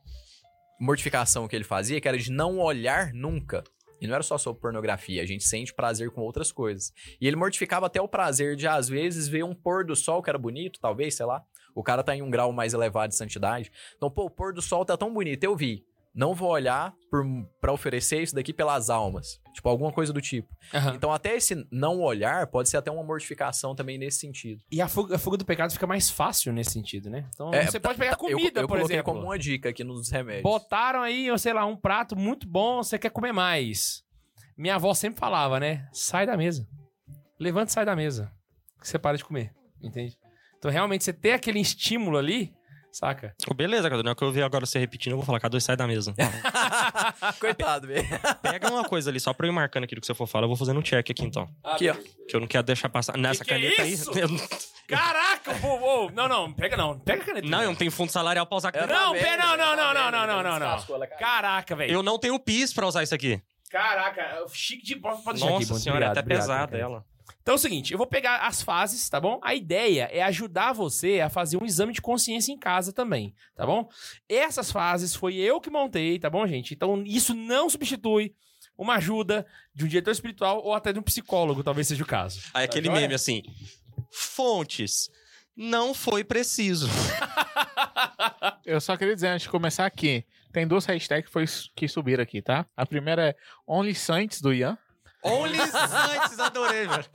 mortificação que ele fazia, que era de não olhar nunca. E não era só sobre pornografia, a gente sente prazer com outras coisas. E ele mortificava até o prazer de, às vezes, ver um pôr do sol que era bonito, talvez, sei lá. O cara tá em um grau mais elevado de santidade. Então, pô, o pôr do sol tá tão bonito, eu vi. Não vou olhar por, pra oferecer isso daqui pelas almas. Tipo, alguma coisa do tipo. Aham. Então, até esse não olhar pode ser até uma mortificação também nesse sentido. E a fuga, a fuga do pecado fica mais fácil nesse sentido, né? Então É, você pode pegar Tá, eu- comida, eu, por coloquei exemplo. como uma dica aqui nos remédios. Botaram aí, sei lá, um prato muito bom, você quer comer mais. Minha avó sempre falava, né? Sai da mesa. Levanta e sai da mesa. Que você para de comer. Entende? Então, realmente, você ter aquele estímulo ali, saca? Oh, beleza, cara. Na hora que eu ver agora você repetindo, eu vou falar, K2 sai da mesa. Coitado, velho. Pega uma coisa ali, só pra eu ir marcando aquilo que você for falar, eu vou fazendo um check aqui então. Aqui, ó. Que eu não quero deixar passar. Nessa que é caneta isso? aí. eu não- Caraca, pô, pô. Não, não, pega não. Pega a caneta. Não, eu não tenho fundo salarial pra usar Eu caneta. Não, pera, não, eu não, não, não, não, não, não. ela, cara. Caraca, velho. Eu não tenho pis pra usar isso aqui. Caraca, chique de bola. Pode deixar Nossa aqui, senhora, é Obrigado, até obrigado, pesada obrigado. ela. Então é o seguinte, eu vou pegar as fases, tá bom? A ideia é ajudar você a fazer um exame de consciência em casa também, tá bom? Essas fases foi eu que montei, tá bom, gente? Então isso não substitui uma ajuda de um diretor espiritual ou até de um psicólogo, talvez seja o caso. Aí aquele joia? meme assim. Fontes. Não foi preciso. Eu só queria dizer antes de começar aqui, tem duas hashtags que, foi, que subiram aqui, tá? A primeira é OnlySantos do Ian. Only antes, adorei, velho.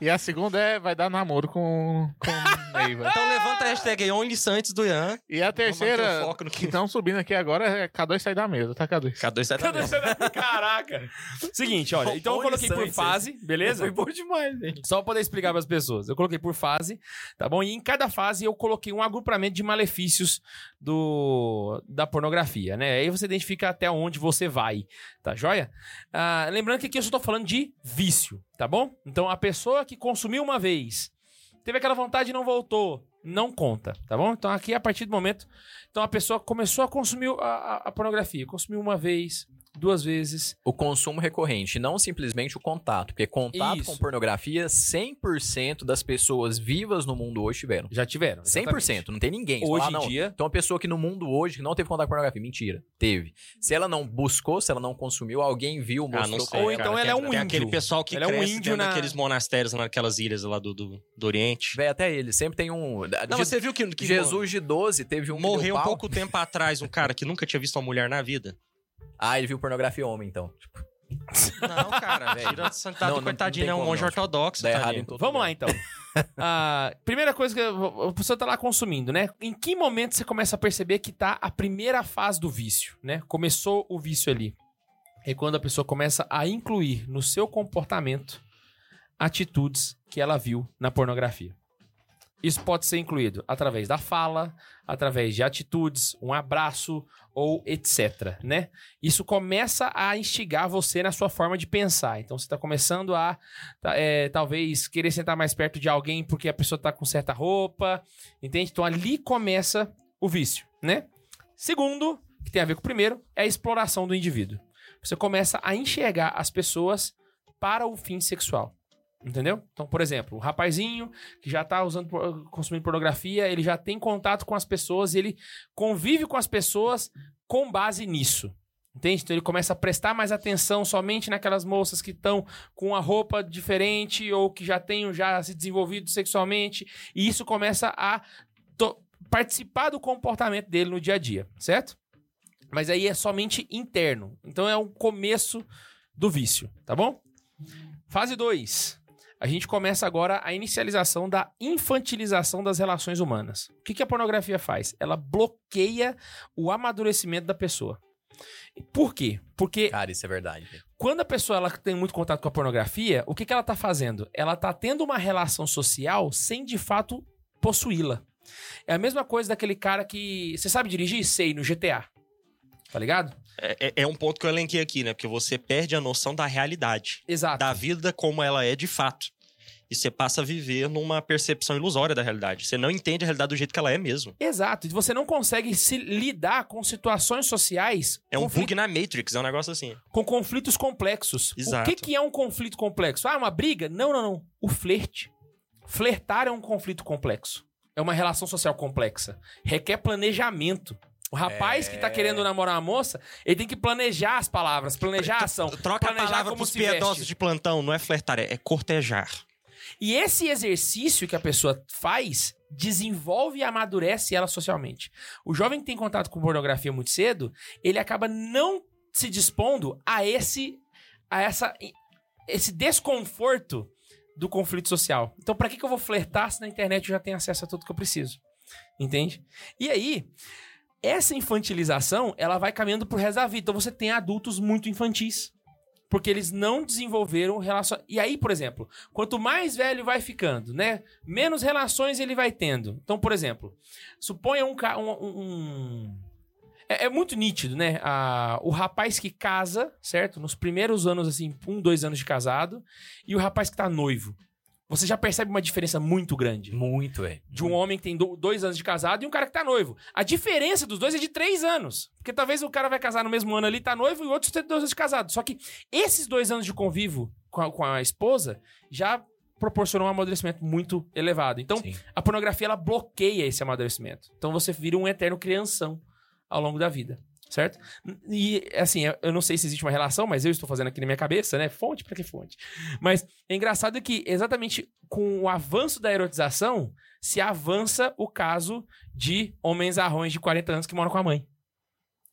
E a segunda é vai dar namoro com, com Neiva. Então levanta a hashtag aí, Only Santos do Ian. E a terceira, foco no que estão subindo aqui agora, é K2 sair da mesa, tá, K2? K2 sai da mesa. Caraca. Seguinte, olha, então eu coloquei por fase, beleza? Foi bom demais, velho. Só pra poder explicar para as pessoas. Eu coloquei por fase, tá bom? E em cada fase eu coloquei um agrupamento de malefícios do da pornografia, né? Aí você identifica até onde você vai, tá joia? Ah, lembrando que aqui eu só tô falando de vício, tá bom? Então a pessoa que consumiu uma vez, teve aquela vontade e não voltou, não conta, tá bom? Então aqui a partir do momento, então a pessoa começou a consumir a, a- a pornografia, consumiu uma vez, duas vezes, O consumo recorrente, não simplesmente o contato. Porque contato Isso. com pornografia, 100% das pessoas vivas no mundo hoje tiveram. já tiveram. 100%, exatamente. não tem ninguém. Hoje fala, em "Ah, não, dia, Então, uma pessoa que no mundo hoje que não teve contato com pornografia, mentira, teve. Se ela não buscou, se ela não consumiu, alguém viu, Ah, mostrou. não sei. Ou cara. então ela é um tem aquele índio. pessoal que Ela é um cresce índio dentro na- daqueles monastérios, naquelas ilhas lá do, do, do Oriente. Véi, até ele, sempre tem um... Não, de- você viu que, que Jesus de 12 teve um morreu um pouco tempo atrás um cara que nunca tinha visto uma mulher na vida? Ah, ele viu pornografia homem, então. Não, cara, velho. Tira a santidade Não, coitadinho, não é um monge não. ortodoxo. Dá errado tadinho. em todo Vamos lugar. lá, então. Ah, primeira coisa que a pessoa tá lá consumindo, né? Em que momento você começa a perceber que tá a primeira fase do vício, né? Começou o vício ali. É quando a pessoa começa a incluir no seu comportamento atitudes que ela viu na pornografia. Isso pode ser incluído através da fala, através de atitudes, um abraço ou etc, né? Isso começa a instigar você na sua forma de pensar. Então você está começando a tá, é, talvez querer sentar mais perto de alguém porque a pessoa tá com certa roupa, entende? Então ali começa o vício, né? Segundo, que tem a ver com o primeiro, é a exploração do indivíduo. Você começa a enxergar as pessoas para o fim sexual. Entendeu? Então, por exemplo, o rapazinho que já tá usando, consumindo pornografia, ele já tem contato com as pessoas, ele convive com as pessoas com base nisso. Entende? Então ele começa a prestar mais atenção somente naquelas moças que estão com a roupa diferente ou que já tenham já se desenvolvido sexualmente, e isso começa a participar do comportamento dele no dia a dia, certo? Mas aí é somente interno. Então é o começo do vício, tá bom? Fase 2. A gente começa agora a inicialização da infantilização das relações humanas. O que, que a pornografia faz? Ela bloqueia o amadurecimento da pessoa. Por quê? Porque Cara, isso é verdade. quando a pessoa ela tem muito contato com a pornografia, o que, que ela tá fazendo? Ela tá tendo uma relação social sem de fato possuí-la. É a mesma coisa daquele cara que. Você sabe dirigir? Sei, no GTA. Tá ligado? É, é- é um ponto que eu elenquei aqui, né? Porque você perde a noção da realidade, Exato. da vida como ela é de fato. E você passa a viver numa percepção ilusória da realidade. Você não entende a realidade do jeito que ela é mesmo. Exato. E você não consegue se lidar com situações sociais É um confli- bug na Matrix, é um negócio assim. com conflitos complexos. Exato. O que, que é um conflito complexo? Ah, uma briga? Não, não, não. O flerte. Flertar é um conflito complexo. É uma relação social complexa. Requer planejamento. O rapaz que tá querendo namorar uma moça, ele tem que planejar as palavras, planejar a ação. Troca a planejar palavra como pros se veste. piedosos de plantão, não é flertar, é, é cortejar. E esse exercício que a pessoa faz desenvolve e amadurece ela socialmente. O jovem que tem contato com pornografia muito cedo, ele acaba não se dispondo a esse a essa esse desconforto do conflito social. Então, pra que que eu vou flertar se na internet eu já tenho acesso a tudo que eu preciso? Entende? E aí, essa infantilização, ela vai caminhando pro resto da vida. Então, você tem adultos muito infantis. Porque eles não desenvolveram relação. E aí, por exemplo, quanto mais velho vai ficando, né? Menos relações ele vai tendo. Então, por exemplo, suponha um. um- um- É, é muito nítido, né? A- o rapaz que casa, certo? Nos primeiros anos, assim, um, dois anos de casado, e o rapaz que tá noivo. Você já percebe uma diferença muito grande Muito, é. de um homem que tem do- dois anos de casado e um cara que tá noivo. A diferença dos dois é de três anos. Porque talvez o cara vai casar no mesmo ano ali, tá noivo, e o outro tem dois anos de casado. Só que esses dois anos de convívio com a, com a esposa já proporcionou um amadurecimento muito elevado. Então, Sim. a pornografia, ela bloqueia esse amadurecimento. Então, você vira um eterno crianção ao longo da vida. Certo? E, assim, eu- não sei se existe uma relação, mas eu estou fazendo aqui na minha cabeça, né? Fonte pra que fonte? Mas é engraçado que, exatamente com o avanço da erotização, se avança o caso de homens arrões de 40 anos que moram com a mãe.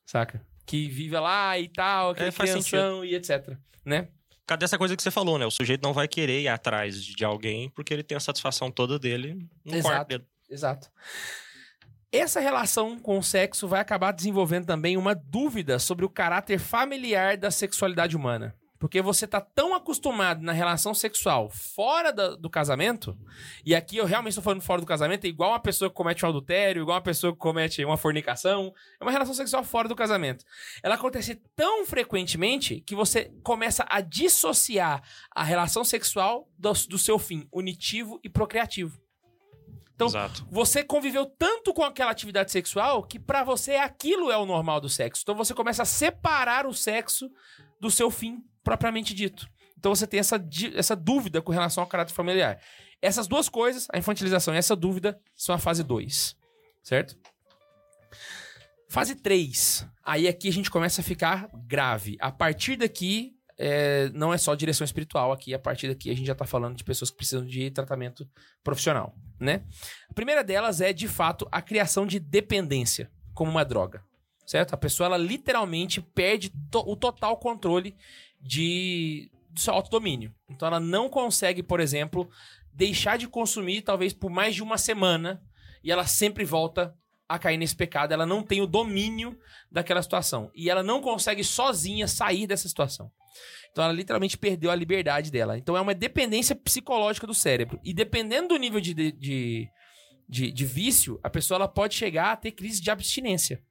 Saca? Que vive lá e tal, aquele É, crianção e etc. Né? Cadê essa coisa que você falou, né? O sujeito não vai querer ir atrás de de alguém porque ele tem a satisfação toda dele no Exato. quarto dele. Exato. Essa relação com o sexo vai acabar desenvolvendo também uma dúvida sobre o caráter familiar da sexualidade humana. Porque você tá tão acostumado na relação sexual fora da- do casamento, e aqui eu realmente estou falando fora do casamento, é igual uma pessoa que comete um adultério, igual uma pessoa que comete uma fornicação, é uma relação sexual fora do casamento. Ela acontece tão frequentemente que você começa a dissociar a relação sexual do, do seu fim unitivo e procriativo. Então, Exato. você conviveu tanto com aquela atividade sexual que pra você aquilo é o normal do sexo. Então você começa a separar o sexo do seu fim propriamente dito. Então você tem essa, essa dúvida com relação ao caráter familiar. Essas duas coisas, a infantilização e essa dúvida, são a fase 2. Certo? Fase 3. Aí aqui a gente começa a ficar grave. A partir daqui, é, não é só direção espiritual aqui. A partir daqui a gente já tá falando de pessoas que precisam de tratamento profissional, né? A primeira delas é, de fato, a criação de dependência como uma droga, certo? A pessoa, ela literalmente perde to- o total controle de, do seu autodomínio. Então, ela não consegue, por exemplo, deixar de consumir, talvez por mais de uma semana, e ela sempre volta a cair nesse pecado. Ela não tem o domínio daquela situação. E ela não consegue sozinha sair dessa situação. Então ela literalmente perdeu a liberdade dela. Então é uma dependência psicológica do cérebro. E dependendo do nível de, de, de, de- vício, a pessoa ela pode chegar a ter crise de abstinência.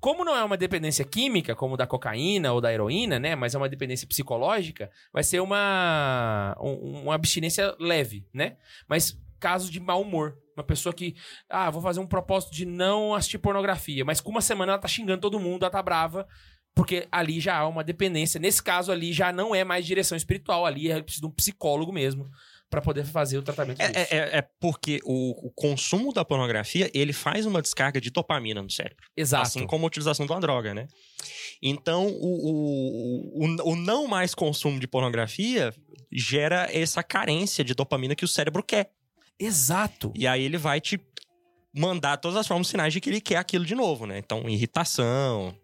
Como não é uma dependência química, como da cocaína ou da heroína, né? Mas é uma dependência psicológica, vai ser uma, um- uma abstinência leve, né? Mas casos de mau humor. Uma pessoa que, ah, vou fazer um propósito de não assistir pornografia, mas com uma semana ela tá xingando todo mundo, ela tá brava, porque ali já há uma dependência. Nesse caso ali já não é mais direção espiritual, ali é preciso de um psicólogo mesmo pra poder fazer o tratamento disso. É, é- é- é porque o, o consumo da pornografia, ele faz uma descarga de dopamina no cérebro. Exato. Assim como a utilização de uma droga, né? Então, o, o, o, o não mais consumo de pornografia gera essa carência de dopamina que o cérebro quer. Exato. E aí ele vai te mandar todas as formas sinais de que ele quer aquilo de novo, né? Então, irritação,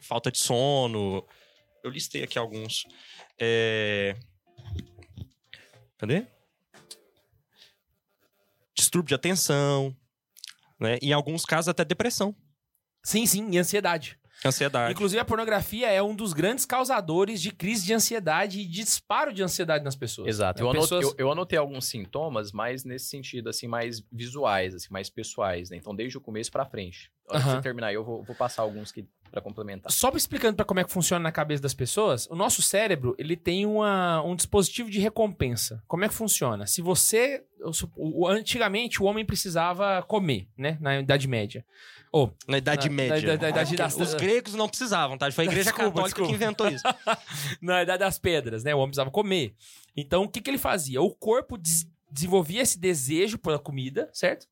falta de sono. Eu listei aqui alguns. É... Cadê? Distúrbio de atenção, né? Em alguns casos até depressão. Sim, sim, e ansiedade. Ansiedade. Inclusive, a pornografia é um dos grandes causadores de crise de ansiedade e de disparo de ansiedade nas pessoas. Exato. Né? Eu, anotei, Pessoas- eu, eu anotei alguns sintomas, mas nesse sentido, assim, mais visuais, assim, mais pessoais, né? Então, desde o começo pra frente. A hora que Aham. você terminar, eu vou, vou passar alguns que para complementar. Só explicando para como é que funciona na cabeça das pessoas, o nosso cérebro ele tem uma, um dispositivo de recompensa. Como é que funciona? Se você. o- Antigamente o homem precisava comer, né? Na Idade Média. Ou, Na Idade Na- Média. na- na- na Idade das- Os gregos não precisavam, tá? Foi a Igreja Desculpa, Católica desculpa. que inventou isso. na Idade das Pedras, né? O homem precisava comer. Então o que, que ele fazia? O corpo des- desenvolvia esse desejo pela comida, certo?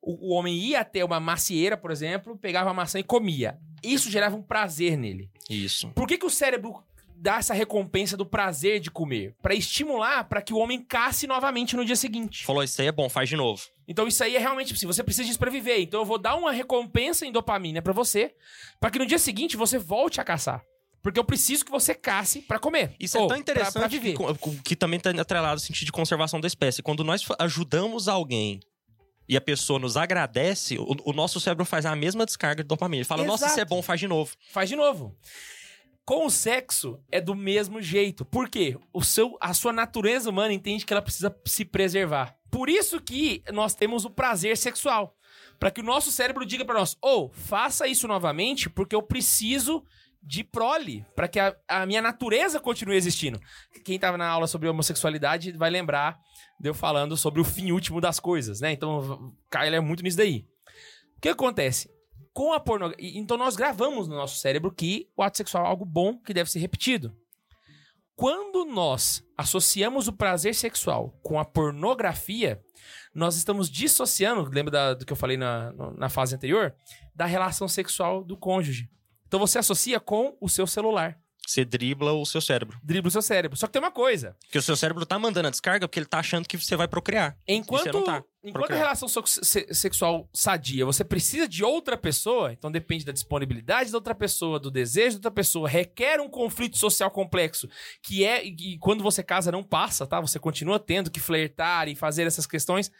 O, o homem ia até uma macieira, por exemplo, pegava a maçã e comia. Isso gerava um prazer nele. Isso. Por que, que o cérebro dá essa recompensa do prazer de comer? Pra estimular para que o homem casse novamente no dia seguinte. Falou, isso aí é bom, faz de novo. Então isso aí é realmente assim, você precisa disso pra viver. Então eu vou dar uma recompensa em dopamina pra você, pra que no dia seguinte você volte a caçar. Porque eu preciso que você casse pra comer. Isso é tão pra- pra interessante viver. que, que também está atrelado ao sentido de conservação da espécie. Quando nós ajudamos alguém e a pessoa nos agradece, o, o nosso cérebro faz a mesma descarga de dopamina. Ele fala, nossa, isso é Exato. bom, faz de novo. Faz de novo. Com o sexo é do mesmo jeito. Por quê? O seu, a sua natureza humana entende que ela precisa se preservar. Por isso que nós temos o prazer sexual. Pra que o nosso cérebro diga pra nós: ou faça isso novamente, porque eu preciso de prole, Pra que a, a minha natureza continue existindo. Quem tava na aula sobre homossexualidade vai lembrar de eu falando sobre o fim último das coisas, né? Então, Kyle é muito nisso daí. O que acontece? Com a pornografia. Então, nós gravamos no nosso cérebro que o ato sexual é algo bom que deve ser repetido. Quando nós associamos o prazer sexual com a pornografia, nós estamos dissociando, lembra da- do que eu falei na, na fase anterior? Da relação sexual do cônjuge. Então você associa com o seu celular. Você dribla o seu cérebro. Dribla o seu cérebro. Só que tem uma coisa. Porque o seu cérebro tá mandando a descarga porque ele tá achando que você vai procriar. Enquanto, tá enquanto a relação sexual sadia, você precisa de outra pessoa, então depende da disponibilidade da outra pessoa, do desejo da outra pessoa, requer um conflito social complexo, que é, e quando você casa não passa, tá? Você continua tendo que flertar e fazer essas questões.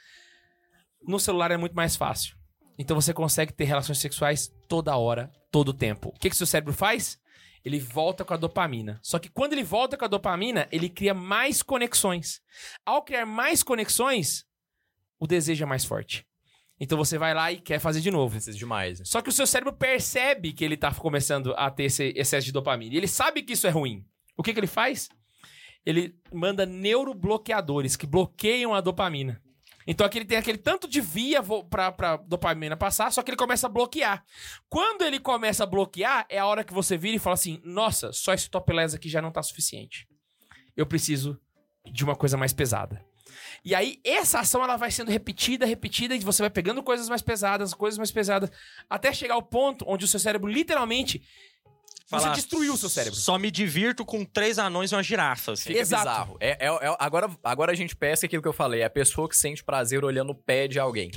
No celular é muito mais fácil. Então você consegue ter relações sexuais toda hora, todo o tempo. O que, que seu cérebro faz? Ele volta com a dopamina. Só que quando ele volta com a dopamina, ele cria mais conexões. Ao criar mais conexões, o desejo é mais forte. Então você vai lá e quer fazer de novo. Precisa demais. né? Só que o seu cérebro percebe que ele tá começando a ter esse excesso de dopamina. E ele sabe que isso é ruim. O que, que ele faz? Ele manda neurobloqueadores que bloqueiam a dopamina. Então aqui ele tem aquele tanto de via pra, pra dopamina passar, só que ele começa a bloquear. Quando ele começa a bloquear, é a hora que você vira e fala assim: Nossa, só esse topelés aqui já não tá suficiente. Eu preciso de uma coisa mais pesada. E aí, essa ação ela vai sendo repetida, repetida, e você vai pegando coisas mais pesadas, coisas mais pesadas, até chegar ao ponto onde o seu cérebro literalmente. Você destruiu o seu cérebro. Só me divirto com três anões e uma girafa. assim. Fica Exato. bizarro. É, é- é- agora, agora a gente pesca aquilo que eu falei. É a pessoa que sente prazer olhando o pé de alguém.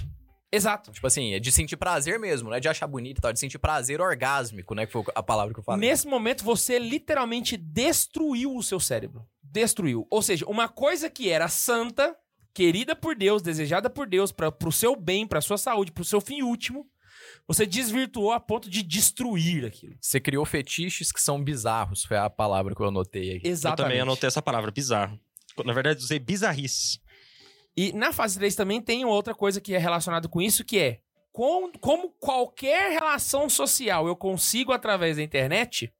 Exato. Tipo assim, é de sentir prazer mesmo, não é de achar bonito e tal, é de sentir prazer orgásmico, né? Que foi a palavra que eu falei. Nesse momento, você literalmente destruiu o seu cérebro. Destruiu. Ou seja, uma coisa que era santa, querida por Deus, desejada por Deus, para pro seu bem, pra sua saúde, pro seu fim último, você desvirtuou a ponto de destruir aquilo. Você criou fetiches que são bizarros, foi a palavra que eu anotei aqui. Eu Exatamente. também anotei essa palavra, bizarro. Na verdade, usei bizarrice. E na fase 3 também tem outra coisa que é relacionada com isso, que é com- como qualquer relação social eu consigo através da internet,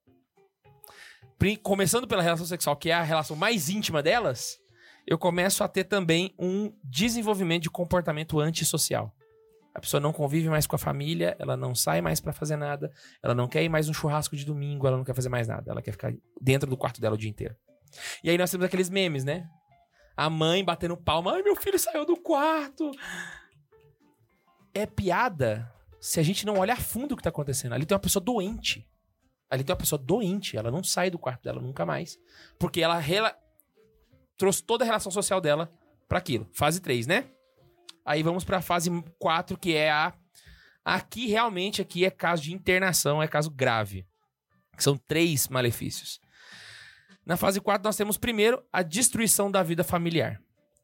começando pela relação sexual, que é a relação mais íntima delas, eu começo a ter também um desenvolvimento de comportamento antissocial. A pessoa não convive mais com a família, ela não sai mais pra fazer nada, ela não quer ir mais no churrasco de domingo, ela não quer fazer mais nada, ela quer ficar dentro do quarto dela o dia inteiro. E aí nós temos aqueles memes, né? A mãe batendo palma. Ai, meu filho saiu do quarto. É piada se a gente não olha a fundo o que tá acontecendo. Ali tem uma pessoa doente. Ali tem uma pessoa doente. Ela não sai do quarto dela nunca mais. Porque ela rela- trouxe toda a relação social dela pra aquilo. Fase 3, né? Aí vamos pra fase 4, que é a. Aqui realmente aqui é caso de internação, é caso grave. São três malefícios. Na fase 4, nós temos primeiro a destruição da vida familiar.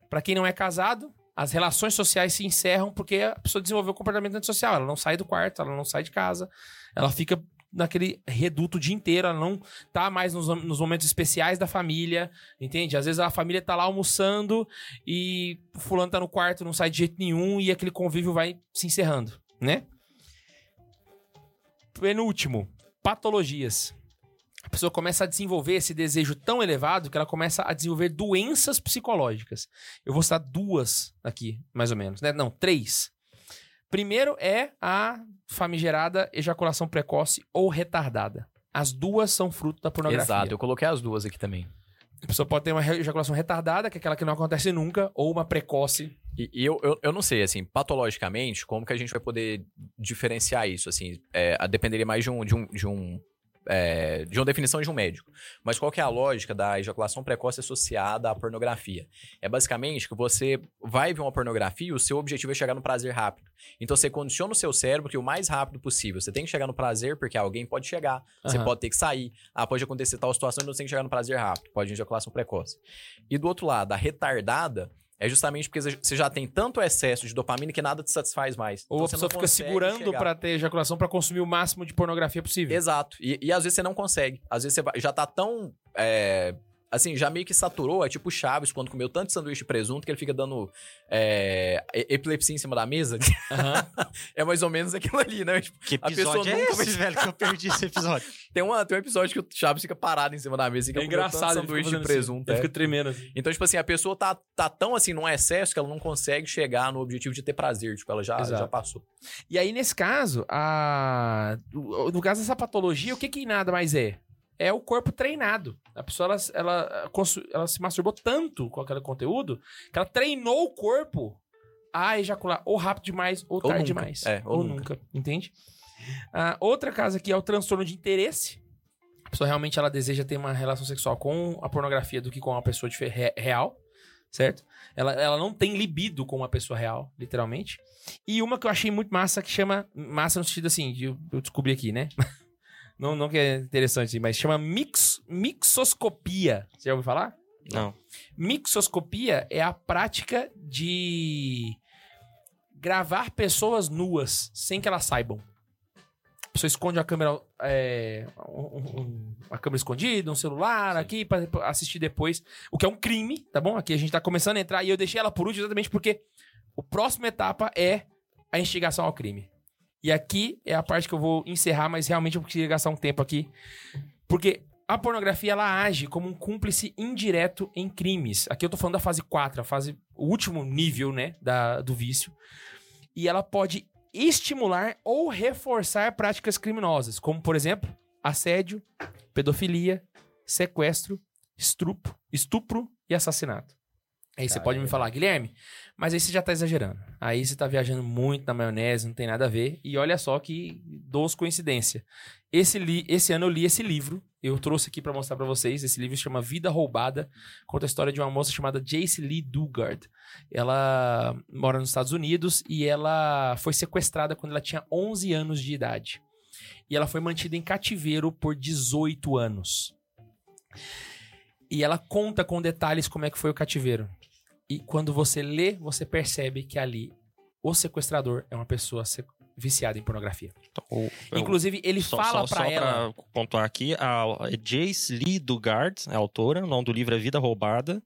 Para quem não é casado, as relações sociais se encerram porque a pessoa desenvolveu comportamento antissocial. Ela não sai do quarto, ela não sai de casa, ela fica naquele reduto o dia inteiro, ela não tá mais nos, nos momentos especiais da família, entende? Às vezes a família tá lá almoçando e fulano tá no quarto, não sai de jeito nenhum e aquele convívio vai se encerrando, né? Penúltimo, patologias. A pessoa começa a desenvolver esse desejo tão elevado que ela começa a desenvolver doenças psicológicas. Eu vou citar duas aqui, mais ou menos, né? Não, três. Primeiro é a famigerada ejaculação precoce ou retardada. As duas são fruto da pornografia. Exato, eu coloquei as duas aqui também. A pessoa pode ter uma ejaculação retardada, que é aquela que não acontece nunca, ou uma precoce. E, e eu, eu, eu não sei, assim, patologicamente, como que a gente vai poder diferenciar isso, assim, é, dependeria mais de um, de um, de um é, de uma definição de um médico. Mas qual que é a lógica da ejaculação precoce associada à pornografia? É basicamente que você vai ver uma pornografia e o seu objetivo é chegar no prazer rápido. Então você condiciona o seu cérebro que o mais rápido possível. Você tem que chegar no prazer porque alguém pode chegar, você Aham. pode ter que sair. Ah, pode acontecer tal situação, então você tem que chegar no prazer rápido. Pode ejaculação precoce. E do outro lado, a retardada é justamente porque você já tem tanto excesso de dopamina que nada te satisfaz mais. Ou Então a pessoa fica segurando pra ter ejaculação pra consumir o máximo de pornografia possível. Exato. E, e às vezes você não consegue. Às vezes você já tá tão. é, assim, já meio que saturou. É tipo o Chaves, quando comeu tanto sanduíche de presunto que ele fica dando é, epilepsia em cima da mesa. Aham. é mais ou menos aquilo ali, né? Tipo, Que A pessoa episódio é nunca esse, velho, que eu perdi esse episódio? tem, uma, tem um episódio que o Chaves fica parado em cima da mesa e que É engraçado. ele fica sanduíche de presunto. Assim. É. fica tremendo assim. Então, tipo assim, a pessoa tá, tá tão assim num excesso que ela não consegue chegar no objetivo de ter prazer. Tipo, ela já, Exato. já passou. E aí, nesse caso, a... no no caso dessa patologia, o que que nada mais é? É o corpo treinado. A pessoa, ela, ela, ela se masturbou tanto com aquele conteúdo que ela treinou o corpo a ejacular ou rápido demais ou tarde nunca. demais. É, ou ou nunca. nunca. Entende? Ah, outra casa aqui é o transtorno de interesse. A pessoa realmente ela deseja ter uma relação sexual com a pornografia do que com uma pessoa re- real, certo? Ela, ela não tem libido com uma pessoa real, literalmente. E uma que eu achei muito massa, que chama. Massa no sentido assim, de, eu descobri aqui, né? não, não que é interessante, mas chama mix, mixoscopia. Você já ouviu falar? Não. Mixoscopia é a prática de gravar pessoas nuas sem que elas saibam. A pessoa esconde a câmera, é, um- um- uma câmera escondida, um celular aqui pra pra assistir depois, o que é um crime, tá bom? Aqui a gente tá começando a entrar e eu deixei ela por último exatamente porque o próximo etapa é a instigação ao crime. E aqui é a parte que eu vou encerrar, mas realmente eu preciso gastar um tempo aqui, porque a pornografia ela age como um cúmplice indireto em crimes. Aqui eu tô falando da fase 4, a fase o último nível, né, da, do vício. E ela pode estimular ou reforçar práticas criminosas, como por exemplo, assédio, pedofilia, sequestro, estupro, estupro e assassinato. Aí você pode me falar, Guilherme, mas aí você já tá exagerando. Aí você tá viajando muito na maionese, não tem nada a ver. E olha só que doce coincidência. Esse, li- esse ano eu li esse livro, eu trouxe aqui pra mostrar pra vocês. Esse livro se chama Vida Roubada, conta a história de uma moça chamada Jace Lee Dugard. Ela mora nos Estados Unidos e ela foi sequestrada quando ela tinha 11 anos de idade. E ela foi mantida em cativeiro por 18 anos. E ela conta com detalhes como é que foi o cativeiro. E quando você lê, você percebe que ali o sequestrador é uma pessoa viciada em pornografia. O- eu- Inclusive, ele só, fala só ela. pra pontuar aqui, a Jace Lee Dugard, é a autora, o nome do livro é Vida Roubada.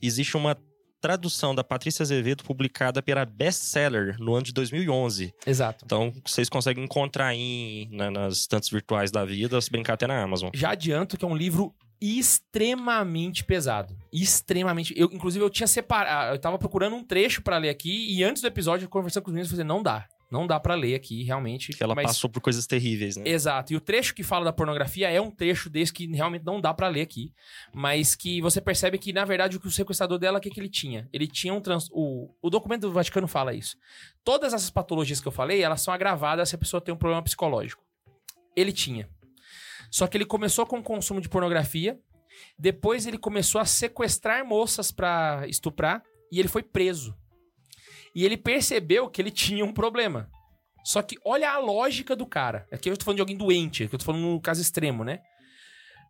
Existe uma tradução da Patrícia Azevedo publicada pela Bestseller no ano de 2011. Exato. Então, vocês conseguem encontrar aí na- nas estantes virtuais da vida, se brincar até na Amazon. Já adianto que é um livro extremamente pesado. Extremamente. Eu, inclusive, eu tinha separado. Eu tava procurando um trecho pra ler aqui e antes do episódio, conversando com os meninos, eu falei: não dá. Não dá pra ler aqui, realmente. Que ela mas- passou por coisas terríveis, né? Exato. E o trecho que fala da pornografia é um trecho desse que realmente não dá pra ler aqui. Mas que você percebe que, na verdade, o que o sequestrador dela, o que, que ele tinha? Ele tinha um trans... O, o documento do Vaticano fala isso. Todas essas patologias que eu falei, elas são agravadas se a pessoa tem um problema psicológico. Ele tinha. Só que ele começou com o consumo de pornografia. Depois ele começou a sequestrar moças pra estuprar. E ele foi preso. E ele percebeu que ele tinha um problema. Só que olha a lógica do cara. Aqui eu tô falando de alguém doente, aqui eu tô falando num caso extremo, né?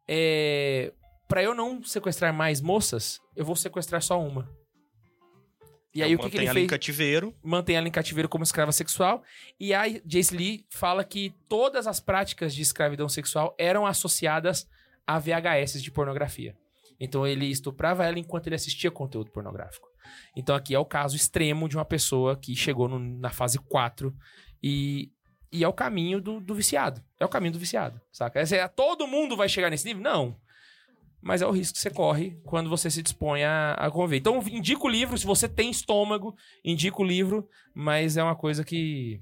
É... Pra eu não sequestrar mais moças, eu vou sequestrar só uma. E aí o que, que Mantém ele ela em fez? cativeiro. Mantém ela em cativeiro como escrava sexual. E aí Jace Lee fala que todas as práticas de escravidão sexual eram associadas a VHS de pornografia. Então ele estuprava ela enquanto ele assistia conteúdo pornográfico. Então aqui é o caso extremo de uma pessoa que chegou no- na fase 4 e, e é o caminho do, do viciado. É o caminho do viciado, saca? É- todo mundo vai chegar nesse nível? Não. Mas é o risco que você corre quando você se dispõe a, a conviver. Então, indica o livro, se você tem estômago, indica o livro, mas é uma coisa que.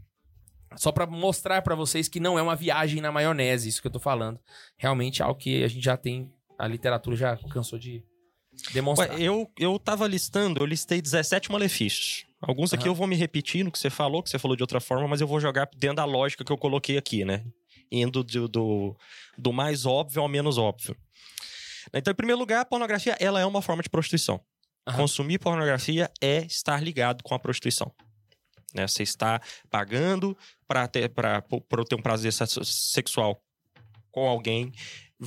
Só pra mostrar pra vocês que não é uma viagem na maionese, isso que eu tô falando. Realmente é algo que a gente já tem. A literatura já cansou de demonstrar. Ué, eu, eu tava listando, eu listei 17 malefícios. Alguns aqui Aham. eu vou me repetir no que você falou, que você falou de outra forma, mas eu vou jogar dentro da lógica que eu coloquei aqui, né? Indo do, do, do mais óbvio ao menos óbvio. Então, em primeiro lugar, a pornografia ela é uma forma de prostituição. Aham. Consumir pornografia é estar ligado com a prostituição. Né? Você está pagando para ter, pra, por ter um prazer se- sexual com alguém.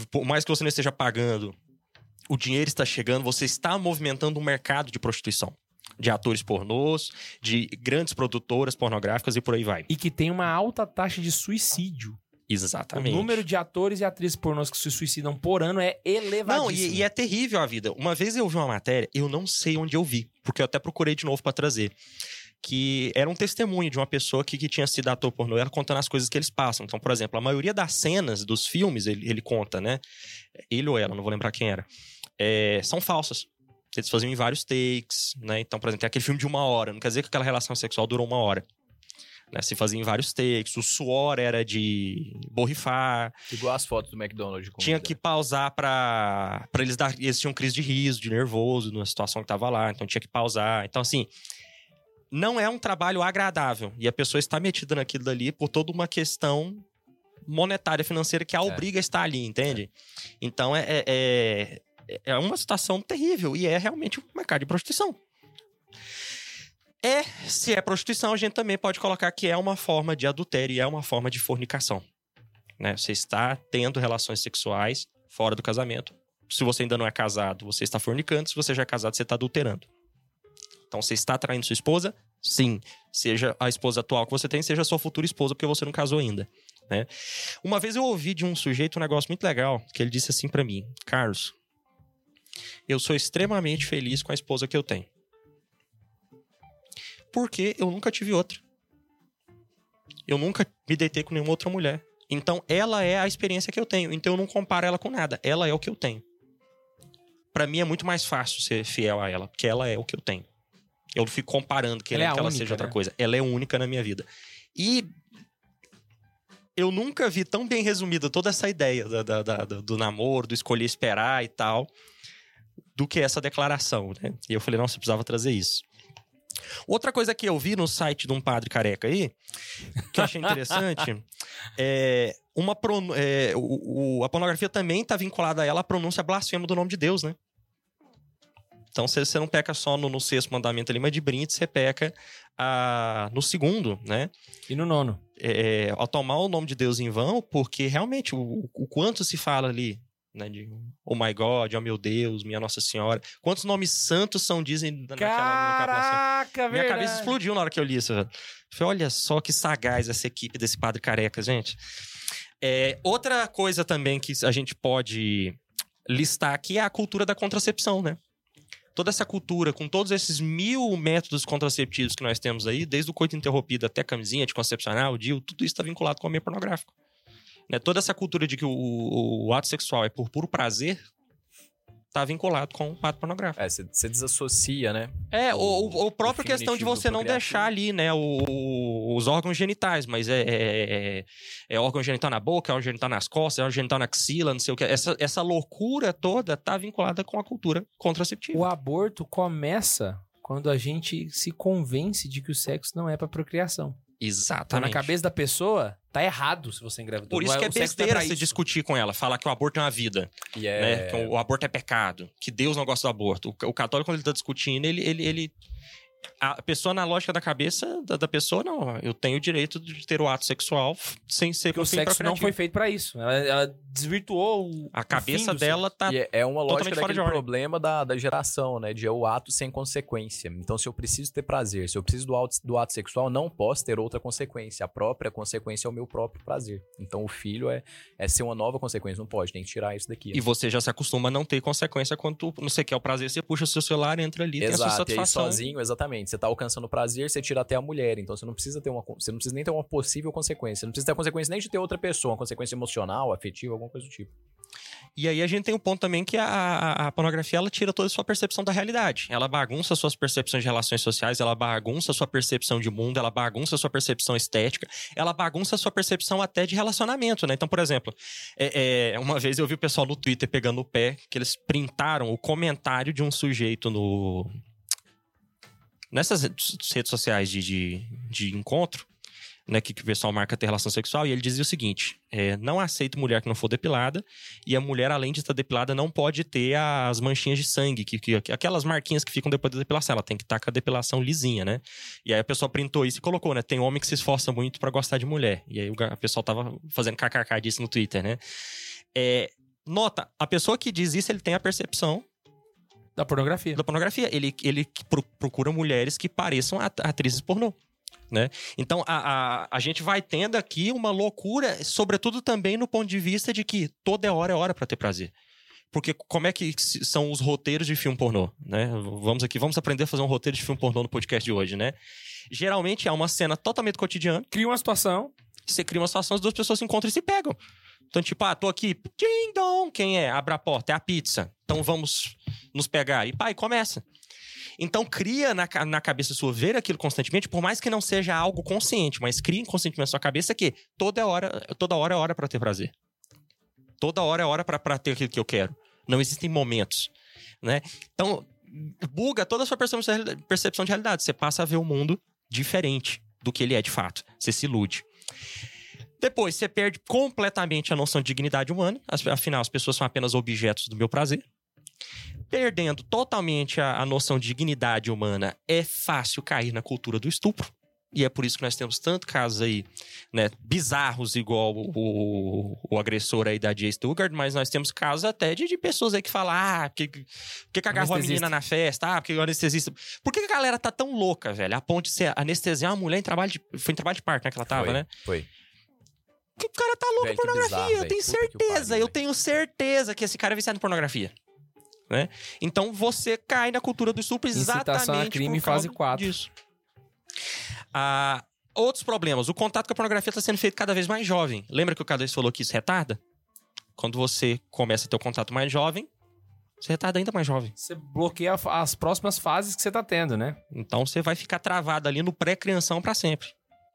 Por mais que você não esteja pagando, o dinheiro está chegando, você está movimentando um mercado de prostituição. De atores pornôs, de grandes produtoras pornográficas e por aí vai. E que tem uma alta taxa de suicídio. Exatamente. O número de atores e atrizes pornôs que se suicidam por ano é elevadíssimo. Não, e, e é terrível a vida. Uma vez eu vi uma matéria, eu não sei onde eu vi, porque eu até procurei de novo pra trazer. Que era um testemunho de uma pessoa que, que tinha sido ator pornô, ela contando as coisas que eles passam. Então, por exemplo, a maioria das cenas dos filmes, ele, ele conta, né? Ele ou ela, não vou lembrar quem era. é, são falsas. Eles faziam em vários takes, né? Então, por exemplo, tem aquele filme de uma hora, não quer dizer que aquela relação sexual durou uma hora. Né? Se fazia em vários takes, o suor era de borrifar, Igual as fotos do McDonald's. tinha que pausar pra, pra eles dar. Eles tinham crise de riso, de nervoso na situação que tava lá, então tinha que pausar. Então, assim, não é um trabalho agradável. E a pessoa está metida naquilo dali por toda uma questão monetária, financeira que a obriga a estar ali, entende? Então é, é, é, é uma situação terrível e é realmente um mercado de prostituição. É, se é prostituição, a gente também pode colocar que é uma forma de adultério e é uma forma de fornicação né? Você está tendo relações sexuais fora do casamento. Se você ainda não é casado, você está fornicando. Se você já é casado, você está adulterando. Então, você está traindo sua esposa? Sim. Seja a esposa atual que você tem, seja a sua futura esposa, porque você não casou ainda. Né? Uma vez eu ouvi de um sujeito um negócio muito legal, que ele disse assim pra mim: Carlos, eu sou extremamente feliz com a esposa que eu tenho. Porque eu nunca tive outra. Eu nunca me deitei com nenhuma outra mulher. Então, ela é a experiência que eu tenho. Então, eu não comparo ela com nada. Ela é o que eu tenho. Pra mim, é muito mais fácil ser fiel a ela, porque ela é o que eu tenho. Eu não fico comparando, querendo Ela é a que ela única, seja outra né? coisa. Ela é única na minha vida. E eu nunca vi tão bem resumida toda essa ideia da- da- da- do, do namoro, do escolher esperar e tal, do que essa declaração, né? E eu falei, nossa, eu precisava trazer isso. Outra coisa que eu vi no site de um padre careca aí, que eu achei interessante, é uma pron- é, o- o- a pornografia também está vinculada a ela a pronúncia blasfema do nome de Deus, né? Então você você não peca só no, no sexto mandamento ali, mas de brinde você peca ah, no segundo, né? E no nono. é, ao tomar o nome de Deus em vão, porque realmente o, o quanto se fala ali, né, de oh my God, oh meu Deus, minha Nossa Senhora, quantos nomes santos são dizem naquela naquela blasfêmia? Caraca, Minha cabeça explodiu na hora que eu li isso. Falei, olha só que sagaz essa equipe desse padre careca, gente. É, outra coisa também que a gente pode listar aqui é a cultura da contracepção, né? Toda essa cultura, com todos esses mil métodos contraceptivos que nós temos aí, desde o coito interrompido até camisinha anticoncepcional, DIU, tudo isso está vinculado com o meio pornográfico. Né? Toda essa cultura de que o, o- o ato sexual é por puro prazer está vinculado com o ato pornográfico. É, você desassocia, né? É, O- o, o, próprio questão de você não deixar ali, né, o- os órgãos genitais, mas é, é, é- é órgão genital na boca, é órgão genital nas costas, é órgão genital na axila, não sei o que. Essa, essa loucura toda tá vinculada com a cultura contraceptiva. O aborto começa quando a gente se convence de que o sexo não é pra procriação. Então, Exatamente. na cabeça da pessoa, tá errado se você engravidou. Por isso que é não besteira se isso. discutir com ela, falar que o aborto é uma vida, né? é. Que o, o aborto é pecado, que Deus não gosta do aborto. O, o católico, quando ele tá discutindo, ele, ele, ele, A pessoa, na lógica da cabeça da, da pessoa, não. Eu tenho o direito de ter o ato sexual sem ser Porque o sexo não foi feito pra isso. Ela, ela desvirtuou o, A o cabeça dela tá. E é- é uma lógica daquele problema da, da geração, né? De é o ato sem consequência. Então, se eu preciso ter prazer, se eu preciso do ato, do ato sexual, não posso ter outra consequência. A própria consequência é o meu próprio prazer. Então, o filho é, é ser uma nova consequência. Não pode, tem que tirar isso daqui. E você já se acostuma a não ter consequência quando tu- você quer o prazer, você puxa o seu celular, entra ali, tem a sua Exato, e aí satisfação. sozinho, exatamente. Você tá alcançando prazer, você tira até a mulher. Então você não precisa ter uma. Você não precisa nem ter uma possível consequência. Você não precisa ter a consequência nem de ter outra pessoa, uma consequência emocional, afetiva, alguma coisa do tipo. E aí a gente tem um ponto também que a, a- a pornografia ela tira toda a sua percepção da realidade. Ela bagunça suas percepções de relações sociais, ela bagunça sua percepção de mundo, ela bagunça sua percepção estética, ela bagunça sua percepção até de relacionamento, né? Então, por exemplo, é- é, uma vez eu vi o pessoal no Twitter pegando o pé, que eles printaram o comentário de um sujeito no. Nessas redes sociais de, de, de encontro, né, que, o pessoal marca ter relação sexual, e ele dizia o seguinte: é, não aceito mulher que não for depilada, e a mulher, além de estar depilada, não pode ter as manchinhas de sangue, que, que- aquelas marquinhas que ficam depois da depilação. Ela tem que estar com a depilação lisinha, né? E aí a pessoa printou isso e colocou, né? Tem homem que se esforça muito pra gostar de mulher. E aí o pessoal tava fazendo kkk disso no Twitter, né? É, nota, a pessoa que diz isso, ele tem a percepção Da pornografia. da pornografia. Ele, ele pro- procura mulheres que pareçam at- atrizes pornô. Né? Então a, a, a gente vai tendo aqui uma loucura, sobretudo também no ponto de vista de que toda hora é hora pra ter prazer. Porque como é que são os roteiros de filme pornô, né? Vamos aqui, vamos aprender a fazer um roteiro de filme pornô no podcast de hoje, né? Geralmente é uma cena totalmente cotidiana, Cria uma situação. você cria uma situação, as duas pessoas se encontram e se pegam. Então, tipo, ah, tô aqui, ding dong, quem é? Abre a porta, é a pizza. Então vamos nos pegar. E pai, começa. Então cria na, na cabeça sua ver aquilo constantemente, por mais que não seja algo consciente, mas cria inconscientemente na sua cabeça que toda hora, toda hora é hora pra ter prazer. Toda hora é hora pra ter aquilo que eu quero. Não existem momentos, né? Então, buga toda a sua percepção de realidade-. Você passa a ver o mundo diferente do que ele é de fato. Você se ilude. Depois, você perde completamente a noção de dignidade humana. Afinal, as pessoas são apenas objetos do meu prazer. Perdendo totalmente a, a noção de dignidade humana, é fácil cair na cultura do estupro. E é por isso que nós temos tantos casos aí, né, bizarros, igual o, o, o agressor aí da Jay Stugard, mas nós temos casos até de, de pessoas aí que falam, ah, que, que, que agarrou a menina na festa, ah, porque o anestesista. Por que, que a galera tá tão louca, velho? A ponto de ser anestesiar uma mulher em trabalho de. Foi em trabalho de parto, né, que ela tava, foi, né? Foi. Que o cara tá louco Velho, pornografia. bizarro, eu tenho certeza, pariu, eu velho. tenho certeza que esse cara é viciado em pornografia. Né? Então você cai na cultura do estupro Incitação a exatamente crime, por fase quatro. disso. Ah, outros problemas. O contato com a pornografia está sendo feito cada vez mais jovem. Lembra que o K2 falou que isso retarda? Quando você começa a ter o contato mais jovem, você retarda ainda mais jovem. Você bloqueia as próximas fases que você tá tendo, né? Então você vai ficar travado ali no pré-crianção para sempre.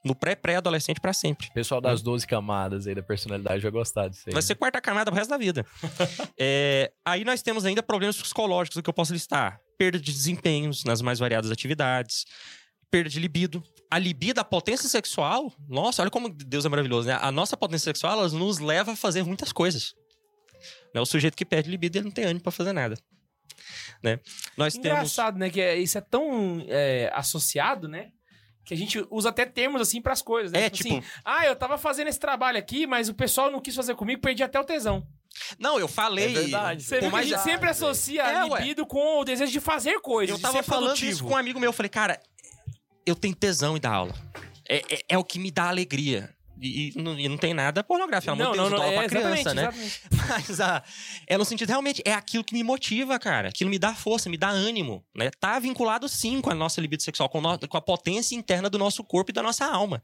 No pré-pré-adolescente para sempre. O pessoal das 12 camadas aí da personalidade vai gostar disso aí. Vai né? ser quarta camada pro resto da vida. É, aí nós temos ainda problemas psicológicos que eu posso listar. Perda de desempenhos nas mais variadas atividades. Perda de libido. A libido, a potência sexual, nossa, olha como Deus é maravilhoso, né? A nossa potência sexual, ela nos leva a fazer muitas coisas. Né? O sujeito que perde libido, ele não tem ânimo pra fazer nada. Né? Nós temos... Engraçado, né? Que é- isso é tão é, associado, né? Que a gente usa até termos assim pras coisas, né? É, tipo, assim, ah, eu tava fazendo esse trabalho aqui, mas o pessoal não quis fazer comigo, perdi até o tesão. não, eu falei... É verdade. Você Pô, viu que a gente sempre associa É, a ué. libido com o desejo de fazer coisas. Eu de tava ser falando produtivo. isso com um amigo meu. Eu falei, cara, eu tenho tesão em dar aula. É, é- é o que me dá alegria. E, e não, e não tem nada pornográfico. Pelo amor de Deus, eu dou aula é, pra criança, né? exatamente. Mas a, é no sentido, realmente, é aquilo que me motiva, cara. Aquilo me dá força, me dá ânimo, né? Tá vinculado, sim, com a nossa libido sexual, com, no- com a potência interna do nosso corpo e da nossa alma.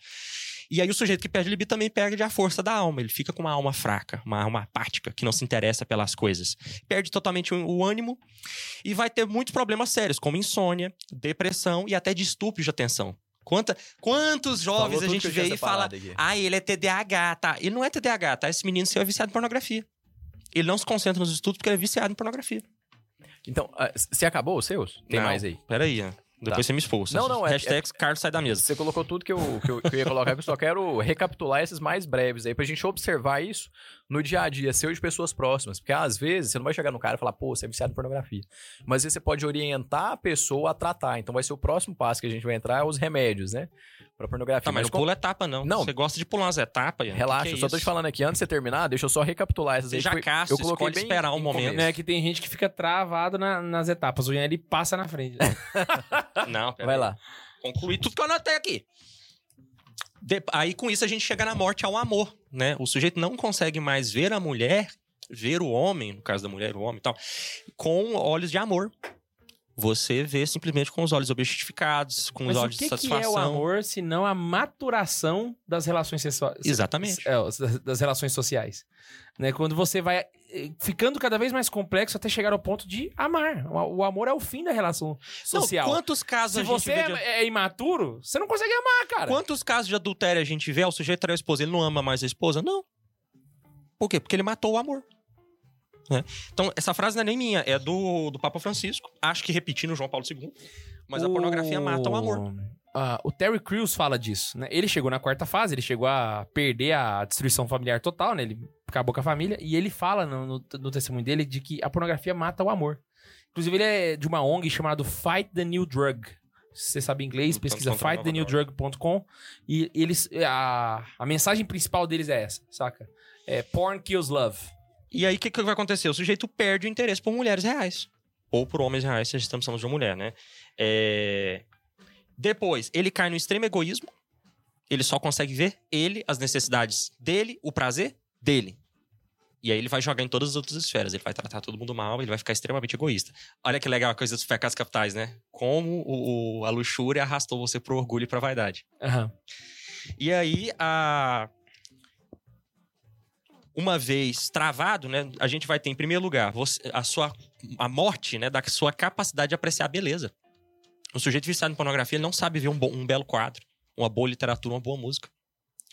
E aí o sujeito que perde libido também perde a força da alma. Ele fica com uma alma fraca, uma alma apática, que não se interessa pelas coisas. Perde totalmente o, o ânimo e vai ter muitos problemas sérios, como insônia, depressão e até distúrbios de atenção. Quanta, quantos Falou jovens a tudo gente vê e fala, aqui. ah, ele é TDAH, tá? Ele não é TDAH, tá? Esse menino seu é viciado em pornografia. Ele não se concentra nos estudos porque ele é viciado em pornografia. Então, ah, você acabou os seus? Tem Não, mais aí? Peraí, ó. depois Tá. você me expulsa. Não, não, é- Hashtag Carlos sai da mesa. Você colocou tudo que eu, que eu, que eu ia colocar, que eu só quero recapitular esses mais breves aí, pra gente observar isso no dia a dia seu e de pessoas próximas. Porque às vezes você não vai chegar no cara e falar, pô, você é viciado em pornografia. Mas às vezes você pode orientar a pessoa a tratar. Então vai ser o próximo passo que a gente vai entrar, é os remédios, né? Pra pornografia. Tá, mas não com- pula etapa, não. Não. Você gosta de pular umas etapas, Ian. Relaxa, Que que eu só é tô te isso? falando aqui, antes de você terminar, deixa eu só recapitular essas aí. Seja Foi- casto, eu coloquei bem esperar um momento. É que tem gente que fica travado na- nas etapas. O Ian, ele passa na frente. Não, pera Vai aí. lá. Concluir tudo que eu anotei aqui. De- Aí, com isso, a gente chega na morte ao amor, né? O sujeito não consegue mais ver a mulher, ver o homem, no caso da mulher, o homem e tal, com olhos de amor. Você vê simplesmente com os olhos objetificados, com Mas os o olhos que, de que satisfação. é o amor se não a maturação das relações sexuais? Exatamente. É, das- relações sociais. Né? Quando você vai ficando cada vez mais complexo até chegar ao ponto de amar. O, o amor é o fim da relação social. Não, quantos casos Se a gente você vê é, de... é imaturo, você não consegue amar, cara. Quantos casos de adultério a gente vê? Ah, O sujeito traiu a esposa, ele não ama mais a esposa? Não. Por quê? Porque ele matou o amor. né? Então, essa frase não é nem minha, é do, do Papa Francisco. Acho que repetindo João Paulo II. Mas a pornografia mata o amor. Ah, o Terry Crews fala disso, né? Ele chegou na quarta fase, ele chegou a perder a destruição familiar total, né? Ele acabou com a família. E ele fala no, no- no testemunho dele de que a pornografia mata o amor. Inclusive, ele é de uma ONG chamada Fight the New Drug. Se você sabe inglês, Lutando pesquisa fightthenewdrug.com. E eles. A, a mensagem principal deles é essa, saca? É Porn Kills Love. E aí, o que, que vai acontecer? O sujeito perde o interesse por mulheres reais. Ou por homens reais, se estamos falando de uma mulher, né? É... Depois, ele cai no extremo egoísmo. Ele só consegue ver ele, as necessidades dele, o prazer dele. E aí ele vai jogar em todas as outras esferas. Ele vai tratar todo mundo mal, ele vai ficar extremamente egoísta. Olha que legal a coisa dos pecados capitais, né? Como o, o- a luxúria arrastou você pro orgulho e pra vaidade. Aham. E aí, a... uma vez travado, né, a gente vai ter, em primeiro lugar, você- a sua a morte né, da sua capacidade de apreciar a beleza. O sujeito viciado em pornografia ele não sabe ver um, bom- um belo quadro, uma boa literatura, uma boa música.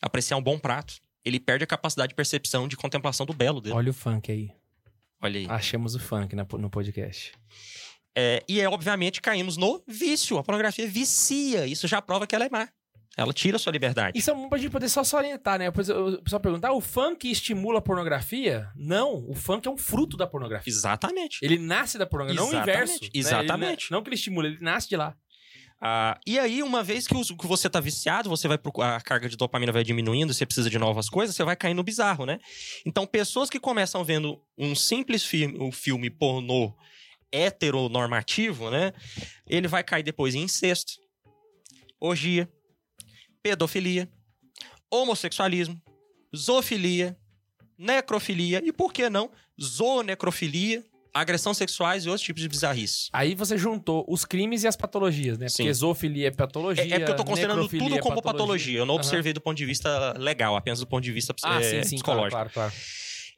Apreciar um bom prato. Ele perde a capacidade de percepção, de contemplação do belo dele. Olha o funk aí. Olha aí. Achamos o funk na- no podcast. É, e é, obviamente, caímos no vício. A pornografia vicia. Isso já prova que ela é má. Ela tira a sua liberdade. Isso é bom pra gente poder só se orientar, né? Depois o pessoal perguntar, ah, o funk estimula a pornografia? Não, o funk é um fruto da pornografia. Exatamente. Ele nasce da pornografia, não o Exatamente, inverso. né? exatamente. Ele na- não que ele estimula, ele nasce de lá. Ah, e aí, uma vez que, os- que você tá viciado, você vai procu- a carga de dopamina vai diminuindo, você precisa de novas coisas, você vai cair no bizarro, né? Então, pessoas que começam vendo um simples filme, um filme pornô heteronormativo, né? Ele vai cair depois em incesto, orgia, pedofilia, homossexualismo, zoofilia, necrofilia e, por que não, zoonecrofilia, agressão sexuais e outros tipos de bizarrices. Aí você juntou os crimes e as patologias, né? Sim. Porque zoofilia é patologia. É, é porque eu tô considerando tudo é como patologia. Eu não Aham. observei do ponto de vista legal, apenas do ponto de vista Ah, é, sim, sim, claro, psicológico. claro, claro.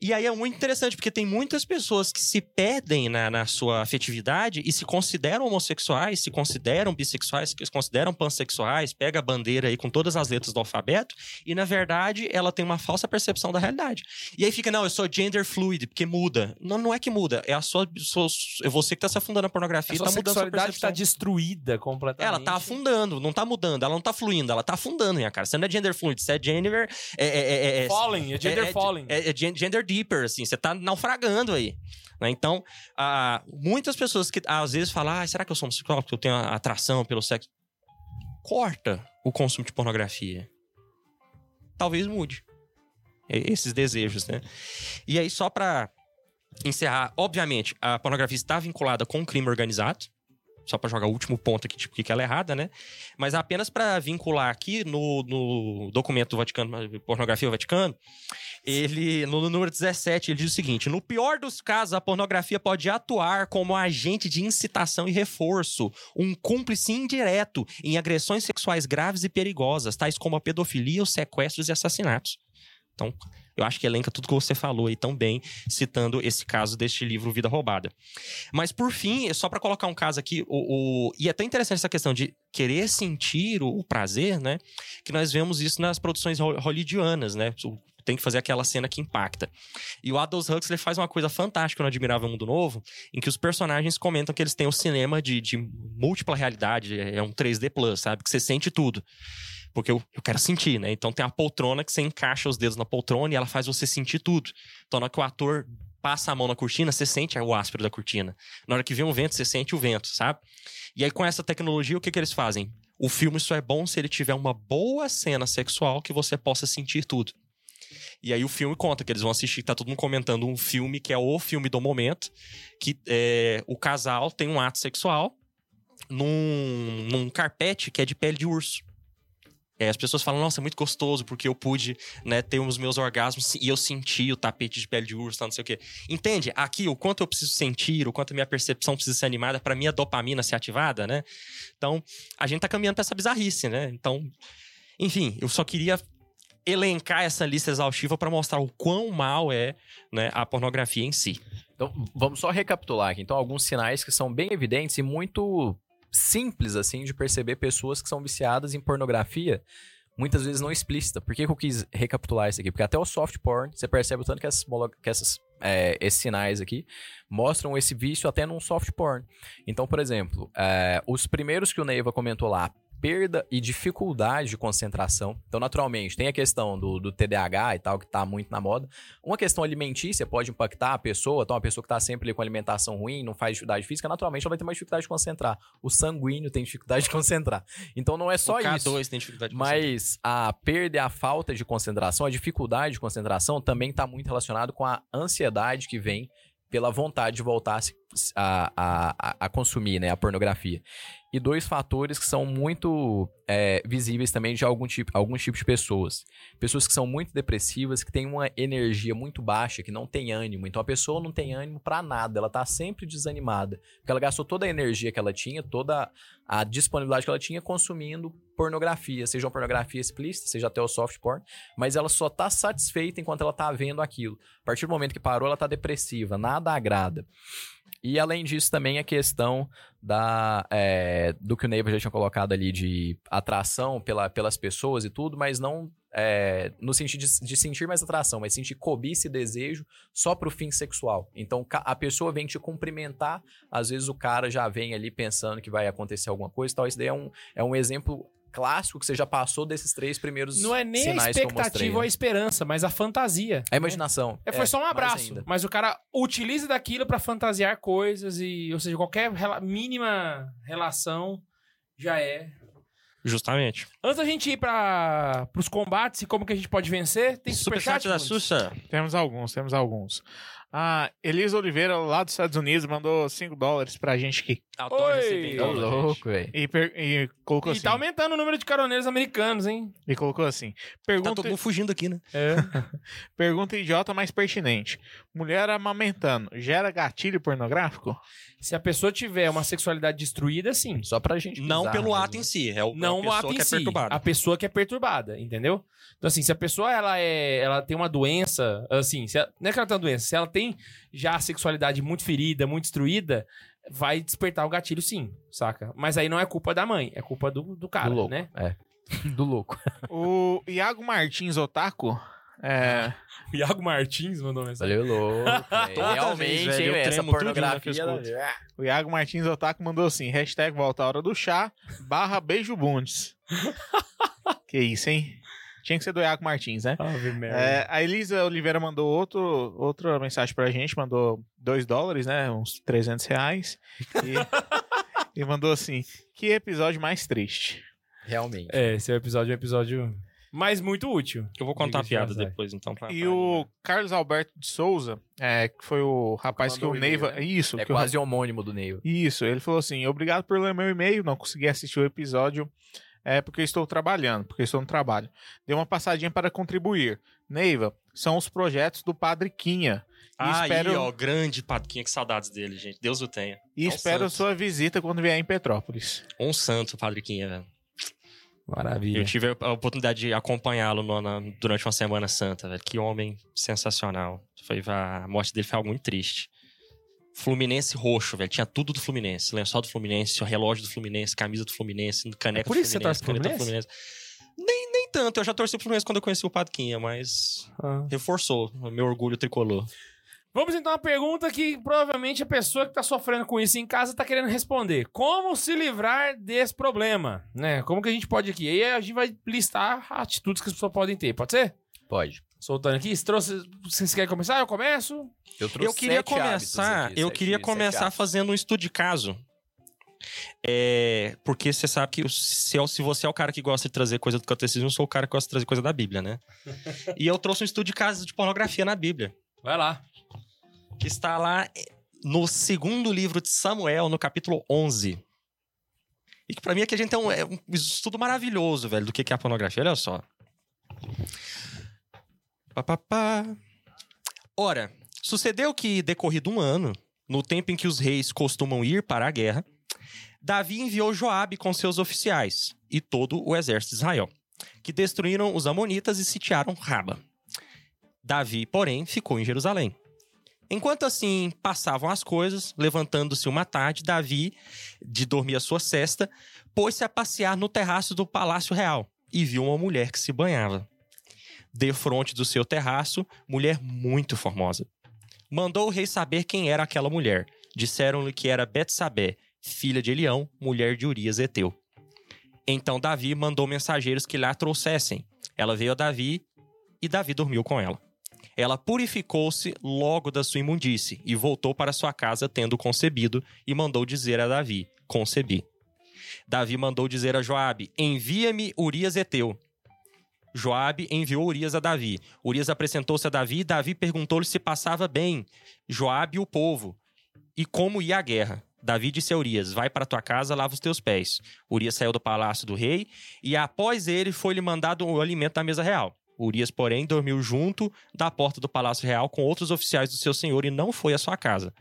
E aí é muito interessante, porque tem muitas pessoas que se perdem na, na sua afetividade e se consideram homossexuais, se consideram bissexuais, se consideram pansexuais, pega a bandeira aí com todas as letras do alfabeto, e na verdade ela tem uma falsa percepção da realidade. E aí fica, não, eu sou gender fluid, porque muda. Não, não é que muda, é a sua, sua- é você que tá se afundando na pornografia A e tá mudando a sua tá percepção. destruída completamente. Ela tá afundando, não tá mudando, ela não tá fluindo, ela tá afundando, minha cara. Você não é gender fluid, você é gender. É, é, é, é, Falling, é gender é- é- falling. É, é gen- gender deeper, assim, você tá naufragando aí. né? Então, ah, muitas pessoas que às vezes falam, ah, será que eu sou homossexual porque eu tenho atração pelo sexo? Corta o consumo de pornografia. Talvez mude esses desejos, né? E aí, só pra encerrar, obviamente, a pornografia está vinculada com o crime organizado. Só pra jogar o último ponto aqui, tipo, que ela é errada, né? Mas apenas pra vincular aqui no, no documento do Vaticano, Pornografia do Vaticano, ele, no número 17, ele diz o seguinte: no pior dos casos, a pornografia pode atuar como agente de incitação e reforço, um cúmplice indireto em agressões sexuais graves e perigosas, tais como a pedofilia, os sequestros e assassinatos. Então, eu acho que elenca tudo que você falou aí tão bem, citando esse caso deste livro Vida Roubada. Mas, por fim, só para colocar um caso aqui, o, o- e é até interessante essa questão de querer sentir o, o prazer, né? Que nós vemos isso nas produções ho- hollywoodianas, né? O- Tem que fazer aquela cena que impacta. E o Aldous Huxley faz uma coisa fantástica no Admirável Mundo Novo, em que os personagens comentam que eles têm o cinema de, de múltipla realidade, é um 3D plus, sabe? Que você sente tudo. Porque eu, eu quero sentir, né? Então tem a poltrona que você encaixa os dedos na poltrona e ela faz você sentir tudo. Então na hora que o ator passa a mão na cortina, você sente o áspero da cortina. Na hora que vem um vento, você sente o vento, sabe? E aí com essa tecnologia, o que, que eles fazem? O filme só é bom se ele tiver uma boa cena sexual que você possa sentir tudo. E aí o filme conta que eles vão assistir, tá todo mundo comentando um filme que é o filme do momento, que é, o casal tem um ato sexual num, num carpete que é de pele de urso. Aí as pessoas falam, nossa, é muito gostoso, porque eu pude né, ter os meus orgasmos e eu senti o tapete de pele de urso, não sei o quê. Entende? Aqui, o quanto eu preciso sentir, o quanto a minha percepção precisa ser animada para minha dopamina ser ativada, né? Então, a gente tá caminhando pra essa bizarrice, né? Então, enfim, eu só queria elencar essa lista exaustiva para mostrar o quão mal é né, a pornografia em si. Então, vamos só recapitular aqui. Então, alguns sinais que são bem evidentes e muito simples, assim, de perceber pessoas que são viciadas em pornografia, muitas vezes não explícita. Por que, que eu quis recapitular isso aqui? Porque até o soft porn, você percebe o tanto que essas, que essas, é, esses sinais aqui mostram esse vício até num soft porn. Então, por exemplo, é, os primeiros que o Neiva comentou lá, perda e dificuldade de concentração. Então, naturalmente, tem a questão do, do TDAH e tal, que tá muito na moda. Uma questão alimentícia pode impactar a pessoa. Então, uma pessoa que tá sempre ali com alimentação ruim, não faz atividade física, naturalmente ela vai ter mais dificuldade de concentrar. O sanguíneo tem dificuldade de concentrar. Então, não é só o K2 isso. tem dificuldade de Mas a perda e a falta de concentração, a dificuldade de concentração também está muito relacionado com a ansiedade que vem pela vontade de voltar a, a, a, a- a consumir né, a pornografia. E dois fatores que são muito é, visíveis também de algum tipo, alguns tipos de pessoas. Pessoas que são muito depressivas, que têm uma energia muito baixa, que não tem ânimo. Então a pessoa não tem ânimo pra nada, ela tá sempre desanimada. Porque ela gastou toda a energia que ela tinha, toda a disponibilidade que ela tinha consumindo pornografia, seja uma pornografia explícita, seja até o soft porn, mas ela só tá satisfeita enquanto ela tá vendo aquilo. A partir do momento que parou, ela tá depressiva, nada agrada. E além disso, também a questão da, é, do que o Neiva já tinha colocado ali de atração pela, pelas pessoas e tudo, mas não é, no sentido de, de sentir mais atração, mas sentir cobiça e desejo só pro fim sexual. Então a pessoa vem te cumprimentar, às vezes o cara já vem ali pensando que vai acontecer alguma coisa e tal. Isso daí é um, é um exemplo clássico que você já passou desses três primeiros Não é nem a mostrei, expectativa ou a né? esperança, mas a fantasia. A imaginação. É, foi só um abraço. Mas o cara utiliza daquilo pra fantasiar coisas e, ou seja, qualquer rela- mínima relação já é. Justamente. Antes da gente ir para os combates e como que a gente pode vencer, tem Superchat superchat da? Sussa. Temos alguns, temos alguns. A Elisa Oliveira, lá dos Estados Unidos, mandou 5 dólares pra gente aqui. Oi. Ô, dólar, gente. louco, velho. E, per- e colocou E assim. tá aumentando o número de caroneiros americanos, hein? E colocou assim. Tá Pergunta, todo mundo fugindo aqui, né? É. pergunta idiota, mas pertinente. Mulher amamentando, gera gatilho pornográfico? Se a pessoa tiver uma sexualidade destruída, sim. Só pra gente Não pelo ato em si, é o Não a o pessoa ato em que é si, perturbada. a pessoa que é perturbada, entendeu? Então, assim, se a pessoa ela é, ela tem uma doença, assim, se ela- não é que ela tem uma doença, se ela tem já a sexualidade muito ferida, muito destruída, vai despertar o gatilho sim, saca? Mas aí não é culpa da mãe, é culpa do, do cara, do louco. né? É. do louco. O Iago Martins Otaku. É, O Iago Martins mandou mensagem. Valeu, louco. Toda Realmente, vez, velho, essa tremo tudo, né, que eu pornografia. ela- o Iago Martins Otaku mandou assim: hashtag volta a hora do chá, barra beijo bundes. que isso, hein? Tinha que ser do Iago Martins, né? Ave merda. É, a Elisa Oliveira mandou outro, outra mensagem pra gente, mandou 2 dólares, né? Uns 300 reais. E, e mandou assim: que episódio mais triste. Realmente. É, esse é o episódio, um episódio, mas muito útil. Eu vou contar a de piada depois, então. Pra, E pra o. Carlos Alberto de Souza, é, que foi o rapaz que o Neiva. né? Isso, É que o quase homônimo do Neiva. Isso, ele falou assim: obrigado por ler meu e-mail, não consegui assistir o episódio, é porque eu estou trabalhando, porque estou no trabalho. Dei uma passadinha para contribuir. Neiva, são os projetos do Padre Quinha. E Ah, espero, aí, ó, grande Padquinha, que saudades dele, gente. Deus o tenha. e é um espero santo. sua visita quando vier em Petrópolis. Um santo, Padre Quinha, velho. Maravilha. Eu tive a oportunidade de acompanhá-lo durante uma Semana Santa, velho. Que homem sensacional. Foi, a morte dele foi algo muito triste. Fluminense roxo, velho. Tinha tudo do Fluminense. Lençol do Fluminense, o relógio do Fluminense, camisa do Fluminense, caneca É por do isso que você Fluminense, torce pro caneta do Fluminense. Nem, nem tanto. Eu já torci pro Fluminense quando eu conheci o Padquinha, mas Ah. reforçou o meu orgulho tricolor. Vamos então à pergunta que provavelmente a pessoa que tá sofrendo com isso em casa tá querendo responder. Como se livrar desse problema, né? Como que a gente pode aqui? Aí a gente vai listar atitudes que as pessoas podem ter, pode ser? Pode. Soltando aqui, se trouxe, vocês querem começar? Eu começo? Eu, trouxe Eu queria começar, aqui, eu sete- queria começar fazendo um estudo de caso. É, porque você sabe que se, é- se você é o cara que gosta de trazer coisa do catecismo, eu sou o cara que gosta de trazer coisa da Bíblia, né? e eu trouxe um estudo de caso de pornografia na Bíblia, Vai lá. que está lá no segundo livro de Samuel, no capítulo 11. E que pra mim aqui a gente tem um, é um estudo maravilhoso, velho, do que que é a pornografia. Olha só. Pá, pá, pá. Ora, sucedeu que, decorrido um ano, no tempo em que os reis costumam ir para a guerra, Davi enviou Joabe com seus oficiais e todo o exército de Israel, que destruíram os amonitas e sitiaram Raba. Davi, porém, ficou em Jerusalém. Enquanto assim passavam as coisas, levantando-se uma tarde, Davi, de dormir a sua cesta, pôs-se a passear no terraço do palácio real e viu uma mulher que se banhava. Defronte do seu terraço, mulher muito formosa. Mandou o rei saber quem era aquela mulher. Disseram-lhe que era Betsabé, filha de Elião, mulher de Urias Eteu. Então Davi mandou mensageiros que lá trouxessem. Ela veio a Davi e Davi dormiu com ela. Ela purificou-se logo da sua imundície e voltou para sua casa tendo concebido e mandou dizer a Davi: Concebi. Davi mandou dizer a Joabe: Envia-me Urias Eteu. Joabe enviou Urias a Davi. Urias apresentou-se a Davi e Davi perguntou-lhe se passava bem Joabe e o povo e como ia a guerra. Davi disse a Urias: Vai para tua casa, lava os teus pés. Urias saiu do palácio do rei e após ele foi-lhe mandado o alimento da mesa real. Urias, porém, dormiu junto da porta do palácio real com outros oficiais do seu senhor e não foi à sua casa.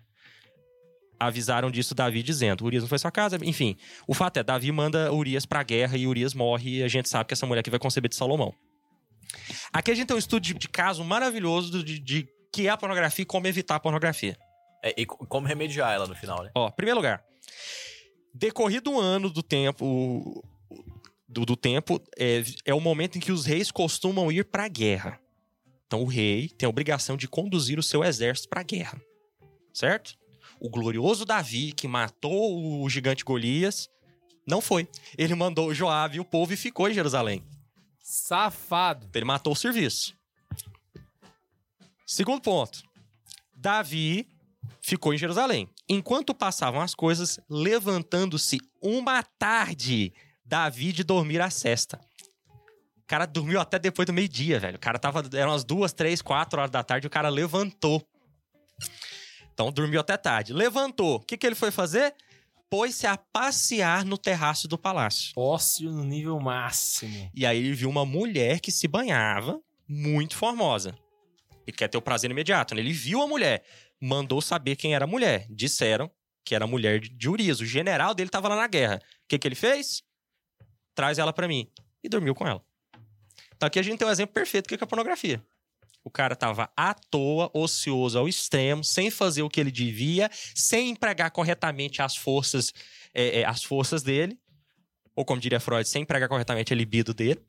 Avisaram disso Davi dizendo: Urias não foi sua casa. Enfim, o fato é: Davi manda Urias pra guerra e Urias morre e a gente sabe que essa mulher aqui vai conceber de Salomão. Aqui a gente tem um estudo de, de caso maravilhoso de, de que é a pornografia e como evitar a pornografia. É, e co- como remediar ela no final, né? Ó, primeiro lugar. Decorrido um ano do tempo. Do, do tempo, é, é o momento em que os reis costumam ir pra guerra. Então o rei tem a obrigação de conduzir o seu exército pra guerra. Certo? O glorioso Davi, que matou o gigante Golias, não foi. Ele mandou Joabe e o povo e ficou em Jerusalém. Safado. Ele matou o serviço. Segundo ponto. Davi ficou em Jerusalém. Enquanto passavam as coisas, levantando-se uma tarde, Davi de dormir a cesta. O cara dormiu até depois do meio-dia, velho. O cara tava. Eram umas duas, três, quatro horas da tarde, o cara levantou. Então dormiu até tarde. Levantou. O que, que ele foi fazer? Pôs-se a passear no terraço do palácio. Ócio no nível máximo. E aí ele viu uma mulher que se banhava, muito formosa. Ele quer ter o prazer imediato, né? Ele viu a mulher, mandou saber quem era a mulher. Disseram que era a mulher de- Urias. O general dele estava lá na guerra. O que, que ele fez? Traz ela pra mim. E dormiu com ela. Então aqui a gente tem um exemplo perfeito do que é pornografia. O cara tava à toa, ocioso ao extremo, sem fazer o que ele devia, sem empregar corretamente as forças, é, é, as forças dele ou como diria Freud, sem empregar corretamente a libido dele,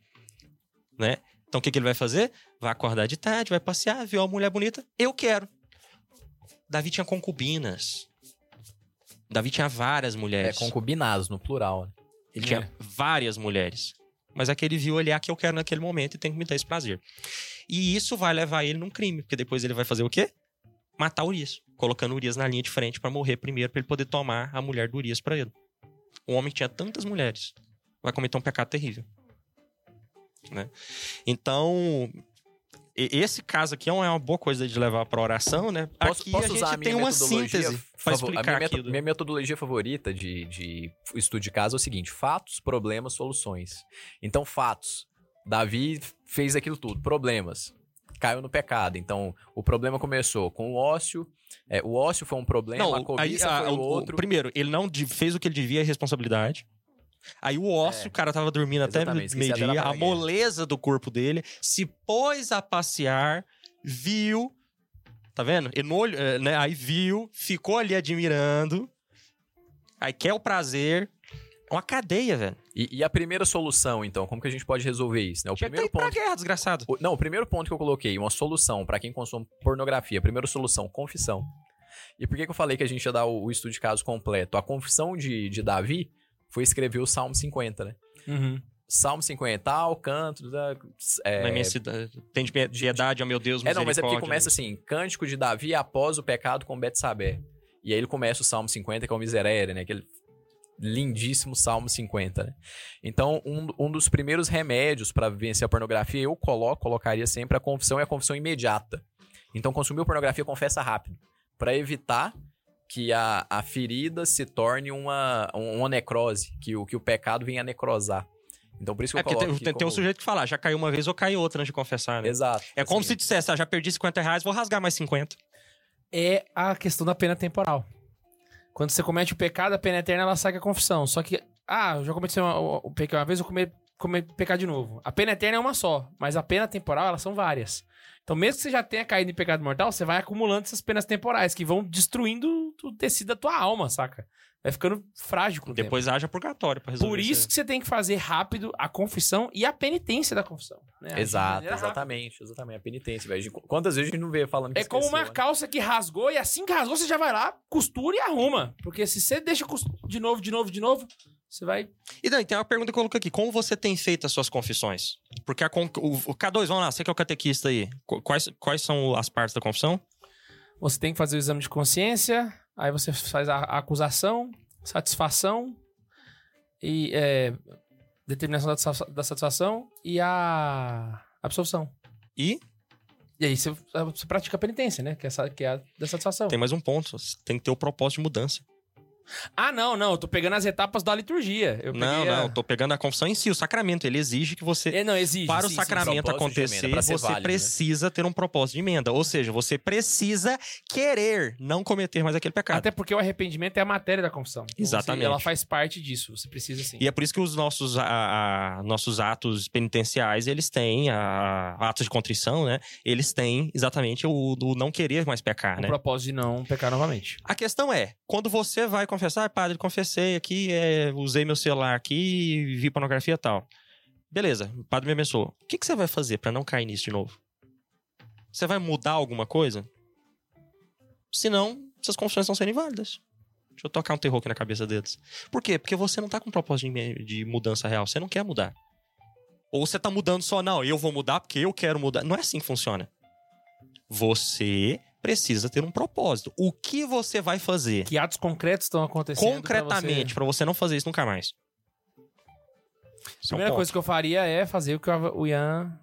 né? Então o que, que ele vai fazer? Vai acordar de tarde, vai passear, viu uma mulher bonita, eu quero. Davi tinha concubinas. Davi tinha várias É, mulheres. concubinados, no plural. né? Ele É. tinha várias mulheres. Mas é que ele viu ali a que eu quero naquele momento e tem que me dar esse prazer. E isso vai levar ele num crime, porque depois ele vai fazer o quê? Matar Urias, colocando Urias na linha de frente pra morrer primeiro, pra ele poder tomar a mulher do Urias pra ele. Um homem tinha tantas mulheres vai cometer um pecado terrível. Né? Então, esse caso aqui é uma é uma boa coisa de levar pra oração, né? Posso, aqui posso a gente usar a tem uma síntese favo- explicar a minha, aquilo. minha metodologia favorita de, de estudo de caso é o seguinte: fatos, problemas, soluções. Então, fatos. Davi fez aquilo tudo. Problemas. Caiu no pecado. Então, o problema começou com o ócio. é, o ócio foi um problema, a aí, cobiça a- foi o o- o- outro. primeiro, ele não fez o que ele devia, é responsabilidade. Aí o ócio, É. o cara tava dormindo até meio-dia, a moleza do corpo dele, se pôs a passear, viu, tá vendo? Ele no olho, eh, né? Aí viu, ficou ali admirando, aí quer o prazer. É uma cadeia, velho. E, e a primeira solução, então, como que a gente pode resolver isso? Né? O primeiro ir pra ponto. guerra, desgraçado. o- Não, o primeiro ponto que eu coloquei, uma solução pra quem consome pornografia. Primeira solução, confissão. E por que, que eu falei que a gente ia dar o, o estudo de caso completo? A confissão de, de Davi foi escrever o Salmo 50, né? Uhum. Salmo 50, tal, canto, da, é, Na minha cidade. Tem de piedade, ó meu Deus, É, não, mas é porque começa assim, cântico de Davi após o pecado com Betsabé. E aí ele começa o Salmo 50, que é o Miserere, né? Aquele lindíssimo Salmo 50, né? Então, um, um dos primeiros remédios para vencer a pornografia, eu coloco, colocaria sempre a confissão e a confissão imediata. Então, consumiu pornografia, confessa rápido. para evitar que a, a ferida se torne uma, uma necrose, que o, que o pecado venha a necrosar. Então, por isso que É eu coloco tem, aqui tem, tem um como- sujeito que fala, já caiu uma vez ou caiu outra antes de confessar, né? Exato. É como Assim, se dissesse, ah, já perdi 50 reais, vou rasgar mais 50. é a questão da pena temporal. Quando você comete o pecado, a pena eterna ela sai com a confissão. Só que, ah, eu já cometi uma- o, pecado uma vez, eu comer pecar de novo. A pena eterna é uma só, mas a pena temporal, elas são várias. Então, mesmo que você já tenha caído em pecado mortal, você vai acumulando essas penas temporais que vão destruindo o tecido da tua alma, saca? Vai ficando frágil com o tempo. Depois haja purgatório pra resolver Por isso que você tem que fazer rápido a confissão e a penitência da confissão. né? Exato, exatamente, exatamente. A penitência, velho. Quantas vezes a gente não vê falando que É como uma né? calça que rasgou e assim que rasgou, você já vai lá, costura e arruma. Porque se você deixa de novo, de novo, de novo, você vai. E daí, tem uma pergunta que eu coloquei aqui. Como você tem feito as suas confissões? Porque a con- o, o K2, vamos lá, você que é o catequista aí. Qu- Quais, quais são as partes da confissão? Você tem que fazer o exame de consciência, aí você faz a, a acusação, satisfação e é, determinação da, da satisfação e a absolução. E E aí você, você pratica a penitência, né? Que é, que é a da satisfação. tem mais um ponto. Você tem que ter o propósito de mudança. Ah, não, não. Eu tô pegando as etapas da liturgia. Eu não, peguei a- não. Tô pegando a confissão em si, o sacramento. Ele exige que você. É, não, exige. Para o sim, sim, sacramento emenda, acontecer, ser você válido, né? precisa ter um propósito de emenda. Ou seja, você precisa querer não cometer mais aquele pecado. Até porque o arrependimento é a matéria da confissão. Então, você- Exatamente. ela faz parte disso. Você precisa sim. E é por isso que os nossos, a- a- nossos atos penitenciais, eles têm, a, atos de contrição, né? Eles têm exatamente o do não querer mais pecar, o né? propósito de não pecar novamente. A questão é, quando você vai confessar, "Ah, padre, confessei aqui, é, usei meu celular aqui, vi pornografia e tal. Beleza, o padre me abençoou. O que, que você vai fazer pra não cair nisso de novo? Você vai mudar alguma coisa? Senão, essas confissões estão sendo inválidas. Deixa eu tocar um terror aqui na cabeça deles. Por quê? Porque você não tá com propósito de, de mudança real. Você não quer mudar. Ou você tá mudando só, não, eu vou mudar porque eu quero mudar. Não é assim que funciona. Você precisa ter um propósito. O que você vai fazer Que atos concretos estão acontecendo? concretamente você- pra você não fazer isso nunca mais? A Esse é um primeira coisa que eu faria é fazer o que o Ian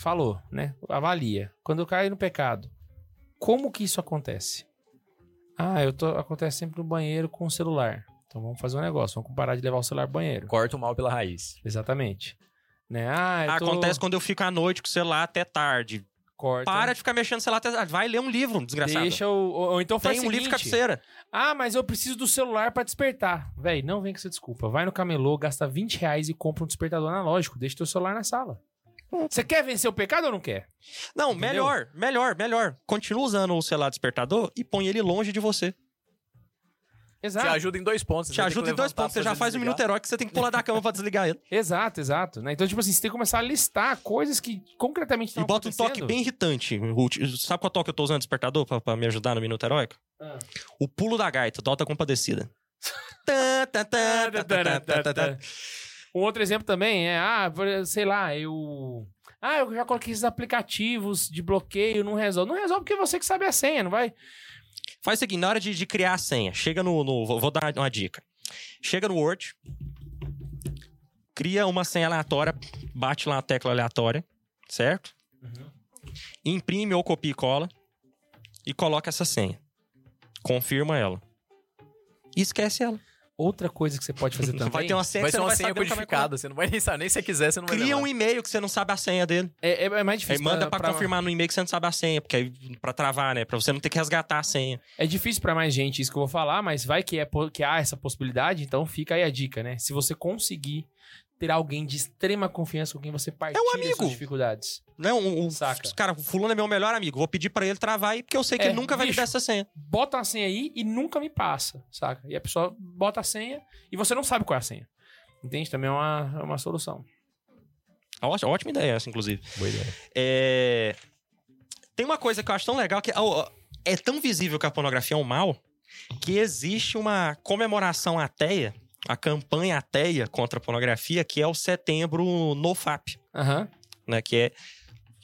falou, né? Avalia. Quando eu caio no pecado, como que isso acontece? Ah, eu tô, acontece sempre no banheiro com o celular. Então vamos fazer um negócio, vamos parar de levar o celular pro banheiro. Corta o mal pela raiz. Exatamente. Né? Ah, eu tô... Acontece quando eu fico à noite com o celular até tarde. Corta. Para de ficar mexendo no celular até tarde. Vai ler um livro, desgraçado. Deixa o... Ou, ou então faz Tem um livro de cabeceira. Ah, mas eu preciso do celular pra despertar. Véi, não vem com essa desculpa. Vai no camelô, gasta 20 reais e compra um despertador analógico. Deixa teu celular na sala. Você quer vencer o pecado ou não quer? Não, Entendeu? melhor, melhor, melhor. Continua usando o celular despertador e põe ele longe de você. Exato. Te ajuda em dois pontos. Te ajuda em dois pontos. Você já faz um minuto herói que você tem que pular da cama pra desligar ele. Exato, exato. Né? Então, tipo assim, você tem que começar a listar coisas que concretamente estão E bota um toque bem irritante. O- Sabe qual toque eu tô usando despertador pra, pra me ajudar no minuto heróico? Ah. O pulo da gaita, do Alta Compadecida. Um outro exemplo também é, ah, sei lá, eu. Ah, eu já coloquei esses aplicativos de bloqueio, não resolve. Não resolve porque é você que sabe a senha, não vai? Faz o seguinte, na hora de, de criar a senha, chega no, no- vou, vou dar uma dica. Chega no Word, cria uma senha aleatória, bate lá a tecla aleatória, certo? Imprime ou copia e cola e coloca essa senha. Confirma ela. E esquece ela. Outra coisa que você pode fazer também. Vai ter uma senha Vai que ser uma senha é. codificada. Você não vai nem saber. Nem se você quiser, você não vai Cria lembrar. um e-mail que você não sabe a senha dele. É, é- é mais Aí difícil. manda pra, confirmar no e-mail que você não sabe a senha, porque aí pra travar, né? Pra você não ter que resgatar a senha. É difícil pra mais gente isso que eu vou falar, mas vai que, é, que há essa possibilidade, então fica aí a dica, né? Se você conseguir ter alguém de extrema confiança com quem você partilha É amigo. suas dificuldades. Não, um, um, Saca. Cara, o fulano é meu melhor amigo. Vou pedir pra ele travar aí, porque eu sei que É, ele nunca vai me dar essa senha. Bota a senha aí e nunca me passa, saca? E a pessoa bota a senha e você não sabe qual é a senha. Entende? Também é uma, é uma solução. Ótima, ótima ideia essa, inclusive. Boa ideia. É, Tem uma coisa que eu acho tão legal que ó, é tão visível que a pornografia é um mal que existe uma comemoração ateia, a campanha ateia contra a pornografia, que é o setembro NoFap, Aham. né? Que é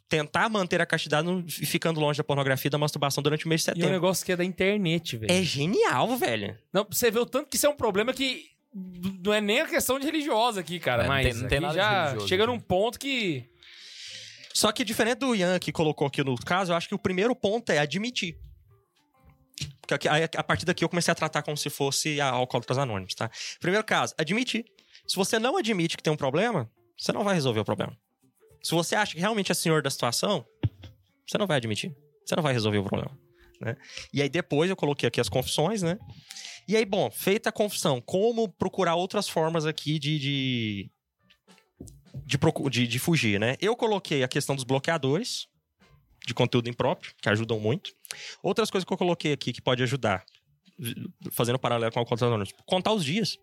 tentar manter a castidade no- e ficando longe da pornografia e da masturbação durante o mês de E é um setembro. negócio que é da internet, velho. É genial, velho. Não, pra você vê o tanto que isso é um problema que não é nem a questão de religiosa aqui, cara. É, não mas tem- não tem aqui nada de já religioso chega num ponto que. Só que diferente do Ian que colocou aqui no caso, eu acho que o primeiro ponto é admitir. Aí, a partir daqui eu comecei a tratar como se fosse a Alcoólatras Anônimos, tá? Primeiro caso, admitir. Se você não admite que tem um problema, você não vai resolver o problema. Se você acha que realmente é senhor da situação, você não vai admitir. Você não vai resolver o problema, né? E aí depois eu coloquei aqui as confissões, né? E aí, bom, feita a confissão, como procurar outras formas aqui de, de de, de, de fugir, né? Eu coloquei a questão dos bloqueadores de conteúdo impróprio, que ajudam muito. Outras coisas que eu coloquei aqui que pode ajudar, fazendo paralelo com o Alcoólatras Anônimos, contar os dias.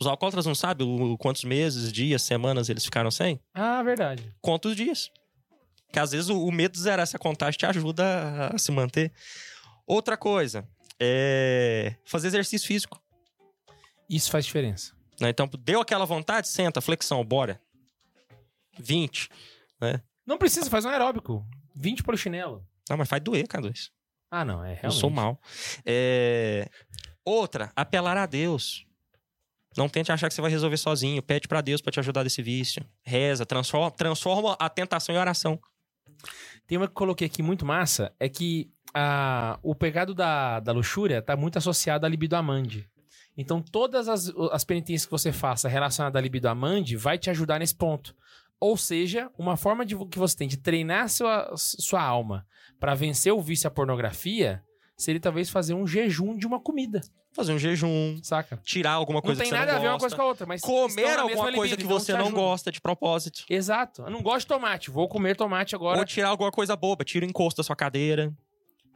Os alcoólatras não sabem o- quantos meses, dias, semanas eles ficaram sem? Ah, verdade. Conta os dias. Que às vezes o, o medo de zerar essa contagem te ajuda a, a se manter. Outra coisa, é fazer exercício físico. Isso faz diferença. né? Então, deu aquela vontade, senta, flexão, bora. 20. Não precisa, faz um aeróbico. 20 polichinelo. Não, mas faz doer, cara. isso. Ah, não, é realmente. Eu sou mal. É, Outra, apelar a Deus. Não tente achar que você vai resolver sozinho. Pede pra Deus pra te ajudar desse vício. Reza, transforma, transforma a tentação em oração. Tem uma que eu coloquei aqui muito massa, é que a, o pecado da, da luxúria tá muito associado à libido amande. Então, todas as, as penitências que você faça relacionadas à libido amande vai te ajudar nesse ponto. Ou seja, uma forma de, que você tem de treinar sua, sua alma para vencer o vício à pornografia seria talvez fazer um jejum de uma comida, Fazer um jejum, saca? tirar alguma Não coisa tem que você nada não a ver uma gosta. coisa com a outra, mas Comer alguma coisa libido, que então você não gosta de propósito. Exato. Eu não gosto de tomate, vou comer tomate agora. Ou tirar alguma coisa boba. Tira o encosto da sua cadeira.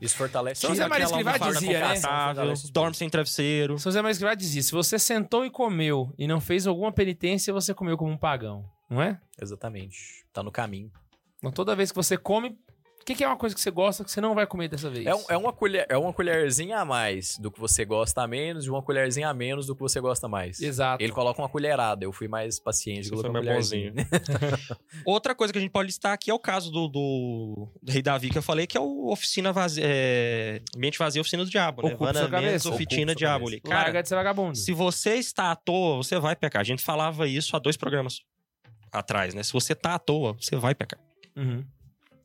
Isso fortalece. Então, Zé Maria aquela Escrivá dizia, né? Dorme sem travesseiro. São José Maria Escrivá dizia: se você sentou e comeu e não fez alguma penitência, você comeu como um pagão, não é? Exatamente. Tá no caminho. Então toda vez que você come, o que, que é uma coisa que você gosta que você não vai comer dessa vez? É, um- é uma colher, é uma colherzinha a mais do que você gosta a menos e uma colherzinha a menos do que você gosta mais. Exato. Ele coloca uma colherada. Eu fui mais paciente. Você coloquei foi uma mais colherzinha. Outra coisa que a gente pode listar aqui é o caso do, do, do Rei Davi que eu falei, que é o oficina vazia, é, ambiente vazio, oficina do diabo, né? Ocupa oficina diabo. Cara, Larga de ser vagabundo. se você está à toa, você vai pecar. A gente falava isso há dois programas atrás, né? Se você tá à toa, você vai pecar. Uhum.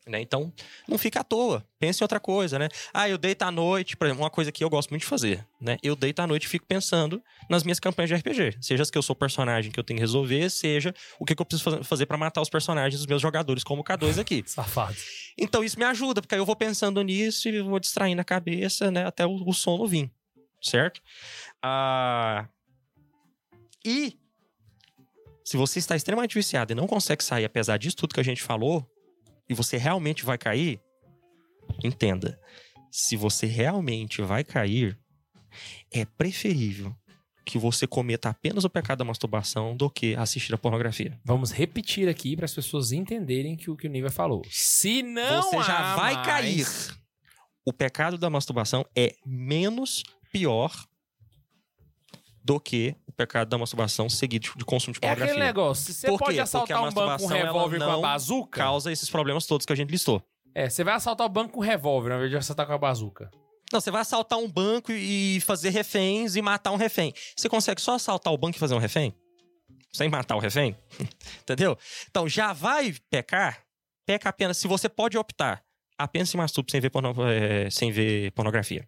Né? Então, não fica à toa. Pense em outra coisa, né? Ah, eu deito à noite, por exemplo, uma coisa que eu gosto muito de fazer, né? Eu deito à noite e fico pensando nas minhas campanhas de RPG. Seja as que eu sou personagem que eu tenho que resolver, seja o que, que eu preciso fa- fazer pra matar os personagens dos meus jogadores, como o K2 aqui. Safado. Então isso me ajuda, porque aí eu vou pensando nisso e vou distraindo a cabeça, né? Até o, o sono vir, certo? Ah, E se você está extremamente viciado e não consegue sair, apesar disso tudo que a gente falou, e você realmente vai cair, entenda. Se você realmente vai cair, é preferível que você cometa apenas o pecado da masturbação do que assistir a pornografia. Vamos repetir aqui para as pessoas entenderem que o que o Niva falou. Se não você já vai mais- cair. O pecado da masturbação é menos pior do que pecado da masturbação seguido de consumo de É pornografia. aquele negócio. Se você Por pode assaltar um banco com um revólver com a bazuca. Causa esses problemas todos que a gente listou. É, você vai assaltar o banco com um revólver, ao invés de assaltar com a bazuca. Não, você vai assaltar um banco e fazer reféns e matar um refém. Você consegue só assaltar o banco e fazer um refém? Sem matar o refém? Entendeu? Então, já vai pecar, peca apenas se você pode optar. Apenas se masturbe sem ver, porno- eh, sem ver pornografia.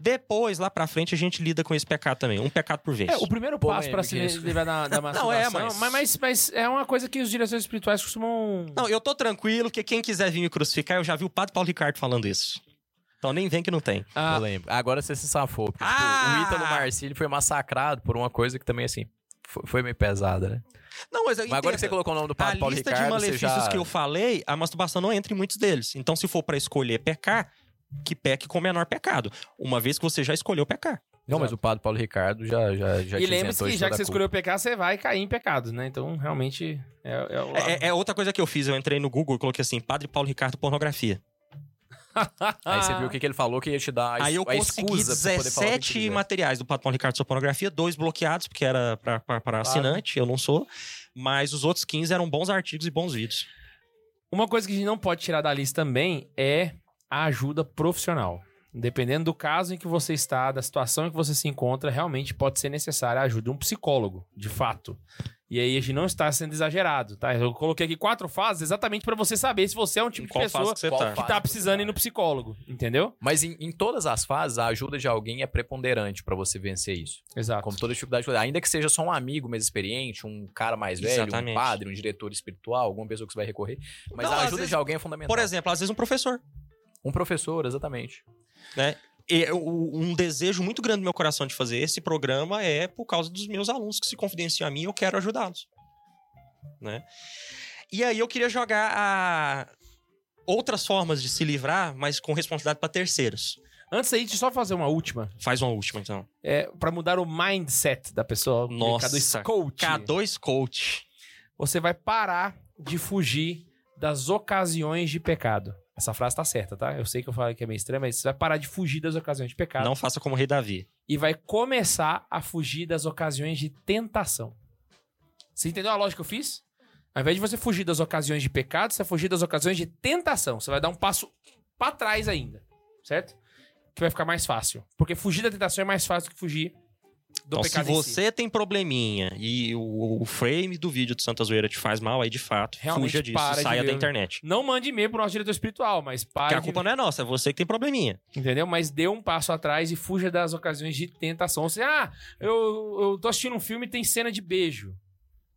Depois, lá pra frente, a gente lida com esse pecado também. Um pecado por vez. É, o primeiro passo pra se isso. livrar da, da masturbação. é, mas- mas... Mas, mas é uma coisa que os diretores espirituais costumam. Não, eu tô tranquilo que quem quiser vir me crucificar, eu já vi o padre Paulo Ricardo falando isso. Então nem vem que não tem. Ah, Eu lembro. Agora você se safou. Porque, tipo, Ah! o Ítalo Marcílio foi massacrado por uma coisa que também, assim, foi, foi meio pesada, né? Não, mas, eu Mas agora que você colocou o nome do A Padre Paulo lista Ricardo, de malefícios já... que eu falei, a masturbação não entra em muitos deles. Então, se for pra escolher pecar, que peque com menor pecado. Uma vez que você já escolheu pecar. Não, mas o padre Paulo Ricardo já, já, já e lembre-se que já que você escolheu pecar, você vai cair em pecados, né? Então, realmente, é, é o... É, é- é outra coisa que eu fiz. Eu entrei no Google e coloquei assim: Padre Paulo Ricardo pornografia. Aí você viu o que, que ele falou que ia te dar a, Aí eu a consegui escusa pra poder falar o que você 17 quiser. materiais do Padre Paulo Ricardo sobre pornografia, dois bloqueados, porque era para assinante, eu não sou. Mas os outros 15 eram bons artigos e bons vídeos. Uma coisa que a gente não pode tirar da lista também é a ajuda profissional. Dependendo do caso em que você está, da situação em que você se encontra, realmente pode ser necessária a ajuda de um psicólogo, de fato. E aí a gente não está sendo exagerado, tá? Eu coloquei aqui quatro fases exatamente para você saber se você é um tipo de pessoa que qual tá? tá precisando ir no psicólogo, entendeu? Mas em, em todas as fases, a ajuda de alguém é preponderante pra você vencer isso. Exato. Como toda dificuldade, ainda que seja só um amigo mais experiente, um cara mais velho, Exatamente. um padre, um diretor espiritual, alguma pessoa que você vai recorrer. Mas Não, a ajuda vezes- de alguém é fundamental. Por exemplo, às vezes um professor. Um professor, exatamente. E o- um desejo muito grande do meu coração de fazer esse programa é por causa dos meus alunos que se confidenciam a mim e eu quero ajudá-los. Né? E aí eu queria jogar a outras formas de se livrar, mas com responsabilidade para terceiros. Antes aí, deixa eu só fazer uma última. Faz uma última, então. É, para mudar o mindset da pessoa. Nossa, K2 coach. K2 Coach. Você vai parar de fugir das ocasiões de pecado. Essa frase tá certa, tá? Eu sei que eu falei que é meio estranho, mas você vai parar de fugir das ocasiões de pecado. Não faça como o rei Davi. E vai começar a fugir das ocasiões de tentação. Você entendeu a lógica que eu fiz? Ao invés de você fugir das ocasiões de pecado, você vai fugir das ocasiões de tentação. Você vai dar um passo pra trás ainda. Certo? Que vai ficar mais fácil. Porque fugir da tentação é mais fácil do que fugir do Então, se pecado si. você tem probleminha e o, o frame do vídeo do Santa Zoeira te faz mal, aí de fato, Realmente fuja disso, para de saia da internet. Não mande e-mail pro nosso diretor espiritual, mas Porque pare a de culpa não é nossa, é você que tem probleminha. Entendeu? Mas dê um passo atrás e fuja das ocasiões de tentação. Você, ah, eu, eu tô assistindo um filme e tem cena de beijo.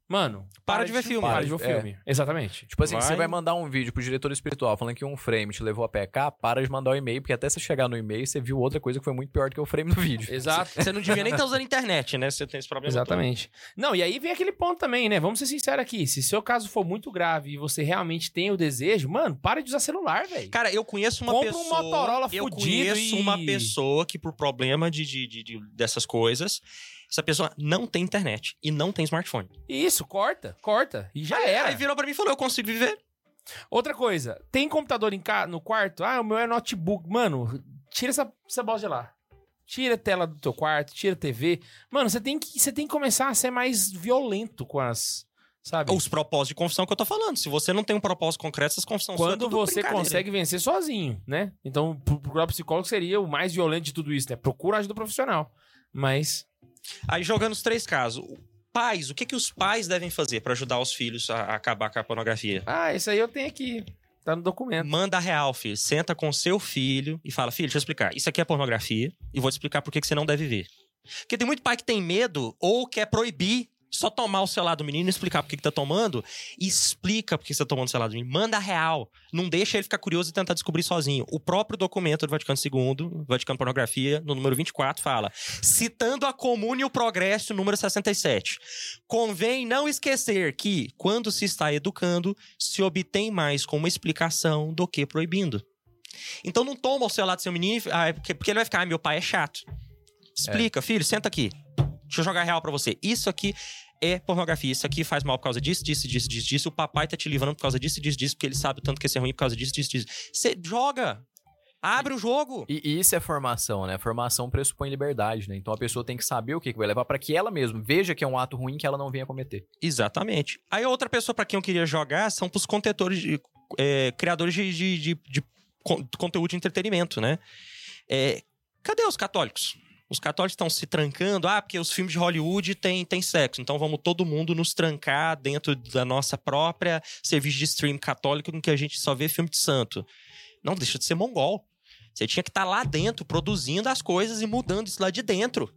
Mano, Para de ver filme. Para de ver É. filme. Exatamente. Tipo assim, Vai. você vai mandar um vídeo pro diretor espiritual falando que um frame te levou a pecar, para de mandar o e-mail, porque até você chegar no e-mail, você viu outra coisa que foi muito pior do que o frame do vídeo. Exato. Você não devia nem estar usando a internet, né? Você tem esse problema. Exatamente. Não, e aí vem aquele ponto também, né? Vamos ser sinceros aqui. Se seu caso for muito grave e você realmente tem o desejo, mano, para de usar celular, velho. Cara, eu conheço uma Compra um pessoa. Motorola eu fudido conheço e- uma pessoa que, por problema de, de- de- de- dessas coisas, essa pessoa não tem internet e não tem smartphone. Isso, corta, corta. E já aí, era. Aí virou pra mim e falou: eu consigo viver. Outra coisa, tem computador em ca... no quarto? Ah, o meu é notebook. Mano, tira essa, essa bosta de lá. Tira a tela do teu quarto, tira a TV. Mano, você tem que, você tem que começar a ser mais violento com as. Sabe? Os propósitos de confissão que eu tô falando. Se você não tem um propósito concreto, essas confissões são Quando tudo você consegue vencer sozinho, né? Então, pro- procurar psicólogo seria o mais violento de tudo isso, né? Procura ajuda profissional. Mas. Aí jogando os três casos. Pais, o que, que os pais devem fazer pra ajudar os filhos a, a acabar com a pornografia? Ah, isso aí eu tenho aqui. Tá no documento. Manda real, filho. Senta com seu filho e fala: Filho, deixa eu explicar. Isso aqui é pornografia e vou te explicar por que que você não deve ver. Porque tem muito pai que tem medo ou quer proibir só tomar o celular do menino e explicar por que tá tomando. Explica por que você tá tomando o celular do menino. Manda real. Não deixa ele ficar curioso e tentar descobrir sozinho. O próprio documento do Vaticano II, Vaticano Pornografia, no número 24, fala: citando a Comune e o Progresso, número 67. Convém não esquecer que, quando se está educando, se obtém mais com uma explicação do que proibindo. Então não toma o celular do seu menino, ah, é porque, porque ele vai ficar, ah, meu pai é chato. Explica, filho, senta aqui. Deixa eu jogar real pra você. Isso aqui é pornografia. Isso aqui faz mal por causa disso, disso, disso, disso, disso. O papai tá te livrando por causa disso, disso, disso, porque ele sabe o tanto que isso é ruim por causa disso, disso, disso. Você joga. Abre o jogo. E, e isso é formação, né? Formação pressupõe liberdade, né? Então a pessoa tem que saber o que, que vai levar para que ela mesma veja que é um ato ruim que ela não venha cometer. Exatamente. Aí outra pessoa pra quem eu queria jogar são pros contentores de, é, criadores de, de, de- de con- conteúdo de entretenimento, né? É, cadê os católicos? Os católicos estão se trancando, ah, porque os filmes de Hollywood têm tem sexo, então vamos todo mundo nos trancar dentro da nossa própria serviço de stream católico em que a gente só vê filme de santo. Não, deixa de ser mongol. Você tinha que estar lá dentro, produzindo as coisas e mudando isso lá de dentro.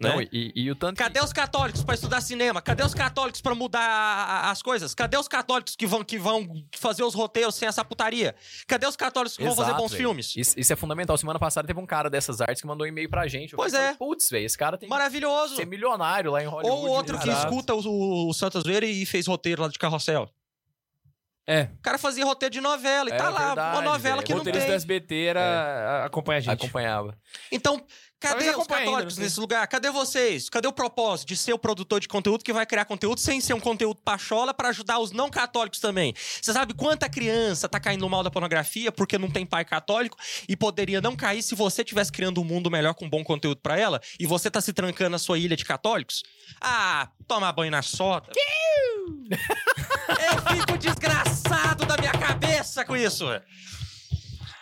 Né? Não, e, e o tanto que- Cadê os católicos pra estudar cinema? Cadê os católicos pra mudar a- a- as coisas? Cadê os católicos que vão, que vão fazer os roteiros sem essa putaria? Cadê os católicos que vão fazer Exato, bons velho. filmes? Isso, isso é fundamental. Semana passada teve um cara dessas artes que mandou um e-mail pra gente. Pois é. Putz, velho, esse cara tem que Maravilhoso! ser milionário lá em Hollywood. Ou outro que Exato. escuta o, o Santos Zoeira e fez roteiro lá de carrossel. É. O cara fazia roteiro de novela e É tá lá, verdade, uma novela velho. que O não tem. do SBT era... acompanha a gente. Acompanhava. Então, cadê os ainda, católicos sei. nesse lugar? Cadê vocês? Cadê o propósito de ser o produtor de conteúdo que vai criar conteúdo sem ser um conteúdo pachola pra ajudar os não católicos também? Você sabe quanta criança tá caindo no mal da pornografia porque não tem pai católico e poderia não cair se você tivesse criando um mundo melhor com bom conteúdo pra ela e você tá se trancando na sua ilha de católicos? Ah, toma banho na soda. Eu fico desgraçado da minha cabeça com isso.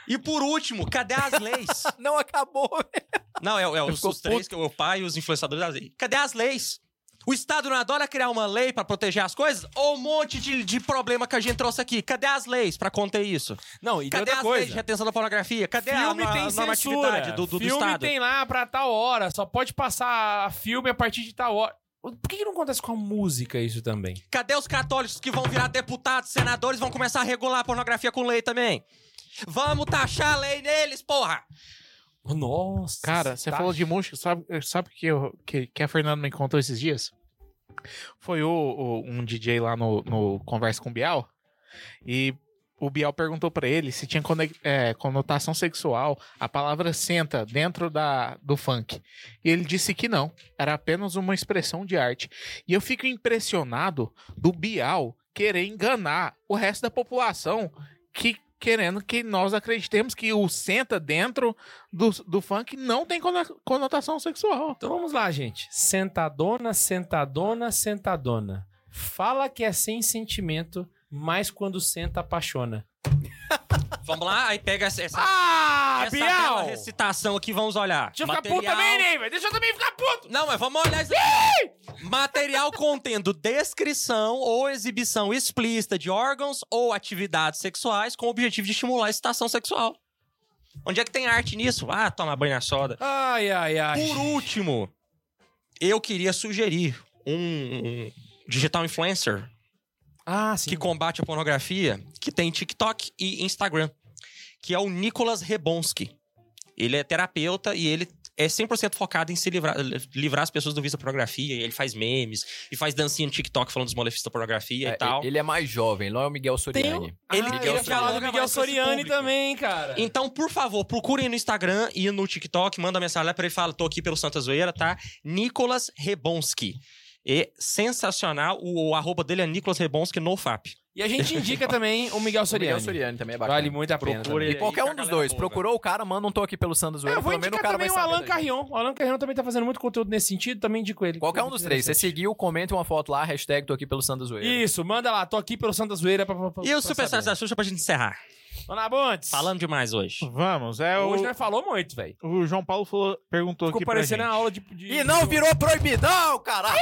E por último, cadê as leis? Não acabou, velho. Não, é, é os, os três, que é o pai e os influenciadores leis. Cadê as leis? O Estado não adora criar uma lei pra proteger as coisas? Ou um monte de, de problema que a gente trouxe aqui? Cadê as leis pra conter isso? Não, e Cadê as coisa. leis de retenção da pornografia? Cadê filme a, a, tem a normatividade do, do, do filme Estado? tem lá pra tal hora. Só pode passar filme a partir de tal hora. Por que, que não acontece com a música isso também? Cadê os católicos que vão virar deputados, senadores, vão começar a regular a pornografia com lei também? Vamos taxar a lei neles, porra! Nossa. Cara, você tá- falou de música, sabe, sabe o que, eu- que, que a Fernanda me contou esses dias? Foi o, o- um DJ lá no, no Conversa com o Bial, e o Bial perguntou pra ele se tinha é, conotação sexual a palavra senta dentro da, do funk. E ele disse que não, era apenas uma expressão de arte. E eu fico impressionado do Bial querer enganar o resto da população que querendo que nós acreditemos que o senta dentro do, do funk não tem cono- conotação sexual. Então vamos lá, gente. Sentadona, sentadona, sentadona. Fala que é sem sentimento, mas quando senta, apaixona. Vamos lá, aí pega essa, essa, Ah, essa bela recitação aqui, vamos olhar. Deixa eu ficar puto também, Ney, velho. Deixa eu também ficar puto. Não, mas vamos olhar isso aqui. Material contendo descrição ou exibição explícita de órgãos ou atividades sexuais com o objetivo de estimular a excitação sexual. Onde é que tem arte nisso? Ah, toma banho na soda. Ai, ai, ai. Por último, eu queria sugerir um, um digital influencer Ah, sim. que combate a pornografia, que tem TikTok e Instagram, que é o Nicolas Rebonski. Ele é terapeuta e ele é 100% focado em se livrar, livrar as pessoas do vício da pornografia. E ele faz memes e faz dancinha no TikTok falando dos malefícios da pornografia É, e tal. Ele é mais jovem, não é o Miguel Soriani. Ah, Ele- Miguel ia falar Soriani. do Miguel Soriani também, cara. Então, por favor, procurem no Instagram e no TikTok, manda mensagem lá pra ele e fala: tô aqui pelo Santa Zoeira, tá? Nicolas Rebonski. É sensacional. O, o arroba dele é Nicolas Rebonski no FAP. E a gente indica também o Miguel O Soriani. Miguel Soriani também é bacana. Vale muito a pena. Procure. E qualquer um dos dois. ouve. Procurou o cara, manda um toque aqui pelo Santos É, Zoeira, eu vou o indicar cara também o. Alan. Carrion. O Alan Carrion também tá fazendo muito conteúdo nesse sentido, também indico ele. Qualquer um dos três. Você seguiu, comenta uma foto lá, hashtag tô aqui pelo Santos Zoeira. Isso, manda lá. Tô aqui pelo Santa Zoeira pra, pra, pra E o pra Super saber. da Xuxa pra gente encerrar. Dona Bundes. Falando demais hoje. Vamos, é Hoje o, nós falou muito, velho. o João Paulo falou- perguntou Ficou aqui pra parecendo gente. a aula de... de- E não virou proibidão, caralho!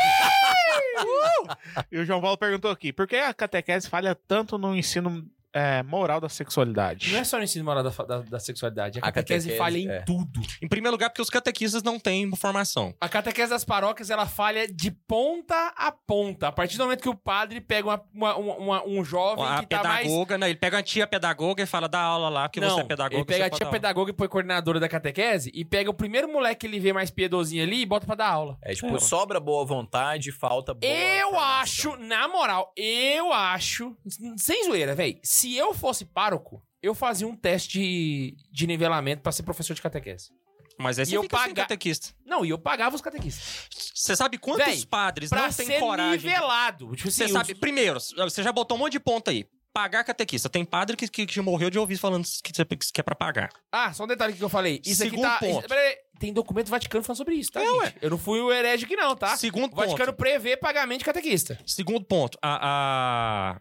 E o João Paulo perguntou aqui, por que a catequese falha tanto no ensino é, moral da sexualidade? Não é só no ensino moral da, da, da sexualidade. A A catequese, catequese, falha em é. tudo. Em primeiro lugar, porque os catequistas não têm formação. A catequese das paróquias, ela falha de ponta a ponta. A partir do momento que o padre pega uma, uma- uma- um jovem A que tá mais... pedagoga, né? Ele pega a tia pedagoga e fala, dá aula lá, porque Não, você é pedagoga. ele pega a tia dar aula." pedagoga e põe coordenadora da catequese e pega o primeiro moleque que ele vê mais piedosinho ali e bota pra dar aula. É tipo, sobra boa vontade, falta boa Eu formação. acho, na moral, eu acho, sem zoeira, velho, se eu fosse pároco, eu fazia um teste de, de nivelamento pra ser professor de catequese. Mas aí E você eu fica sem paga- catequista. Não, e eu pagava os catequistas. Você sabe quantos Véi, padres Pra não têm ser coragem... nivelado. Tipo Você assim, sabe, os- primeiro, você já botou um monte de ponto aí. Pagar catequista. Tem padre que, que, que morreu de ouvir falando que, que é pra pagar. Ah, só um detalhe que eu falei. Isso Segundo aqui tá... ponto. isso- peraí, tem documento do Vaticano falando sobre isso, tá, É, ué. Eu não fui o herege aqui não, tá? Segundo O Vaticano ponto. prevê pagamento de catequista. Segundo ponto. A, a-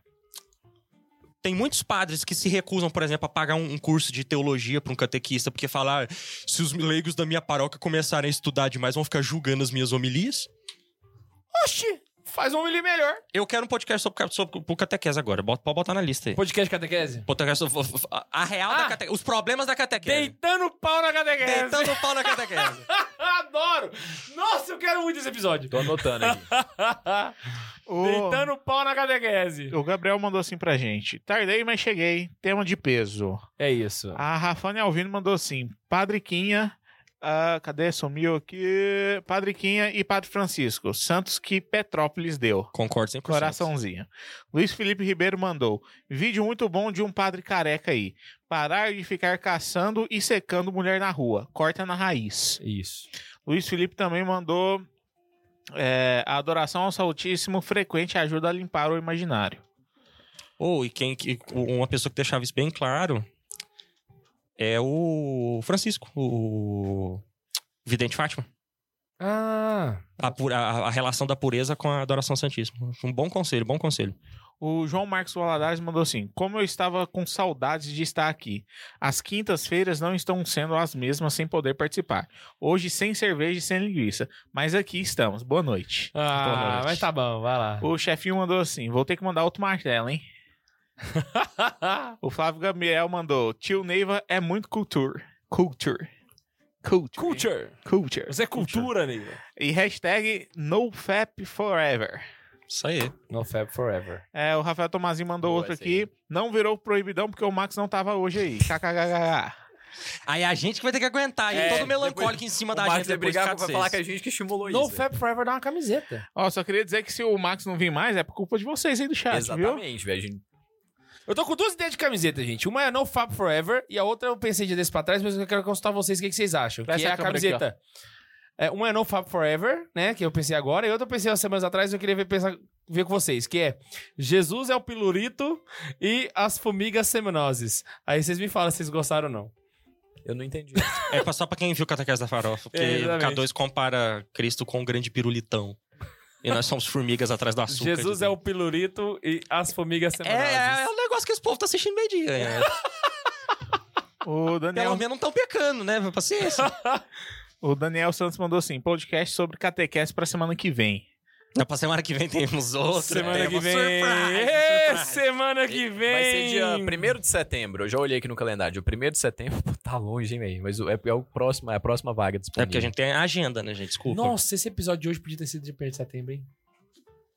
Tem muitos padres que se recusam, por exemplo, a pagar um, curso de teologia pra um catequista, porque falar se os leigos da minha paróquia começarem a estudar demais, vão ficar julgando as minhas homilias. Oxi, faz um milho melhor. Eu quero um podcast sobre, sobre pro catequese agora. Bota, pode botar na lista aí. Podcast de catequese? Podcast sobre- a- a real Ah! da catequese. Os problemas da catequese. Deitando pau na catequese. Deitando o pau na catequese. Adoro! Nossa, eu quero muito esse episódio. Tô anotando aqui. O, Deitando pau na catequese. o Gabriel mandou assim pra gente. Tardei, mas cheguei. Tema de peso. É isso. A Rafane Alvino mandou assim. Padre Quinha ah, cadê? Sumiu aqui. Padriquinha e Padre Francisco. Santos que Petrópolis deu. Concordo 100%. Coraçãozinho. Luiz Felipe Ribeiro mandou. Vídeo muito bom de um padre careca aí. Parar de ficar caçando e secando mulher na rua. Corta na raiz. Isso. Luiz Felipe também mandou. é, a adoração ao Saltíssimo frequente ajuda a limpar o imaginário. Ou, e quem, que- uma pessoa que deixava isso bem claro é o Francisco, o Vidente Fátima. Ah, A, pura- a- a relação da pureza com a adoração santíssima. Um bom conselho, bom conselho. O João Marcos Valadares mandou assim: Como eu estava com saudades de estar aqui. As quintas-feiras não estão sendo as mesmas sem poder participar. Hoje sem cerveja e sem linguiça. Mas aqui estamos. Boa noite. ah Boa noite. mas tá bom, vai lá. O chefinho mandou assim: Vou ter que mandar outro martelo, hein? O Flávio Gabriel mandou: Tio Neiva é muito culture. Culture. Culture. Culture. Culture. Você é cultura, nego. E hashtag NoFapForever. Isso aí. No Fab Forever. É, o Rafael Tomazinho mandou Boa, outro aqui. Não virou proibidão porque o Max não tava hoje aí. KKKK. Aí a gente que vai ter que aguentar. É, todo melancólico depois- em cima da Max gente vai brigar pra de falar que a gente que estimulou No isso. Fab Forever dá uma camiseta. Ó, só queria dizer que se o Max não vir mais, é por culpa de vocês aí do chat, viu? Exatamente, velho. A Eu tô com duas ideias de camiseta, gente. Uma é No Fab Forever e a outra eu pensei dia desse pra trás, mas eu quero consultar vocês o que, que vocês acham. Presta que é a a câmera camiseta. é, uma é No Fab Forever, né? Que eu pensei agora, e outra eu pensei umas semanas atrás e eu queria ver, pensar, ver com vocês, que é Jesus é o pilurito e as formigas seminoses. Aí vocês me falam se vocês gostaram ou não. Eu não entendi. É pra- só pra quem viu o Catequese da Farofa. Porque É, o exatamente. K2 compara Cristo com um grande pirulitão. E nós somos formigas atrás do açúcar. Jesus é o pilurito e as formigas É, seminoses. é, é negócio que esse povo tá assistindo meio dia. né? O Daniel, Pelo menos não tão pecando, né? Paciência. o Daniel Santos mandou assim: podcast sobre catequese pra semana que vem. Na pra semana que vem temos outro. Semana tema. que vem. Surprise, surprise. Semana que vem. Vai ser dia 1 de setembro. Eu já olhei aqui no calendário. Dia 1 de setembro, tá longe, hein, velho? Mas o- é, é o próximo, é a próxima vaga disponível. É porque a gente tem a agenda, né, gente? Desculpa. Nossa, esse episódio de hoje podia ter sido de 1 de setembro, hein?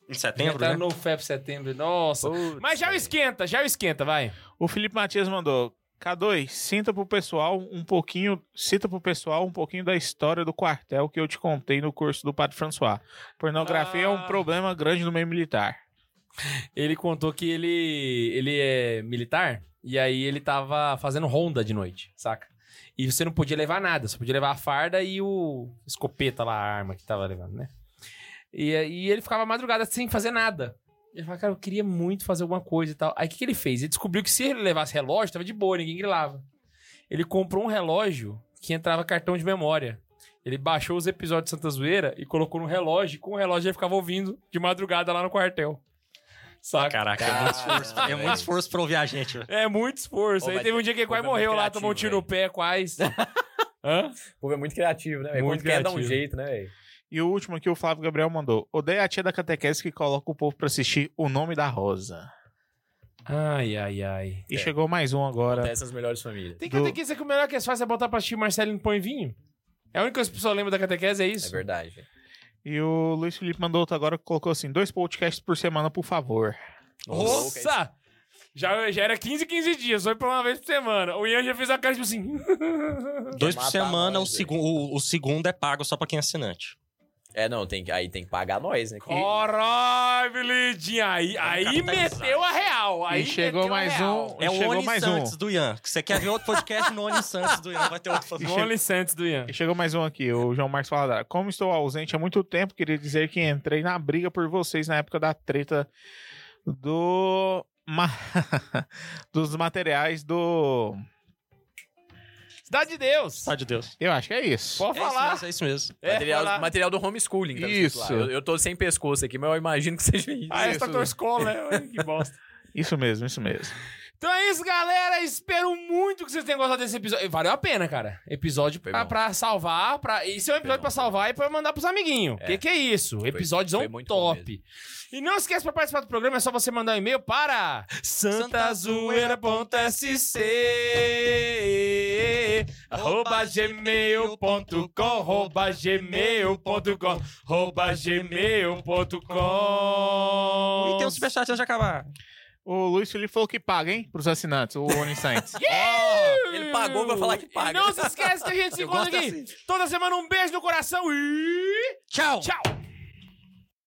Em setembro, tá né? no FEP setembro. Nossa. Putz, Mas já o esquenta, já o esquenta, vai. O Felipe Matias mandou: K2, sinta pro pessoal um pouquinho, cita pro pessoal um pouquinho da história do quartel que eu te contei no curso do Padre François. Pornografia é um Ah. problema grande no meio militar. Ele contou que ele, ele é militar e aí ele tava fazendo ronda de noite, saca? E você não podia levar nada, você podia levar a farda e o escopeta lá, a arma que tava levando, né? E aí ele ficava madrugada sem fazer nada. Ele falou, cara, eu queria muito fazer alguma coisa e tal. Aí o que, que ele fez? Ele descobriu que se ele levasse relógio, tava de boa, ninguém grilava. Ele comprou um relógio que entrava cartão de memória. Ele baixou os episódios de Santa Zoeira e colocou no relógio, e com o relógio ele ficava ouvindo de madrugada lá no quartel. Saca? Caraca, é muito esforço. É muito esforço pra ouvir a gente. É muito esforço. Pô, Aí teve um dia que ele quase é morreu lá, criativo, tomou um tiro no pé, quase. Hã? O povo é muito criativo, né? Muito quer dar um jeito, né, velho? E o último aqui, o Flávio Gabriel mandou: Odeia a tia da catequese que coloca o povo pra assistir O Nome da Rosa. Ai, ai, ai. E É. chegou mais um agora. Nas melhores famílias. Tem Do- catequese que o melhor que eles fazem é botar pra assistir Marcelinho Põe Vinho. É a única coisa que a pessoa lembra da catequese, é É isso? verdade, velho. E o Luiz Felipe mandou outro agora que colocou assim: dois podcasts por semana, por favor. Nossa! Já, já era 15, 15 dias, foi pra uma vez por semana. O Ian já fez a cara tipo assim. Dois por semana, o, segu o, o segundo é pago só pra quem é assinante. É, não, tem, que- aí tem que pagar nós, né? Caralho, Belidinha. Aí, aí meteu a real. Aí E chegou mais um. É o Oni mais Santos um. do Ian. Você quer ver outro podcast no Oni Santos do Ian? Vai ter outro No Only Santos do Ian. E chegou mais um aqui, o João Marcos Faladar. Como estou ausente há muito tempo, queria dizer que entrei na briga por vocês na época da treta do. ma- dos materiais do. Cidade de Deus. Tá de Deus. Eu acho que é isso. Pode É isso falar. mesmo, é isso mesmo. É, material, falar. material do homeschooling. tá Isso. Eu, eu tô sem pescoço aqui, mas eu imagino que seja isso. Ah, essa Isso. tua escola, né? Que bosta. Isso mesmo, isso mesmo. Então é isso, galera. Espero muito que vocês tenham gostado desse episódio. Valeu a pena, cara. Episódio pra, pra salvar. Pra... Esse é um episódio foi salvar e pra mandar pros amiguinhos. É. Que que é isso? Episódios foi bom top. E não esqueça pra participar do programa, é só você mandar um e-mail para santazoeira.sc arroba gmail.com arroba gmail.com arroba gmail.com E tem um superchat antes de acabar. O Luiz Felipe falou que paga, hein? Pros assinantes, o OnlyScience. Ele pagou pra falar que paga. E não se esquece que a gente se encontra aqui assim. toda semana. Um beijo no coração e Tchau! tchau!